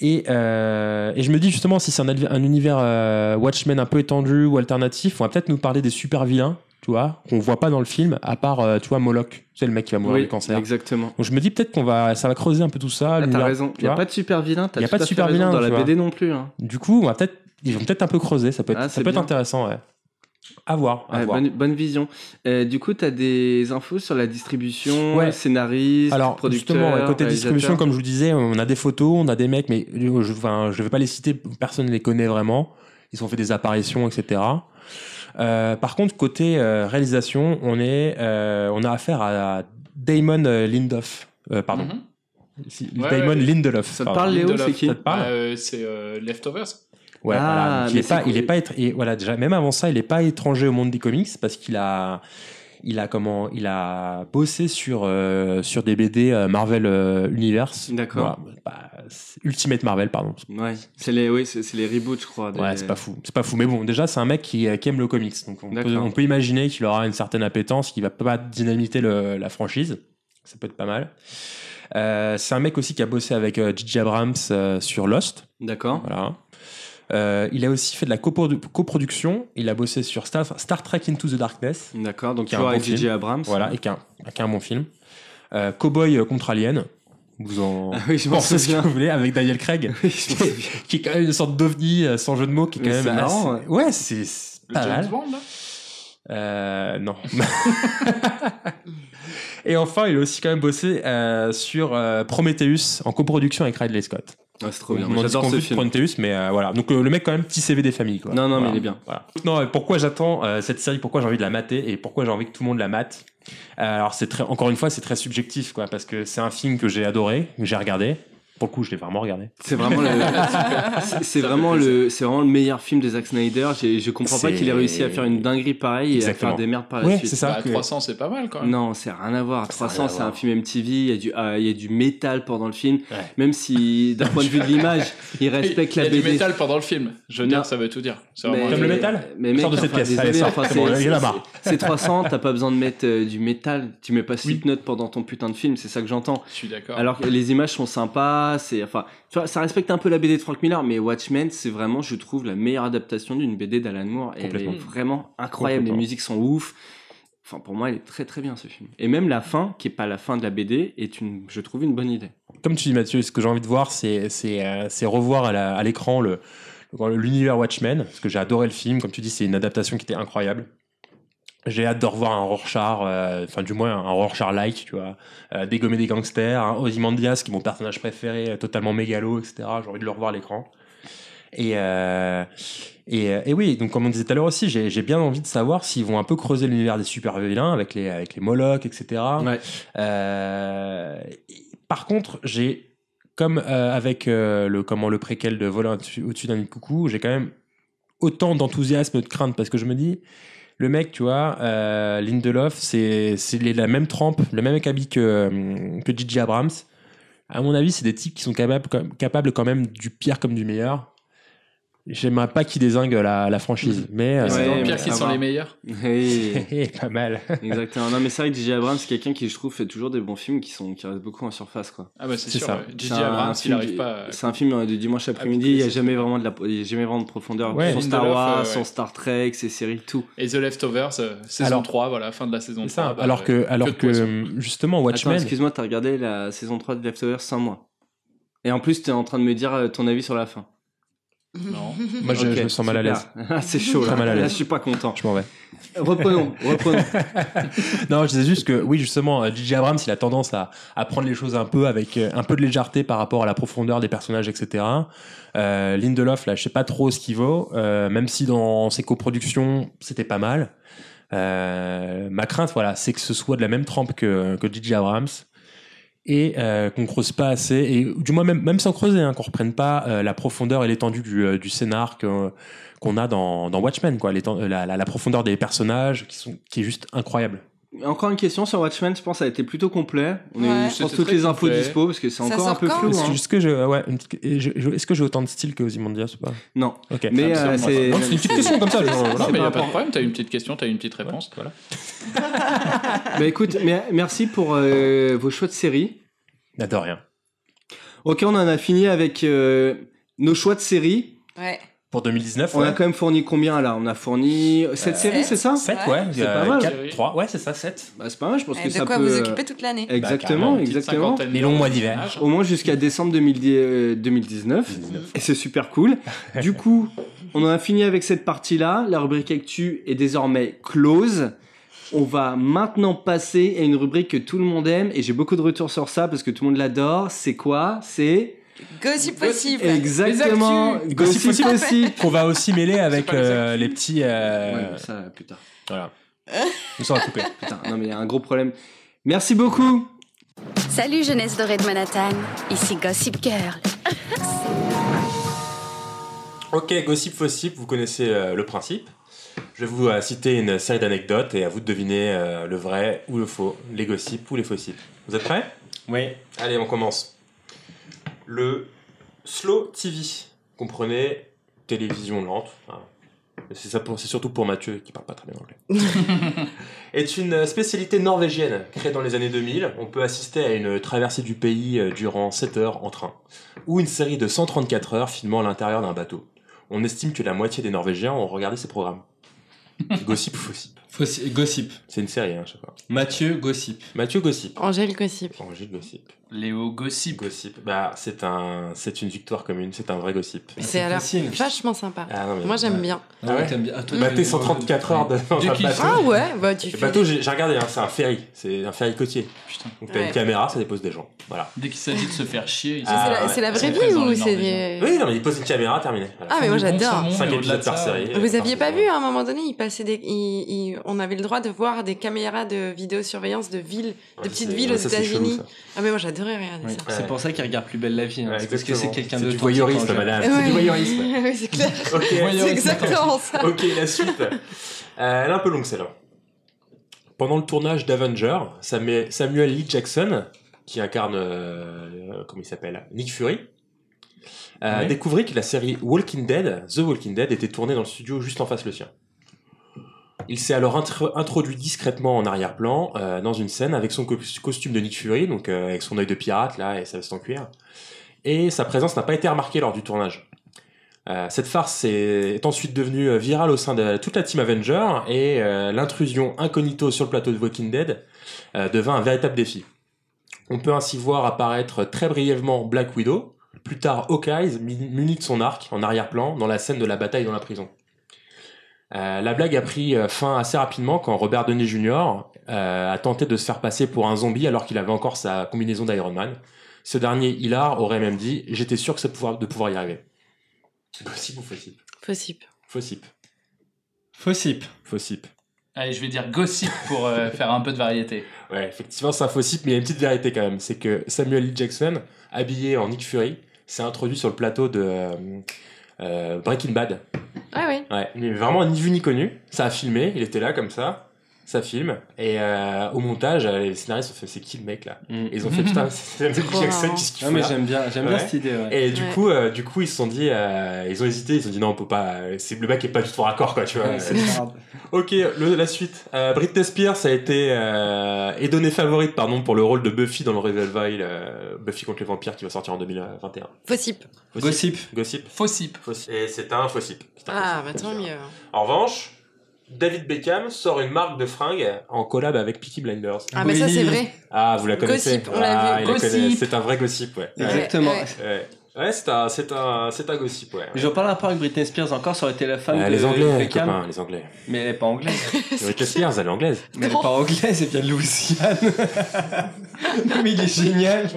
Et, euh, et je me dis justement, si c'est un, un univers euh, Watchmen un peu étendu ou alternatif, on va peut-être nous parler des super vilains, tu vois, qu'on voit pas dans le film, à part, euh, tu vois, Moloch, c'est le mec qui va mourir Oui, du cancer. exactement. Donc je me dis peut-être qu'on va, ça va creuser un peu tout ça. Ah, t'as raison. Il n'y a pas de super vilain. Y a pas de super vilain, dans la. BD non plus. Hein. Du coup, on va peut-être, ils vont peut-être un peu creuser, ça peut être, Ah, ça peut être intéressant, ouais. À voir, à Ouais, voir. bonne, bonne vision. Euh, du coup, tu as des infos sur la distribution, Ouais. scénariste, Alors, producteur, justement, côté distribution, comme je vous disais, on a des photos, on a des mecs, mais je, enfin, je vais pas les citer, personne ne les connaît vraiment. Ils ont fait des apparitions, etc. Euh, par contre, côté euh, réalisation, on, est, euh, on a affaire à Damon Lindelof. Euh, pardon. Mhm. Si- Ouais, Damon ouais. Lindelof. Ça te parle, Léo. C'est qui Ça te parle euh, C'est euh, Leftovers. Ouais, Ah, voilà. Il mais est c'est pas, cool. il est pas être, et voilà, déjà, même avant ça, il est pas étranger au monde des comics parce qu'il a, il a comment, il a bossé sur, euh, sur des BD euh, Marvel euh, Universe. D'accord. Voilà, bah, Ultimate Marvel, pardon. Ouais, c'est les, oui, c'est les reboots, je crois. des- Ouais, c'est pas fou. C'est pas fou. Mais bon, déjà, c'est un mec qui, qui aime le comics. Donc, on peut, D'accord. on peut imaginer qu'il aura une certaine appétence, qu'il va pas dynamiter le- la franchise. Ça peut être pas mal. Euh, c'est un mec aussi qui a bossé avec J.J. Abrams sur Lost. D'accord. Voilà. Euh, il a aussi fait de la coprodu- coproduction. Il a bossé sur Star, Star Trek Into the Darkness. D'accord, donc qui est toujours un bon avec J.J. film. Abrams. Voilà, et qui est un, qui est un bon film. Euh, Cowboy contre Alien. Vous en Ah oui, je m'en pensez ce que vous voulez avec Daniel Craig, Oui, qui est quand même une sorte d'ovni euh, sans jeu de mots, qui est quand Mais même c'est marrant, assez- Ouais, c'est pas mal. Bond, là? Euh, non. Et enfin, il a aussi quand même bossé euh, sur euh, Prometheus en coproduction avec Ridley Scott. Ah, c'est trop bien. J'adore ce film. Prometheus, mais euh, voilà. Donc euh, le mec quand même petit CV des familles. Quoi. Non, non, mais il est bien. Voilà. Non, pourquoi j'attends euh, cette série? Pourquoi j'ai envie de la mater? Et pourquoi j'ai envie que tout le monde la mate? Alors c'est très, encore une fois, c'est très subjectif, quoi, parce que c'est un film que j'ai adoré, que j'ai regardé. Pour le coup, je l'ai vraiment regardé. C'est vraiment le, c'est- vraiment le, c'est vraiment le meilleur film de Zack Snyder. J'ai- Je comprends pas qu'il ait réussi à faire une dinguerie pareille et à Exactement. faire des merdes par la Ouais, suite. c'est ça. Bah, que- 300, c'est pas mal quand même. Non, c'est rien à voir. Ça a 300, rien à c'est voir. un film MTV. Il y a du, ah, il y a du métal pendant le film. Ouais. Même si, d'un point de vue de l'image, il respecte il y la a du métal pendant le film. Je veux Non. dire, ça veut tout dire. C'est vraiment Comme le métal Mais mec, Sors de cette enfin, pièce. désolé, Allez, sors. enfin, C'est bon, il y en a c'est- marre. C'est 300, t'as pas besoin de mettre euh, du métal. Tu mets pas. Slipknot pendant ton putain de film. C'est ça que j'entends. Je suis d'accord. Alors que les images sont sympas, c'est enfin, tu vois, ça respecte un peu la BD de Frank Miller, mais Watchmen, c'est vraiment, je trouve, la meilleure adaptation d'une BD d'Alan Moore. Et elle est vraiment incroyable. Les musiques sont ouf. Enfin, pour moi, elle est très très bien ce film. Et même la fin, qui est pas la fin de la BD, est une, je trouve, une bonne idée. Comme tu dis, Mathieu, ce que j'ai envie de voir, c'est c'est euh, revoir à l'écran le- l'univers Watchmen, parce que j'ai adoré le film. Comme tu dis, c'est une adaptation qui était incroyable. J'ai hâte de revoir un Rorschach, euh, enfin du moins un Rorschach-like, tu vois, euh, dégommer des gangsters, un Ozymandias qui est mon personnage préféré, euh, totalement mégalo, etc. J'ai envie de le revoir à l'écran. Et, euh, et, et oui, donc comme on disait tout à l'heure aussi, j'ai bien envie de savoir s'ils vont un peu creuser l'univers des super vilains avec les avec les Molochs, etc. Ouais. Par contre, j'ai comme avec le comment le préquel de Volant au-dessus d'un coucou, j'ai quand même autant d'enthousiasme et de crainte parce que je me dis le mec, tu vois, euh, Lindelof, c'est la même trempe, le même acabit que euh, que J.J. Abrams. À mon avis, c'est des types qui sont capables quand même du pire comme du meilleur. J'aimerais pas qu'ils désinguent la, la franchise, mais Mais c'est Ouais, le mais pire qui à sont les meilleurs. Pas mal. Exactement. Non, mais c'est vrai que J.J. Abrams, c'est quelqu'un qui, je trouve, fait toujours des bons films qui sont, qui restent beaucoup en surface, quoi. Ah bah c'est C'est sûr. C'est J.J. un Abrams, il film arrive du- pas. à- C'est un film euh, de dimanche après-midi. Il n'y a jamais vraiment de la, il y a jamais vraiment de profondeur. Ouais. son Star Wars, euh, son. Star Trek, ses séries, tout. Et The Leftovers, euh, saison Alors- 3, voilà, fin de la saison C'est 3. ça. bah, alors que, alors que, poisson. justement, Watchmen. excuse-moi, t'as regardé la saison 3 de Leftovers sans moi. Et en plus, t'es en train de me dire euh, ton avis sur la fin. Non. Moi, je, me sens mal à l'aise. Ah, c'est chaud, là. Très mal à l'aise. Là, je suis pas content. Je m'en vais. Reprenons, reprenons. Non, je disais juste que oui, justement, euh, J.J. Abrams, il a tendance à, à prendre les choses un peu avec euh, un peu de légèreté par rapport à la profondeur des personnages, etc. Euh, Lindelof, là, je sais pas trop ce qu'il vaut, euh, même si dans ses coproductions, c'était pas mal. Euh, ma crainte, voilà, c'est que ce soit de la même trempe que, que J.J. Abrams et euh, qu'on creuse pas assez, et du moins même, même sans creuser, hein, qu'on reprenne pas euh, la profondeur et l'étendue du, euh, du scénar qu'on a dans, dans Watchmen, quoi, l'étend- la, la, la profondeur des personnages qui, sont, qui est juste incroyable. Encore une question sur Watchmen, je pense que ça a été plutôt complet. On a eu, Ouais. je pense, toutes les infos complet. dispo parce que c'est encore un peu flou. Est-ce hein. que, est-ce que je, ouais, est-ce que j'ai autant de style que Ozymandias ou pas? Non. Ok. Mais Absolument euh, pas. c'est. Non, c'est une petite question comme ça. genre. Non, mais il par a pas de problème, t'as une petite question, t'as une petite réponse. Voilà. Bah écoute, mer- merci pour euh, vos choix de séries. Ah, De rien. Ok, on en a fini avec euh, nos choix de séries. Ouais. Pour 2019, On ouais. a quand même fourni combien là? On a fourni 7 séries, c'est ça? 7, Ouais. ouais. C'est pas mal. 4, 3, ouais, c'est ça, 7. bah, C'est pas mal, je pense Et que de ça quoi peut. vous occuper toute l'année. Exactement, petite exactement. cinquantaine Les longs mois d'hiver. Au moins jusqu'à décembre 2010, euh, 2019. Et c'est super cool. du coup, on en a fini avec cette partie-là. La rubrique Actu est désormais close. On va maintenant passer à une rubrique que tout le monde aime et j'ai beaucoup de retours sur ça parce que tout le monde l'adore. C'est quoi? C'est Gossip possible. exactement. Gossip Gossip possible. Qu'on va aussi mêler avec euh, les petits. euh, Ouais, ça plus tard. Voilà. Nous sommes à couper. Putain, non mais il y a un gros problème. Merci beaucoup. Salut jeunesse dorée de Manhattan, ici Gossip Girl. Ok, Gossip Fossip, vous connaissez euh, le principe. Je vais vous citer une série d'anecdotes et à vous de deviner euh, le vrai ou le faux, les gossips ou les fossiles. Vous êtes prêts? Oui. Allez, on commence. Le slow TV, comprenez télévision lente. hein. C'est ça pour- c'est surtout pour Mathieu qui parle pas très bien anglais. est une spécialité norvégienne créée dans les années 2000. On peut assister à une traversée du pays euh, durant 7 heures en train, ou une série de 134 heures filmant à l'intérieur d'un bateau. On estime que la moitié des Norvégiens ont regardé ces programmes. Gossip ou Fossip Fossi- Gossip. C'est une série, hein, je sais pas. Mathieu Gossip. Mathieu Gossip. Angèle Gossip. Angèle Gossip. Léo Gossip. Gossip. Bah, c'est un, c'est une victoire commune, c'est un vrai gossip. C'est facile. vachement sympa. Ah, non, mais- Moi j'aime Ouais. bien. Ah ouais, ouais t'aimes bien. Ah, toi, Bah, tu- t'es 134 heures de- dans Du un kiff. bateau. Ah ouais, bah tu Le fais. bateau, j'ai j'ai regardé, hein, c'est un ferry. C'est un ferry côtier. Putain. Donc t'as Ouais. une caméra, ça dépose des gens. Voilà. Dès qu'il s'agit de se faire chier, ils Ah, C'est la, ouais. c'est la vraie vie ou les c'est Norvégiens. des. Oui, non, mais il pose une caméra, terminé. Voilà. Ah mais moi j'adore. au-delà épisodes de par ça, série. Vous aviez pas vu à un moment donné, il passait des, il- il- on avait le droit de voir des caméras de vidéosurveillance de villes, Ouais, de petites villes ouais, aux États-Unis. Ah mais moi j'adorais regarder Oui, ça. C'est pour ça qu'il regarde plus belle la vie. hein. Ouais, c'est parce que c'est quelqu'un de du voyeurisme, madame. C'est du voyeurisme. oui, c'est clair. Ok, C'est exactement ça. ok, la suite. Euh, elle est un peu longue celle-là. Pendant le tournage d'Avenger, Samuel Samuel Lee Jackson, qui incarne, euh, comment il s'appelle, Nick Fury, euh, Ouais. découvrit que la série Walking Dead, The Walking Dead, était tournée dans le studio juste en face le sien. Il s'est alors intro- introduit discrètement en arrière-plan euh, dans une scène avec son co- costume de Nick Fury, donc euh, avec son œil de pirate là et sa veste en cuir. Et sa présence n'a pas été remarquée lors du tournage. Euh, cette farce est, ensuite devenue virale au sein de toute la team Avenger et l'intrusion incognito sur le plateau de Walking Dead devint un véritable défi. On peut ainsi voir apparaître très brièvement Black Widow, plus tard Hawkeye muni de son arc en arrière-plan dans la scène de la bataille dans la prison. Euh, la blague a pris euh, fin assez rapidement quand Robert Downey Jr. euh, a tenté de se faire passer pour un zombie alors qu'il avait encore sa combinaison d'Iron Man. Ce dernier, Hilar, aurait même dit « J'étais sûr que ça pouvoir, de pouvoir y arriver ». Gossip ou Fossip Possible. Fossip. Fossip. Fossip. Allez, je vais dire Gossip pour euh, faire un peu de variété. Ouais, effectivement, c'est un Fossip, mais il y a une petite vérité quand même. C'est que Samuel L. Jackson, habillé en Nick Fury, s'est introduit sur le plateau de Breaking Bad. Ah oui. Ouais, mais vraiment ni vu ni connu. Ça a filmé, il était là comme ça. Ça filme. Et euh, au montage, euh, les scénaristes ont fait c'est qui le mec là Mm. Et Ils ont fait putain, c'est Samuel L. Trop Jackson, qu'est-ce qu'il Ah, fout mais j'aime bien, j'aime bien cette idée. ouais. Et du Ouais. coup, euh, du coup, ils se sont dit, euh, ils ont hésité, ils se sont dit non, on peut pas. C'est le mec est pas du tout raccord quoi, tu vois. Ok, le- la suite. Euh, Britney Spears a été euh, est donnée favorite pardon pour le rôle de Buffy dans le Revival euh, Buffy contre les vampires qui va sortir en 2021. Possible. Gossip. Gossip. Fossip. Fossip. Et c'est un Fossip. C'est un Ah Fossip. bah tant mieux. En revanche, David Beckham sort une marque de fringues en collab avec Peaky Blinders. Ah mais ça c'est vrai. Ah, vous la connaissez Gossip, on l'a ah, la. C'est un vrai gossip, ouais. Exactement. Ouais, ouais. Ouais, c'est un, c'est un, c'est un gossip, ouais. J'en parle un peu avec Britney Spears encore, ça aurait été la femme Ouais, de les Anglais, Beckham. les Anglais. Mais elle est pas anglaise. Britney Spears, elle est anglaise. Mais elle est pas anglaise, elle vient de Louisiane. mais il est génial.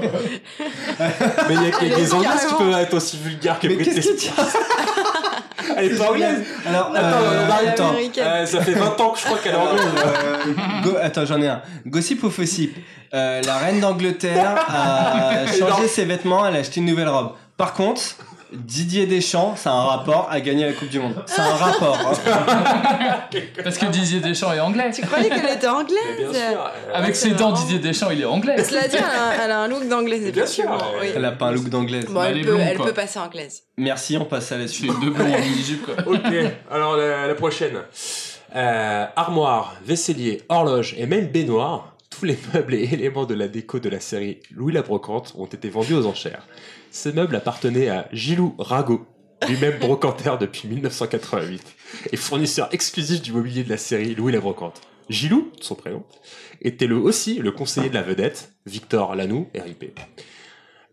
Mais il y a, a des Anglaises qui peuvent être aussi vulgaires que Mais Britney que Spears. Elle est pas anglaise. Alors, Attends, euh, attends. Euh, ça fait 20 ans que je crois qu'elle est anglaise. Euh, go- attends, j'en ai un. Gossip ou Fossip Euh, La reine d'Angleterre a changé ses vêtements, elle a acheté une nouvelle robe. Par contre, Didier Deschamps, ça a un rapport à gagner la Coupe du Monde. C'est un rapport. hein. Parce que Didier Deschamps est anglais. Tu croyais qu'elle était anglaise Mais bien sûr. euh, Avec ses dents. Didier Deschamps, il est anglais. Cela dit, elle a, elle a un look d'anglaise, Bien sûr, effectivement. ouais. oui. Elle a pas un look d'anglaise. Bon, elle, elle est peut, blonde, elle quoi. peut passer anglaise. Merci, on passe à la suite. deux blonds en mini-jupe, quoi. Ok, alors la, la prochaine. Euh, armoire, vaisselier, horloge et même baignoire, tous les meubles et éléments de la déco de la série Louis la Brocante ont été vendus aux enchères. Ces meubles appartenaient à Gilou Rago, lui-même brocanteur depuis 1988 et fournisseur exclusif du mobilier de la série Louis la Brocante. Gilou, son prénom, était le, aussi le conseiller de la vedette, Victor Lanoux, RIP,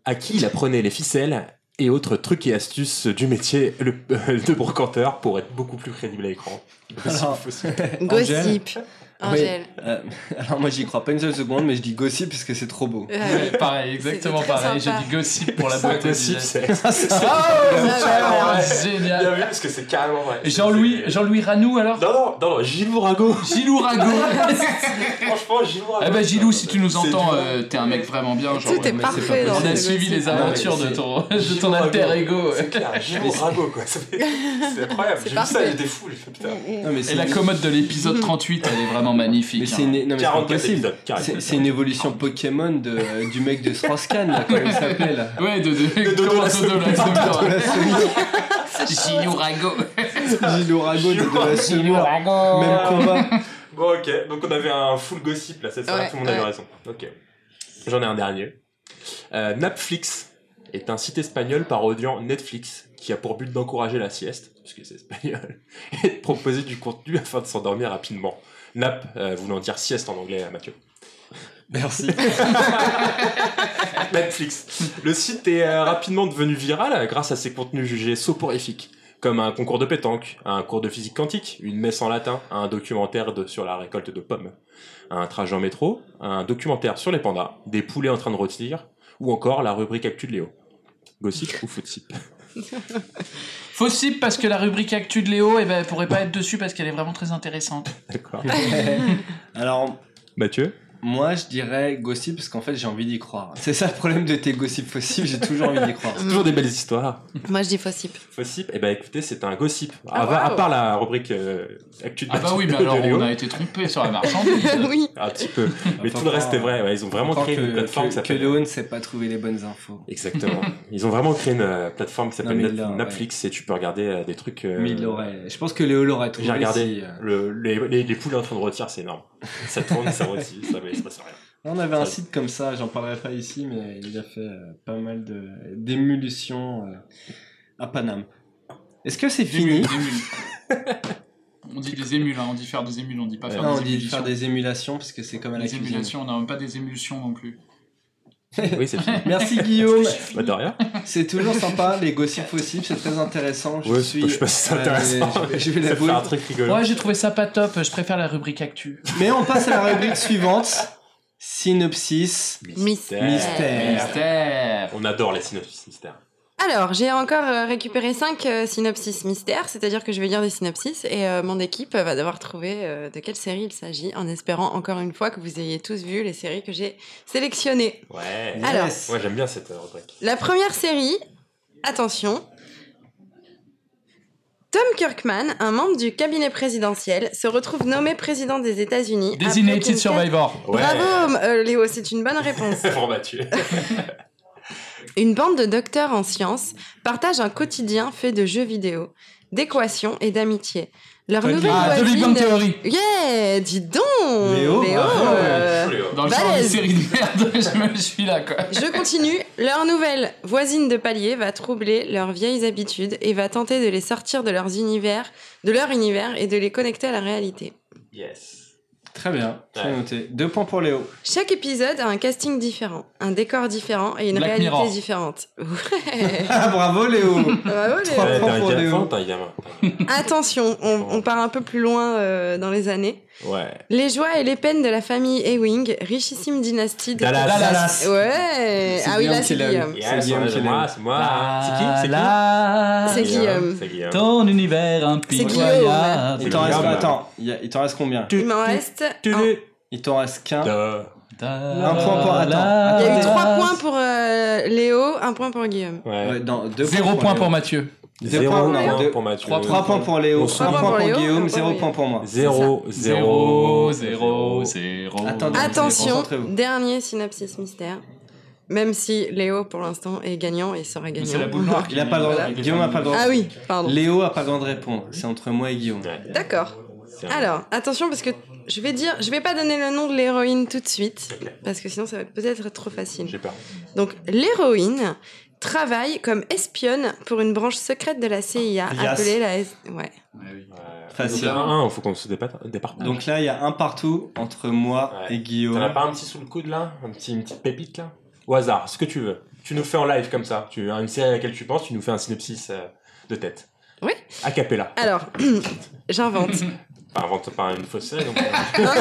à qui il apprenait les ficelles et autres trucs et astuces du métier le- de brocanteur pour être beaucoup plus crédible à l'écran. Alors, Gossip. Angèle. Oui, euh, alors moi j'y crois pas une seule seconde, mais je dis gossip parce que c'est trop beau. Ah Ouais, oui. pareil, exactement pareil. J'ai sympa. dit gossip pour la C'est un beauté. gossip, c'est Ah, voilà. génial. Bien vu, parce que c'est carrément vrai. Jean-Louis, Jean-Louis Ranou alors? Non, non, non, non, Gilou Rago. Gilou Rago. Franchement, Gilou Rago. Eh ben Gilou, si tu nous entends, euh, t'es un mec vraiment bien. Genre, Tout est parfait on a suivi les aventures de ton, de Gilou ton alter Rago. ego. Gilou Rago, quoi. C'est incroyable. C'est J'ai vu ça, j'étais fou, Et c'est la commode de l'épisode 38, elle est vraiment magnifique. Mais c'est hein. une, non, mais c'est pas 44 possible. épisodes, carrément. C'est c'est une évolution Pokémon de, du mec de Strauss-Kahn, là, comment il s'appelait là. Ouais, de, de, De Dodo comment la Dodo la De la. Gilles de, de. Même combat. Bon, ok. Donc on avait un full gossip là, c'est ça Ouais, Tout le monde avait ouais. raison. Ok. J'en ai un dernier. Euh, Netflix est un site espagnol parodiant Netflix qui a pour but d'encourager la sieste, puisque c'est espagnol, et de proposer du contenu afin de s'endormir rapidement. Nap, euh, voulant dire sieste en anglais, Mathieu. Merci. Netflix. Le site est euh, rapidement devenu viral euh, grâce à ses contenus jugés soporifiques, comme un concours de pétanque, un cours de physique quantique, une messe en latin, un documentaire de- sur la récolte de pommes, un trajet en métro, un documentaire sur les pandas, des poulets en train de rôtir, ou encore la rubrique Actu de Léo. Gossip ou footsip Faussip parce que la rubrique Actu de Léo, eh ben, elle pourrait pas être dessus parce qu'elle est vraiment très intéressante. D'accord. Alors, Mathieu? Moi, je dirais gossip parce qu'en fait, j'ai envie d'y croire. C'est ça le problème de tes gossips possibles, j'ai toujours envie d'y croire. C'est toujours des belles histoires. Moi, je dis Fossip. Fossip, eh ben écoutez, c'est un gossip. Ah, à, à part la rubrique euh, Actu de Ah bah oui, mais de alors Léo. on a été trompé sur la marchandise. oui. Un petit peu. Mais tout le reste est vrai. Ouais, ils ont vraiment créé que, une plateforme que, qui que s'appelle. Léo ne sait pas trouver les bonnes infos. Exactement. Ils ont vraiment créé une euh, plateforme qui s'appelle ouais. Netflix et tu peux regarder euh, des trucs. euh, Mais il l'aurait. Je pense que Léo l'aurait trouvé. J'ai regardé si, euh, le, les, les, les poules en train de rôtir, c'est énorme. Ça tourne, ça rôtit, ça mais il se passe rien. On avait un site comme ça, j'en parlerai pas ici, mais il a fait euh, pas mal de d'émulsions euh, à Paname. Est-ce que c'est Des fini émules, des émules. On dit des émules, hein, on dit faire des émules, on dit pas faire Non, on des dit émulations. faire des émulations parce que c'est comme à la Des cuisine. émulations, on n'a même pas des émulsions non plus. Oui, c'est fini. Merci Guillaume. Bah, de rien. C'est toujours sympa, les gossips possibles, c'est très intéressant. Je Ouais, suis. je sais pas si c'est intéressant. je vais- je vais Ça l'avouer. fait un truc rigolo. Ouais, j'ai trouvé ça pas top, je préfère la rubrique Actu. Mais on passe à la rubrique suivante. Synopsis. Mystère. Mystère. Mystère. On adore les synopsis mystères. Alors, j'ai encore euh, récupéré 5 synopsis mystères, c'est-à-dire que je vais lire des synopsis et euh, mon équipe va devoir trouver euh, de quelle série il s'agit, en espérant encore une fois que vous ayez tous vu les séries que j'ai sélectionnées. Ouais. Alors. Yes. Ouais, j'aime bien cette euh, rubrique. La première série, attention. Tom Kirkman, un membre du cabinet présidentiel, se retrouve nommé président des États-Unis. Designated Survivor. Ouais. Bravo, euh, Léo, c'est une bonne réponse. Pour Mathieu. Une bande de docteurs en sciences partage un quotidien fait de jeux vidéo, d'équations et d'amitié. Leur nouvelle Ah, voisine... Bang Theory. Yeah, dis donc Léo, bravo, euh, Léo. Dans le genre de série de merde, je me suis là quoi. Je continue. Leur nouvelle voisine de palier va troubler leurs vieilles habitudes et va tenter de les sortir de leurs univers, de leur univers et de les connecter à la réalité. Yes. Très bien, très Ouais. noté. Deux points pour Léo. Chaque épisode a un casting différent, un décor différent et une Black réalité Mirror. différente. Ouais. Ah, bravo Léo Bravo, Léo. Trois Ouais, points pour Léo. Attention, on, on part un peu plus loin euh, dans les années. Ouais. Les joies et les peines de la famille Ewing, richissime dynastie de... Dallas. Dallas. Ouais C'est Ah oui, là, c'est. Guillaume. Yeah, Guillaume c'est qui moi, c'est moi. C'est qui? C'est qui? Là, C'est Guillaume. C'est Guillaume. Ton univers impitoyable. Il t'en reste, attends, il t'en reste combien? Il m'en reste... Un. Il t'en reste qu'un. Un point pour- attends. Il y a eu Ah. 3 points pour euh, Léo, 1 point pour Guillaume. Ouais. Ouais, non, deux Zéro point Léo. pour Mathieu. Deux Zéro points, point non, deux- pour Mathieu. Trois Trois points pour Léo, On un se- point Un point pour Guillaume, point zéro pour point pour moi. Zéro, Zéro, zéro, zéro, zéro. Attendez. Attention, Concentrez-vous. dernier synopsis mystère. Même si Léo, pour l'instant, est gagnant et sera Mais C'est la gagnant. boule noire. Il a pas droit. Guillaume a pas le droit. Ah oui, pardon. Léo a pas le droit de répondre. C'est entre moi et Guillaume. D'accord. Alors, attention parce que je vais dire, je vais pas donner le nom de l'héroïne tout de suite parce que sinon ça va peut-être être trop facile. J'ai peur. Donc, l'héroïne travaille comme espionne pour une branche secrète de la CIA Alias. appelée la S... Ouais. Ouais, oui. Ouais. Facile. Donc, un, un, faut qu'on se départe. départe. Donc là, il y a un partout entre moi Ouais. et Guillaume. T'en as pas un petit sous le coude là? Un petit, Une petite pépite là? Au hasard, ce que tu veux. Tu nous fais en live comme ça. Tu as une série à laquelle tu penses, tu nous fais un synopsis euh, de tête. Oui. A cappella. Alors, j'invente. Invente pas une. Donc, Non, non, non, non.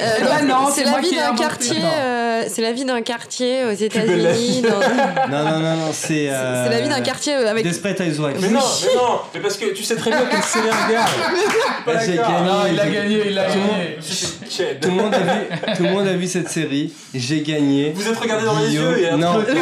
Euh, donc, non, c'est c'est la vie d'un quartier. Non. euh, c'est la vie d'un quartier aux États-Unis. Non, non, non, non, c'est. euh, C'est la vie d'un quartier euh, avec. Desperate Housewives. mais non, mais non, mais parce que tu sais très bien. Bah, j'ai d'accord. gagné. Non, il a gagné, il a Tout le monde- gagné. Tout le monde a vu, tout le monde a vu cette série. J'ai gagné. Vous êtes regardés dans les yeux et un non. euh, c'est.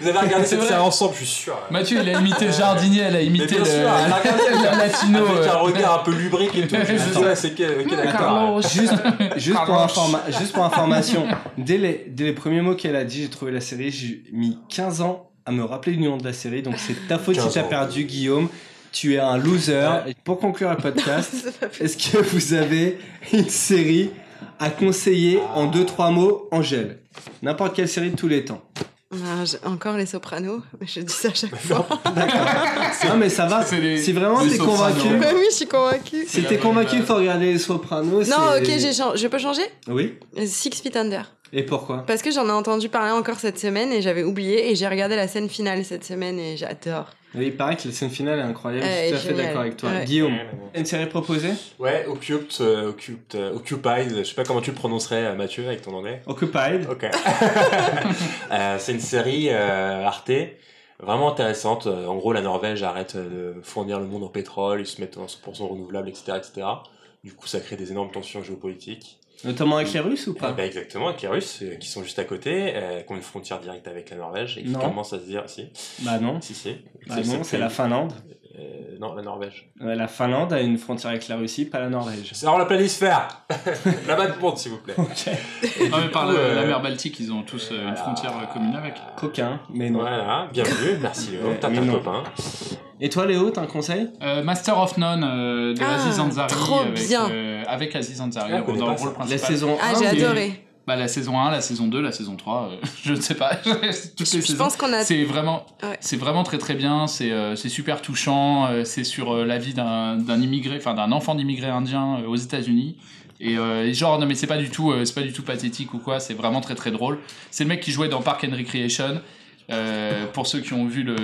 Vous avez regardé C'est cette série ensemble, je suis sûr. Mathieu, il a imité le jardinier, elle a Mais imité le, regardé latino. avec un euh. regard un peu lubrique et tout. C'est que, ok, d'accord. Carlos. Juste, juste, pour Carlos. informa- juste pour information, dès les, dès les premiers mots qu'elle a dit, j'ai trouvé la série. J'ai mis 15 ans à me rappeler du nom de la série. Donc c'est ta faute si 15 t'as ans. perdu, Guillaume. tu es un loser. Et pour conclure le podcast, est-ce que vous avez une série à conseiller en deux trois mots, Angèle? N'importe quelle série de tous les temps. Encore les sopranos, mais je dis ça à chaque fois. Non mais ça va. Les- Si vraiment t'es convaincu, oui, je suis convaincue. si t'es convaincu, il faut regarder les Sopranos. Non, ok, je peux changer? Oui. Six Feet Under. Et pourquoi Parce que j'en ai entendu parler encore cette semaine et j'avais oublié et j'ai regardé la scène finale cette semaine et j'adore. Oui, il paraît que la scène finale est incroyable. je suis tout à fait d'accord avec toi. Ouais. Guillaume, une série proposée Ouais, Occuped, euh, Occuped, euh, Occupied, je sais pas comment tu le prononcerais, euh, Mathieu, avec ton anglais. Occupied. Ok. Euh, c'est une série euh, Arte, vraiment intéressante. En gros, la Norvège arrête de fournir le monde en pétrole, ils se mettent en 100% renouvelable, etc., etc. Du coup, ça crée des énormes tensions géopolitiques. Notamment avec les Russes ou pas bah exactement, avec les Russes euh, qui sont juste à côté, euh, qui ont une frontière directe avec la Norvège et qui Non. commencent à se dire si, Bah non. si, si. Bah non, c'est la Finlande. Euh, non, la Norvège. Ouais, la Finlande a une frontière avec la Russie, pas la Norvège. C'est hors la planisphère La bas de monde, s'il vous plaît. Non, mais par coup, la, euh, la mer Baltique, ils ont tous euh, une frontière euh, commune avec. Coquin, mais non. Voilà, bienvenue, merci Léo, t'as plein de copains. Et toi, Léo, t'as un conseil? Euh, Master of None euh, de Ah, Aziz Ansari trop avec, bien. euh, avec Aziz Ansari Ah, dans le rôle ça. La principal. saison 1 Ah, j'ai adoré. Bah, la saison 1, la saison 2, la saison 3, euh, je ne sais pas. Toutes les Je saisons. pense qu'on a. C'est vraiment, Ouais. c'est vraiment très très bien. C'est euh, super touchant. euh, c'est sur la vie d'un immigré, enfin d'un enfant d'immigré indien aux États-Unis. Et et genre non mais c'est pas du tout, c'est pas du tout pathétique ou quoi. C'est vraiment très très drôle. C'est le mec qui jouait dans Park and Recreation. Pour ceux qui ont vu le,